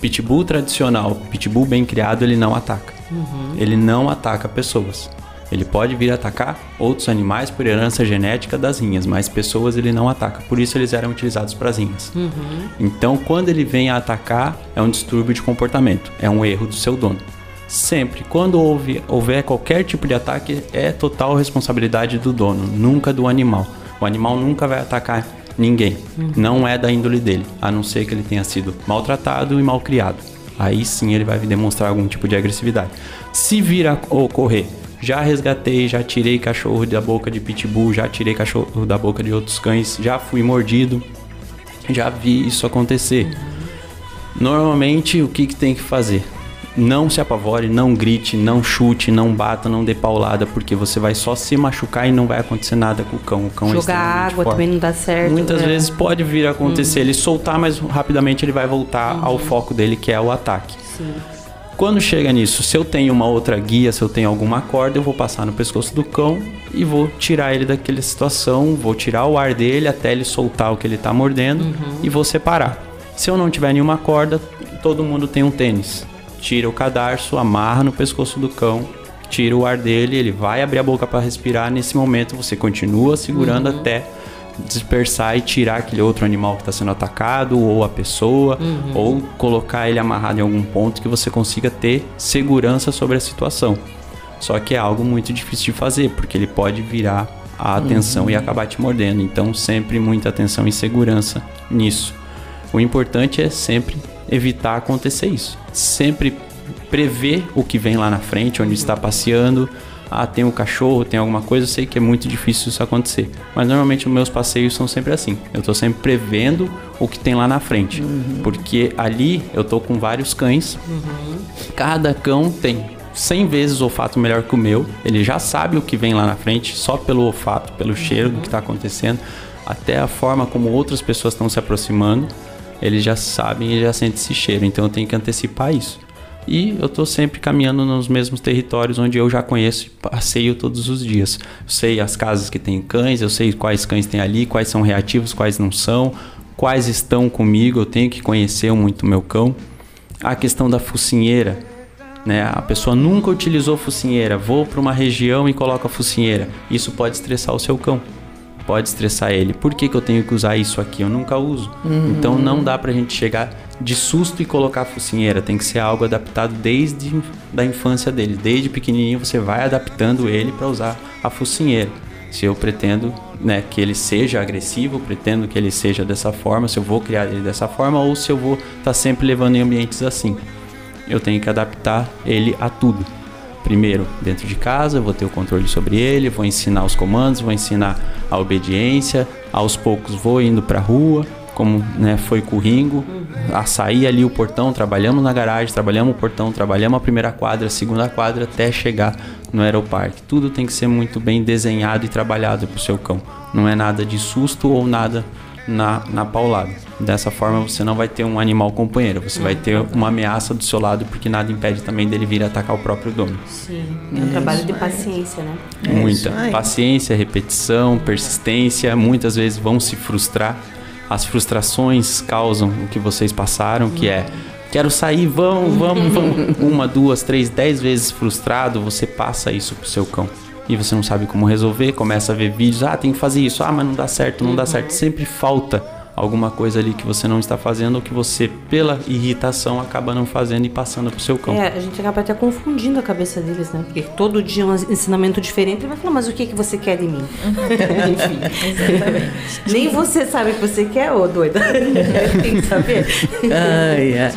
Pitbull tradicional, pitbull bem criado, ele não ataca. Uhum. Ele não ataca pessoas. Ele pode vir atacar outros animais por herança genética das rinhas, mas pessoas ele não ataca. Por isso eles eram utilizados para as rinhas. Uhum. Então, quando ele vem a atacar, é um distúrbio de comportamento, é um erro do seu dono. Sempre, quando houve, houver qualquer tipo de ataque, é total responsabilidade do dono, nunca do animal. O animal nunca vai atacar ninguém, Uhum. não é da índole dele, a não ser que ele tenha sido maltratado e mal criado. Aí sim ele vai demonstrar algum tipo de agressividade. Se vir a ocorrer, já resgatei, já tirei cachorro da boca de pitbull, já tirei cachorro da boca de outros cães, já fui mordido, já vi isso acontecer. Normalmente, o que, que tem que fazer? Não se apavore, não grite, não chute, não bata, não dê paulada, porque você vai só se machucar e não vai acontecer nada com o cão. O cão é Jogar extremamente água forte. também não dá certo. Muitas né? vezes pode vir a acontecer ele soltar, mas rapidamente ele vai voltar ao foco dele, que é o ataque. Sim. Quando chega nisso, se eu tenho uma outra guia, se eu tenho alguma corda, eu vou passar no pescoço do cão e vou tirar ele daquela situação, vou tirar o ar dele até ele soltar o que ele tá mordendo e vou separar. Se eu não tiver nenhuma corda, todo mundo tem um tênis. Tira o cadarço, amarra no pescoço do cão, tira o ar dele, ele vai abrir a boca para respirar. Nesse momento você continua segurando Uhum. até dispersar e tirar aquele outro animal que está sendo atacado, ou a pessoa, Uhum. ou colocar ele amarrado em algum ponto que você consiga ter segurança sobre a situação. Só que é algo muito difícil de fazer, porque ele pode virar a atenção Uhum. e acabar te mordendo. Então, sempre muita atenção e segurança nisso. O importante é sempre evitar acontecer isso. Sempre prever o que vem lá na frente, onde está passeando. Ah, tem um cachorro, tem alguma coisa, eu sei que é muito difícil isso acontecer. Mas normalmente os meus passeios são sempre assim. Eu tô sempre prevendo o que tem lá na frente. Porque ali eu tô com vários cães. Cada cão tem 100 vezes olfato melhor que o meu. Ele já sabe o que vem lá na frente, só pelo olfato, pelo cheiro do que está acontecendo, até a forma como outras pessoas estão se aproximando. Eles já sabem e já sentem esse cheiro. Então eu tenho que antecipar isso. E eu tô sempre caminhando nos mesmos territórios onde eu já conheço e passeio todos os dias. Eu sei as casas que tem cães, eu sei quais cães tem ali, quais são reativos, quais não são, quais estão comigo, eu tenho que conhecer muito meu cão. A questão da focinheira, né? A pessoa nunca utilizou focinheira, vou para uma região e coloco a focinheira. Isso pode estressar o seu cão. Pode estressar ele. Por que, que eu tenho que usar isso aqui? Eu nunca uso. Uhum. Então não dá pra gente chegar de susto e colocar a focinheira. Tem que ser algo adaptado desde da infância dele. Desde pequenininho você vai adaptando ele para usar a focinheira. Se eu pretendo né, que ele seja agressivo, pretendo que ele seja dessa forma, se eu vou criar ele dessa forma ou se eu vou estar sempre levando em ambientes assim. Eu tenho que adaptar ele a tudo. Primeiro, dentro de casa, vou ter o controle sobre ele, vou ensinar os comandos, vou ensinar a obediência, aos poucos vou indo para a rua, como né, foi com o Ringo, a sair ali o portão, trabalhamos na garagem, trabalhamos o portão, trabalhamos a primeira quadra, a segunda quadra, até chegar no aeroparque. Tudo tem que ser muito bem desenhado e trabalhado para o seu cão. Não é nada de susto ou nada na, na paulada. Dessa forma você não vai ter um animal companheiro, você vai ter uma ameaça do seu lado, porque nada impede também dele vir atacar o próprio dono. Sim, é um trabalho de paciência, né? Muita paciência, repetição, persistência. Muitas vezes vão se frustrar. As frustrações causam o que vocês passaram, que é quero sair, vamos, vamos, vamos. Uma, duas, três, dez vezes frustrado, você passa isso pro seu cão. E você não sabe como resolver, começa a ver vídeos, ah, tem que fazer isso, ah, mas não dá certo, não dá certo. Sempre falta alguma coisa ali que você não está fazendo ou que você, pela irritação, acaba não fazendo e passando pro seu cão. É, a gente acaba até confundindo a cabeça deles, né? Porque todo dia é um ensinamento diferente e vai falar, mas o que, que você quer de mim? Enfim. Exatamente. Nem você sabe o que você quer, ô doida. Tem que saber. Ai, ai.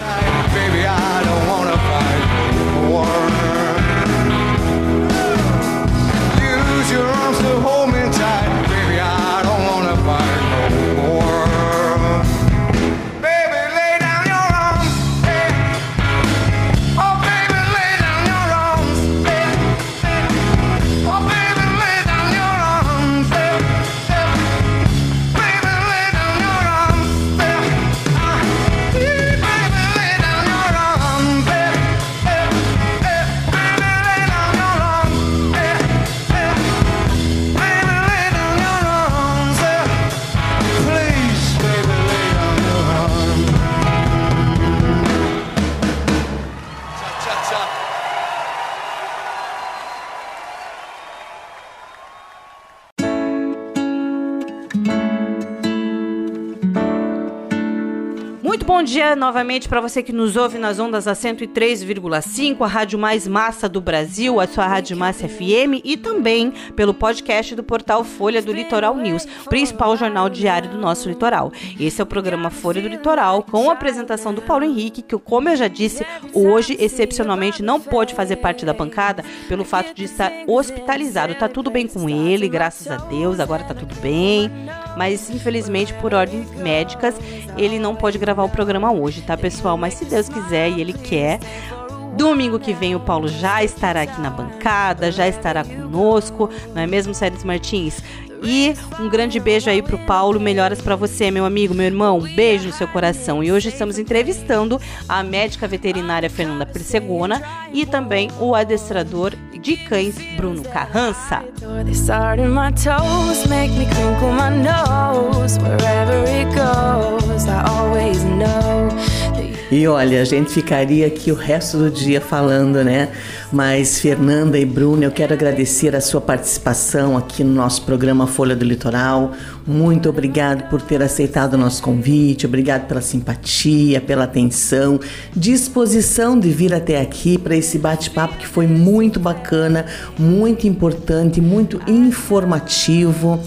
Bom dia novamente para você que nos ouve nas ondas da 103,5, a rádio mais massa do Brasil, a sua rádio massa FM e também pelo podcast do portal Folha do Litoral News, principal jornal diário do nosso litoral. Esse é o programa Folha do Litoral com a apresentação do Paulo Henrique, que como eu já disse, hoje excepcionalmente não pôde fazer parte da bancada pelo fato de estar hospitalizado. Tá tudo bem com ele, graças a Deus, agora tá tudo bem, mas infelizmente por ordens médicas ele não pode gravar o programa hoje, tá, pessoal? Mas se Deus quiser e Ele quer, domingo que vem o Paulo já estará aqui na bancada, já estará conosco, não é mesmo, Séries Martins? E um grande beijo aí pro Paulo, melhoras pra você, meu amigo, meu irmão, beijo no seu coração. E hoje estamos entrevistando a médica veterinária Fernanda Persegona e também o adestrador de cães Bruno Carrança. E olha, a gente ficaria aqui o resto do dia falando, né? Mas Fernanda e Bruno, eu quero agradecer a sua participação aqui no nosso programa Folha do Litoral. Muito obrigado por ter aceitado o nosso convite, obrigado pela simpatia, pela atenção, disposição de vir até aqui para esse bate-papo que foi muito bacana, muito importante, muito informativo.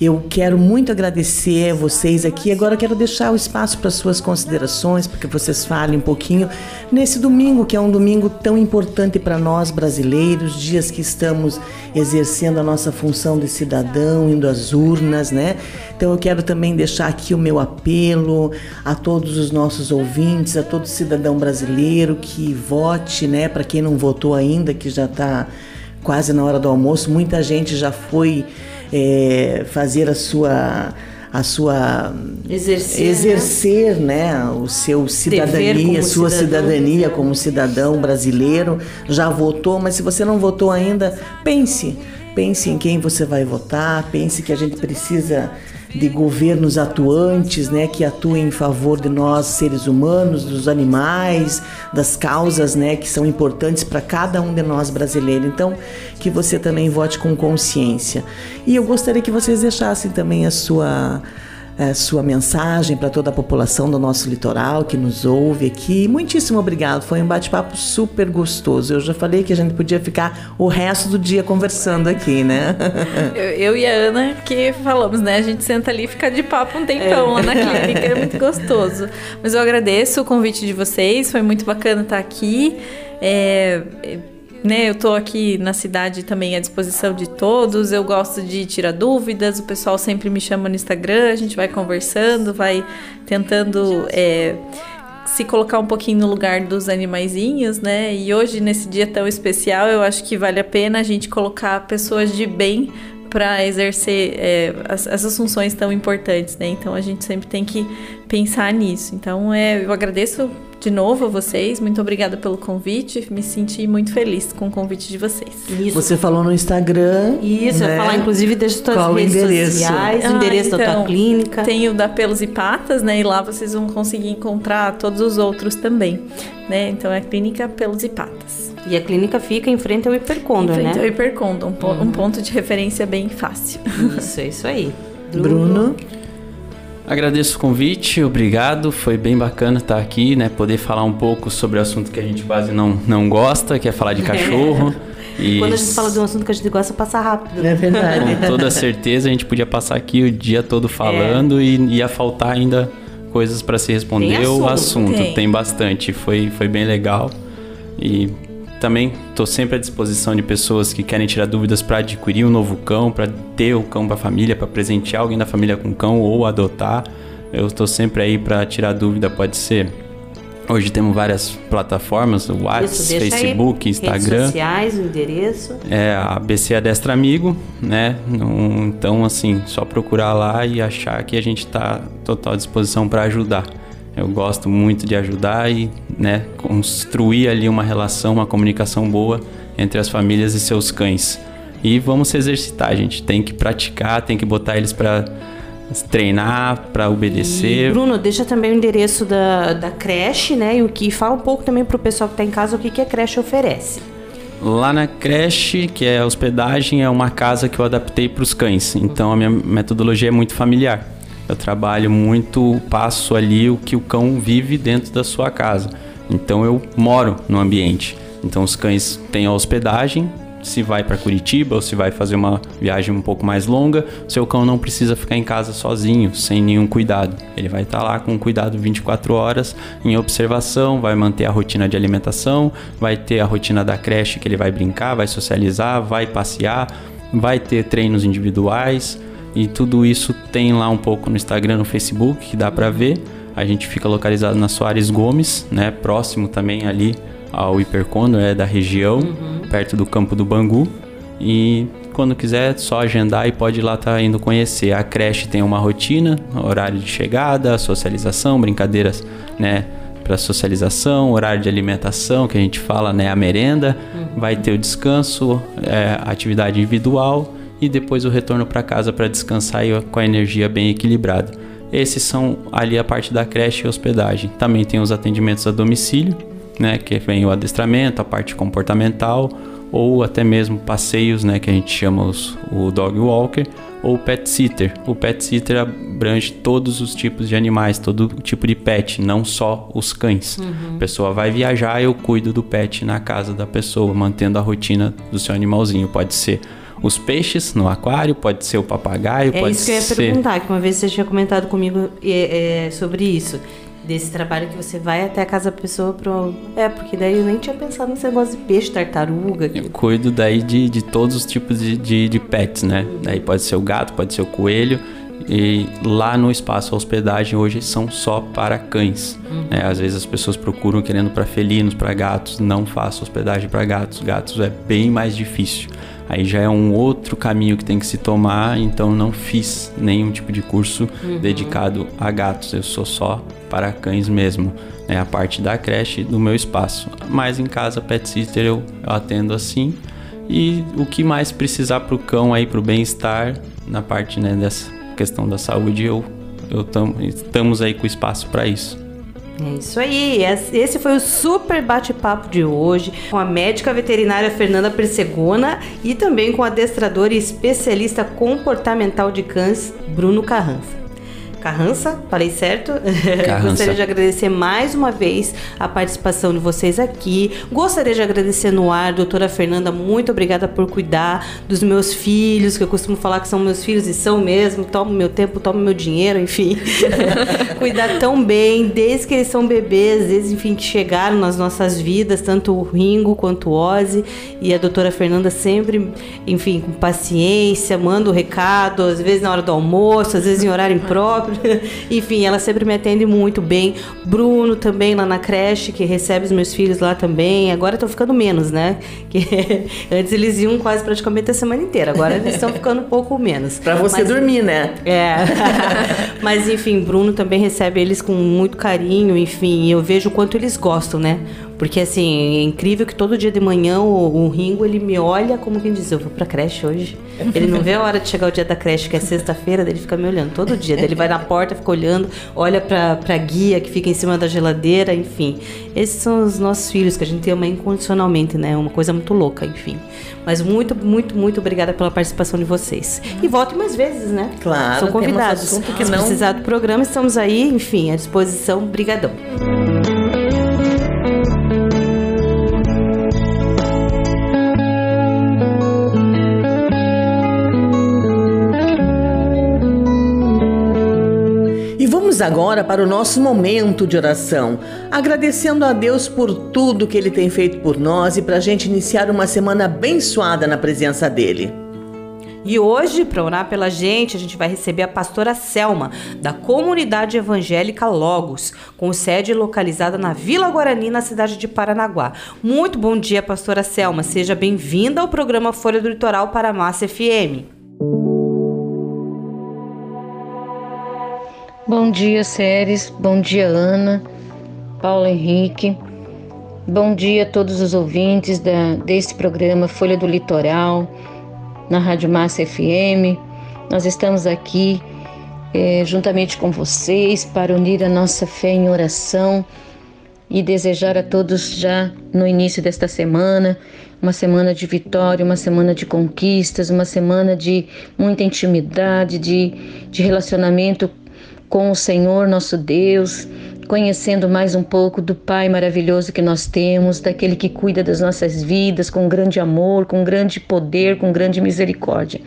Eu quero muito agradecer a vocês aqui. Agora quero deixar o espaço para suas considerações, para que vocês falem um pouquinho nesse domingo, que é um domingo tão importante para nós brasileiros, dias que estamos exercendo a nossa função de cidadão, indo às urnas, né? Então eu quero também deixar aqui o meu apelo a todos os nossos ouvintes, a todo cidadão brasileiro que vote, né? Para quem não votou ainda, que já está quase na hora do almoço, muita gente já foi é, fazer a sua a sua Exercer, exercer né? o seu cidadania, sua cidadão. cidadania como cidadão brasileiro, já votou, mas se você não votou ainda, pense, pense em quem você vai votar, pense que a gente precisa de governos atuantes, né, que atuem em favor de nós seres humanos, dos animais, das causas, né, que são importantes para cada um de nós brasileiros. Então, que você também vote com consciência. E eu gostaria que vocês deixassem também a sua a sua mensagem para toda a população do nosso litoral que nos ouve aqui. Muitíssimo obrigado. Foi um bate-papo super gostoso. Eu já falei que a gente podia ficar o resto do dia conversando aqui, né? Eu, eu e a Ana que falamos, né? A gente senta ali e fica de papo um tempão lá na clínica, é muito gostoso. Mas eu agradeço o convite de vocês, foi muito bacana estar aqui. É, é, né, eu tô aqui na cidade também à disposição de todos. Eu gosto de tirar dúvidas. O pessoal sempre me chama no Instagram, a gente vai conversando, vai tentando é, se colocar um pouquinho no lugar dos animaizinhos, né? E hoje, nesse dia tão especial, eu acho que vale a pena a gente colocar pessoas de bem para exercer é, as- essas funções tão importantes, né? Então a gente sempre tem que pensar nisso. Então é, eu agradeço de novo a vocês, muito obrigada pelo convite, me senti muito feliz com o convite de vocês. Você falou no Instagram. Isso, eu né? falar, inclusive, das suas Qual o redes endereço? sociais, o endereço da tua clínica. Ah, então, Tem o da Pelos e Patas, né? E lá vocês vão conseguir encontrar todos os outros também, né? Então é a Clínica Pelos e Patas. E a clínica fica em frente ao Hipercondor, Em frente né? ao Hipercondor, um, po- um ponto de referência bem fácil. Isso, é isso aí. Bruno. Agradeço o convite, obrigado. Foi bem bacana estar aqui, né? Poder falar um pouco sobre o assunto que a gente quase não, não gosta, que é falar de cachorro. E Quando a gente fala de um assunto que a gente gosta, passa rápido. É com toda certeza a gente podia passar aqui o dia todo falando e ia faltar ainda coisas para se responder Tem o assunto. assunto. Tem. Tem. bastante, foi, foi bem legal. E também estou sempre à disposição de pessoas que querem tirar dúvidas para adquirir um novo cão, para ter o cão para a família, para presentear alguém da família com cão ou adotar. Eu estou sempre aí para tirar dúvida, pode ser. Hoje temos várias plataformas, o WhatsApp, deixa aí. Facebook, Instagram. Redes sociais, o endereço. É a BC Adestra Amigo, né? Então, assim, só procurar lá e achar que a gente tá total disposição para ajudar. Eu gosto muito de ajudar e, né, construir ali uma relação, uma comunicação boa entre as famílias e seus cães. E vamos se exercitar, a gente tem que praticar, tem que botar eles para treinar, para E, obedecer. Bruno, deixa também o endereço da, da creche, né? E o que fala um pouco também pro pessoal que tá em casa o que, que a creche oferece. Lá na creche, que é a hospedagem, é uma casa que eu adaptei para os cães. Então a minha metodologia é muito familiar. Eu trabalho muito, passo ali o que o cão vive dentro da sua casa. Então eu moro no ambiente. Então os cães têm a hospedagem. Se vai para Curitiba ou se vai fazer uma viagem um pouco mais longa, seu cão não precisa ficar em casa sozinho, sem nenhum cuidado. Ele vai estar lá com cuidado 24 horas em observação, vai manter a rotina de alimentação, vai ter a rotina da creche que ele vai brincar, vai socializar, vai passear, vai ter treinos individuais e tudo isso tem lá um pouco no Instagram, no Facebook, que dá para ver. A gente fica localizado na Soares Gomes, né, próximo também ali ao Hipercondor, é da região, perto do Campo do Bangu. E quando quiser, só agendar e pode ir lá estar indo conhecer. A creche tem uma rotina, horário de chegada, socialização, brincadeiras, né, para socialização, horário de alimentação, que a gente fala, né, a merenda, vai ter o descanso, é, atividade individual e depois o retorno para casa para descansar e com a energia bem equilibrada. Esses são ali a parte da creche e hospedagem. Também tem os atendimentos a domicílio, né, que vem o adestramento, a parte comportamental ou até mesmo passeios, né, que a gente chama os, o dog walker ou pet sitter. O pet sitter abrange todos os tipos de animais, todo tipo de pet, não só os cães. Uhum. A pessoa vai viajar, eu cuido do pet na casa da pessoa, mantendo a rotina do seu animalzinho. Pode ser os peixes no aquário, pode ser o papagaio, É pode isso que eu ia ser perguntar, que uma vez você tinha comentado comigo é, é, sobre isso. Desse trabalho que você vai até a casa da pessoa pro. É, porque daí eu nem tinha pensado nesse negócio de peixe, tartaruga. Eu cuido daí de, de todos os tipos de, de, de pets, né? Daí pode ser o gato, pode ser o coelho. E lá no espaço hospedagem hoje são só para cães. Uhum. né? Às vezes as pessoas procuram querendo para felinos, para gatos. Não faço hospedagem para gatos. Gatos é bem mais difícil. Aí já é um outro caminho que tem que se tomar. Então não fiz nenhum tipo de curso Uhum. dedicado a gatos. Eu sou só para cães mesmo. É a parte da creche do meu espaço. Mas em casa, pet sitter, eu, eu atendo assim. E o que mais precisar para o cão aí, para o bem-estar, na parte né, dessa questão da saúde, eu, eu tam, estamos aí com o espaço para isso. É isso aí. Esse foi o super bate-papo de hoje com a médica veterinária Fernanda Persegona e também com o adestrador e especialista comportamental de cães Bruno Carranza. Carrança, falei certo? Carrança. Gostaria de agradecer mais uma vez a participação de vocês aqui. Gostaria de agradecer no ar, doutora Fernanda, muito obrigada por cuidar dos meus filhos, que eu costumo falar que são meus filhos e são mesmo. Tomo meu tempo, tomo meu dinheiro, enfim. cuidar tão bem, desde que eles são bebês, desde enfim, que chegaram nas nossas vidas, tanto o Ringo quanto o Ozzy. E a doutora Fernanda sempre, enfim, com paciência, manda o recado, às vezes na hora do almoço, às vezes em horário impróprio. enfim, ela sempre me atende muito bem. Bruno também lá na creche, que recebe os meus filhos lá também. Agora estão ficando menos, né? Que antes eles iam quase praticamente a semana inteira, agora eles estão ficando um pouco menos. Pra você Mas- dormir, né? é. Mas enfim, Bruno também recebe eles com muito carinho, enfim, eu vejo o quanto eles gostam, né? Porque assim, é incrível que todo dia de manhã o, o Ringo ele me olha como quem diz, eu vou pra creche hoje. Ele não vê a hora de chegar o dia da creche, que é sexta-feira, ele fica me olhando todo dia. Daí ele vai na porta, fica olhando, olha pra, pra guia que fica em cima da geladeira, enfim. Esses são os nossos filhos que a gente ama incondicionalmente, né? É uma coisa muito louca, enfim. Mas muito, muito, muito obrigada pela participação de vocês. E volte mais vezes, né? Claro, São temos convidados. assunto que Se não- precisar do programa, estamos aí, enfim, à disposição. Brigadão. Vamos agora para o nosso momento de oração, agradecendo a Deus por tudo que Ele tem feito por nós e para a gente iniciar uma semana abençoada na presença dEle. E hoje, para orar pela gente, a gente vai receber a pastora Selma, da Comunidade Evangélica Logos, com sede localizada na Vila Guarani, na cidade de Paranaguá. Muito bom dia, pastora Selma. Seja bem-vinda ao programa Folha do Litoral para a Massa FM. Bom dia, Séries. Bom dia, Ana, Paulo Henrique. Bom dia a todos os ouvintes da, desse programa Folha do Litoral, na Rádio Massa FM. Nós estamos aqui eh, juntamente com vocês para unir a nossa fé em oração e desejar a todos já no início desta semana uma semana de vitória, uma semana de conquistas, uma semana de muita intimidade, de, de relacionamento com o Senhor nosso Deus, conhecendo mais um pouco do Pai maravilhoso que nós temos, daquele que cuida das nossas vidas com grande amor, com grande poder, com grande misericórdia.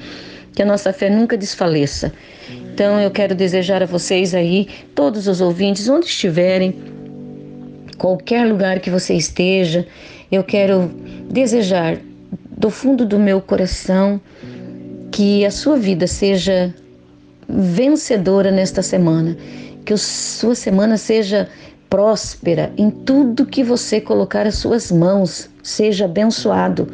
Que a nossa fé nunca desfaleça. Então eu quero desejar a vocês aí, todos os ouvintes, onde estiverem, qualquer lugar que você esteja, eu quero desejar do fundo do meu coração que a sua vida seja vencedora nesta semana, que a sua semana seja próspera em tudo que você colocar as suas mãos, seja abençoado.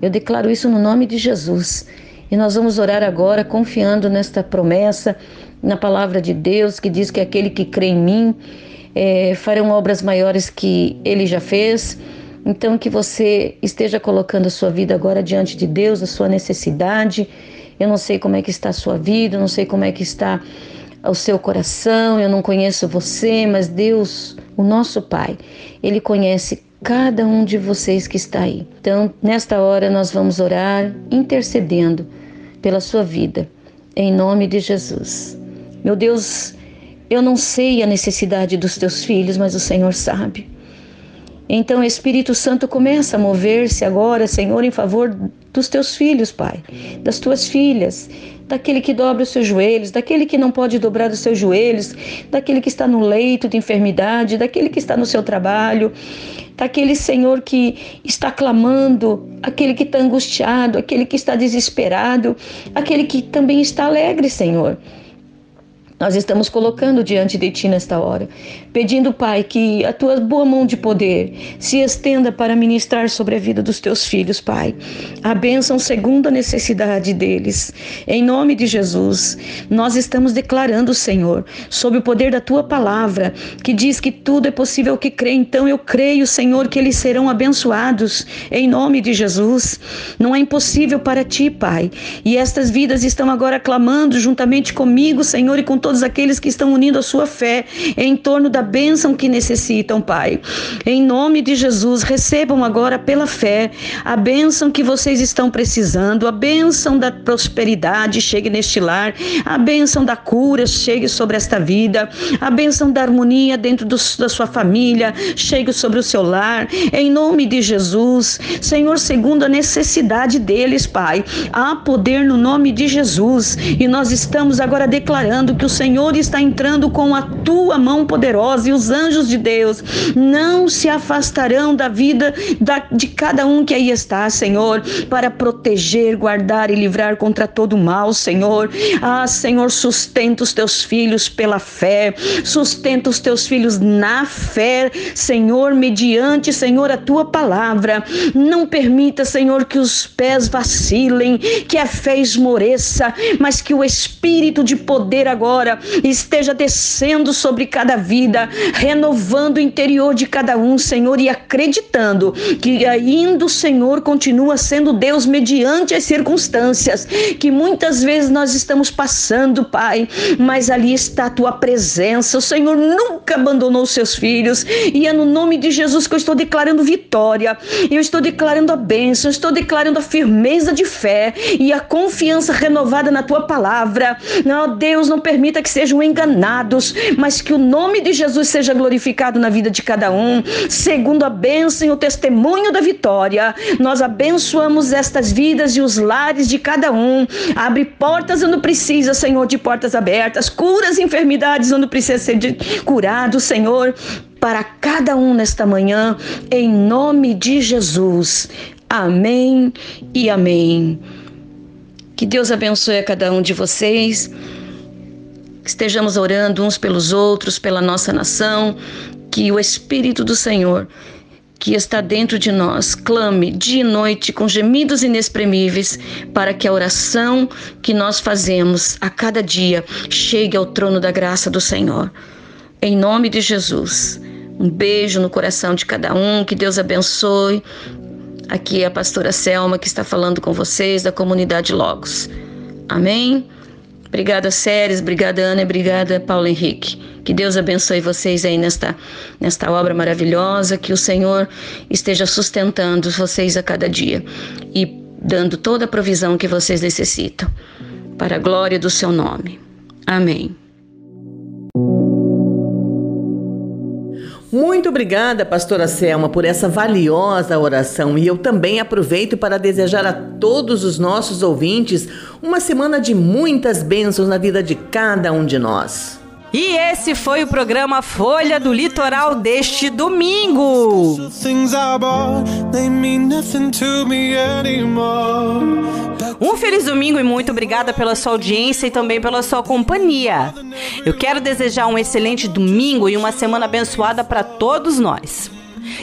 Eu declaro isso no nome de Jesus. E nós vamos orar agora confiando nesta promessa, na palavra de Deus, que diz que aquele que crê em mim eh, farão obras maiores que ele já fez. Então, que você esteja colocando a sua vida agora diante de Deus, a sua necessidade. Eu não sei como é que está a sua vida, eu não sei como é que está o seu coração, eu não conheço você, mas Deus, o nosso Pai, Ele conhece cada um de vocês que está aí. Então, nesta hora, nós vamos orar intercedendo pela sua vida, em nome de Jesus. Meu Deus, eu não sei a necessidade dos teus filhos, mas o Senhor sabe. Então, o Espírito Santo começa a mover-se agora, Senhor, em favor dos teus filhos, Pai, das tuas filhas, daquele que dobra os seus joelhos, daquele que não pode dobrar os seus joelhos, daquele que está no leito de enfermidade, daquele que está no seu trabalho, daquele Senhor que está clamando, aquele que está angustiado, aquele que está desesperado, aquele que também está alegre, Senhor. Nós estamos colocando diante de Ti nesta hora, pedindo, Pai, que a Tua boa mão de poder se estenda para ministrar sobre a vida dos Teus filhos, Pai. A bênção segundo a necessidade deles. Em nome de Jesus, nós estamos declarando, Senhor, sob o poder da Tua palavra, que diz que tudo é possível que crê. Então eu creio, Senhor, que eles serão abençoados. Em nome de Jesus. Não é impossível para Ti, Pai. E estas vidas estão agora clamando juntamente comigo, Senhor, e com todos todos aqueles que estão unindo a sua fé em torno da bênção que necessitam, Pai. Em nome de Jesus, recebam agora pela fé a bênção que vocês estão precisando, a bênção da prosperidade chegue neste lar, a bênção da cura chegue sobre esta vida, a bênção da harmonia dentro do, da sua família chegue sobre o seu lar, em nome de Jesus. Senhor, segundo a necessidade deles, Pai, há poder no nome de Jesus e nós estamos agora declarando que o Senhor está entrando com a tua mão poderosa e os anjos de Deus não se afastarão da vida da, de cada um que aí está, Senhor, para proteger, guardar e livrar contra todo mal, Senhor. Ah, Senhor, sustenta os teus filhos pela fé, sustenta os teus filhos na fé, Senhor, mediante, Senhor, a tua palavra. Não permita, Senhor, que os pés vacilem, que a fé esmoreça, mas que o espírito de poder agora esteja descendo sobre cada vida, renovando o interior de cada um, Senhor, e acreditando que ainda o Senhor continua sendo Deus mediante as circunstâncias que muitas vezes nós estamos passando, Pai, mas ali está a tua presença. O Senhor nunca abandonou os seus filhos, e é no nome de Jesus que eu estou declarando vitória, eu estou declarando a bênção, eu estou declarando a firmeza de fé e a confiança renovada na tua palavra. Não, Deus, não permita que sejam enganados, mas que o nome de Jesus seja glorificado na vida de cada um, segundo a bênção e o testemunho da vitória. Nós abençoamos estas vidas e os lares de cada um. Abre portas onde precisa, Senhor, de portas abertas. Cura as enfermidades onde precisa ser curado, Senhor, para cada um nesta manhã, em nome de Jesus. Amém e amém. Que Deus abençoe a cada um de vocês. Que estejamos orando uns pelos outros, pela nossa nação. Que o Espírito do Senhor, que está dentro de nós, clame dia e noite com gemidos inexprimíveis, para que a oração que nós fazemos a cada dia chegue ao trono da graça do Senhor. Em nome de Jesus. Um beijo no coração de cada um. Que Deus abençoe. Aqui é a pastora Selma que está falando com vocês da comunidade Logos. Amém? Obrigada, Séries. Obrigada, Ana. Obrigada, Paulo Henrique. Que Deus abençoe vocês aí nesta, nesta obra maravilhosa. Que o Senhor esteja sustentando vocês a cada dia e dando toda a provisão que vocês necessitam. Para a glória do seu nome. Amém. Muito obrigada, pastora Selma, por essa valiosa oração. E eu também aproveito para desejar a todos os nossos ouvintes uma semana de muitas bênçãos na vida de cada um de nós. E esse foi o programa Folha do Litoral deste domingo. Um feliz domingo e muito obrigada pela sua audiência e também pela sua companhia. Eu quero desejar um excelente domingo e uma semana abençoada para todos nós.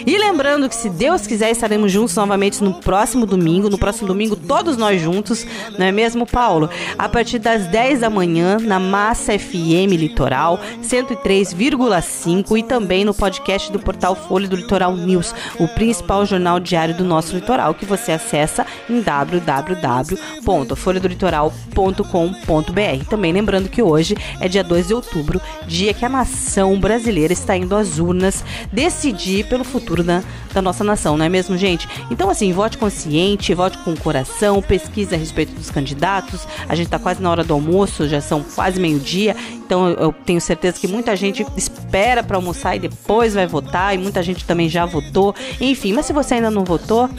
E lembrando que se Deus quiser estaremos juntos novamente no próximo domingo, no próximo domingo todos nós juntos, não é mesmo, Paulo? A partir das 10 da manhã na Massa FM Litoral 103,5 e também no podcast do portal Folha do Litoral News, o principal jornal diário do nosso litoral, que você acessa em www.folhadolitoral.com.br. Também lembrando que hoje é dia 2 de outubro, dia que a nação brasileira está indo às urnas decidir pelo futuro da, da nossa nação, não é mesmo, gente? Então, assim, vote consciente, vote com coração, pesquise a respeito dos candidatos. A gente tá quase na hora do almoço, já são quase meio-dia, então eu tenho certeza que muita gente espera para almoçar e depois vai votar, e muita gente também já votou. Enfim, mas se você ainda não votou,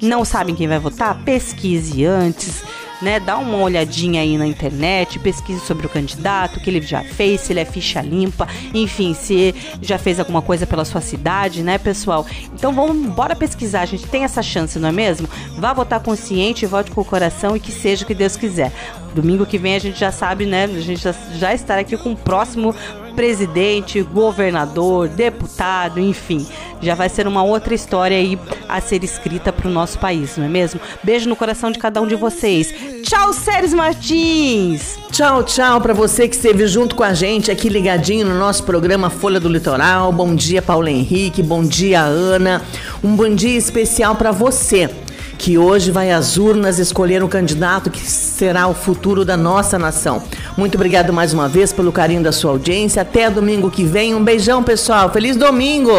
não sabe quem vai votar, pesquise antes né? Dá uma olhadinha aí na internet, pesquise sobre o candidato, o que ele já fez, se ele é ficha limpa, enfim, se já fez alguma coisa pela sua cidade, né, pessoal? Então vamos, bora pesquisar, a gente tem essa chance, não é mesmo? Vá votar consciente, vote com o coração e que seja o que Deus quiser. Domingo que vem a gente já sabe, né? A gente já, já estará aqui com o próximo presidente, governador, deputado, enfim. Já vai ser uma outra história aí a ser escrita para o nosso país, não é mesmo? Beijo no coração de cada um de vocês. Tchau, Séries Martins! Tchau, tchau para você que esteve junto com a gente aqui ligadinho no nosso programa Folha do Litoral. Bom dia, Paulo Henrique. Bom dia, Ana. Um bom dia especial para você que hoje vai às urnas escolher o candidato que será o futuro da nossa nação. Muito obrigado mais uma vez pelo carinho da sua audiência. Até domingo que vem. Um beijão, pessoal. Feliz domingo!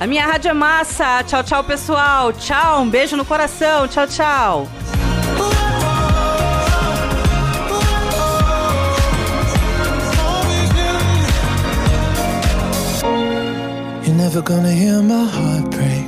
A minha rádio é massa. Tchau, tchau, pessoal. Tchau, um beijo no coração. Tchau, tchau. You're never gonna hear my heart break.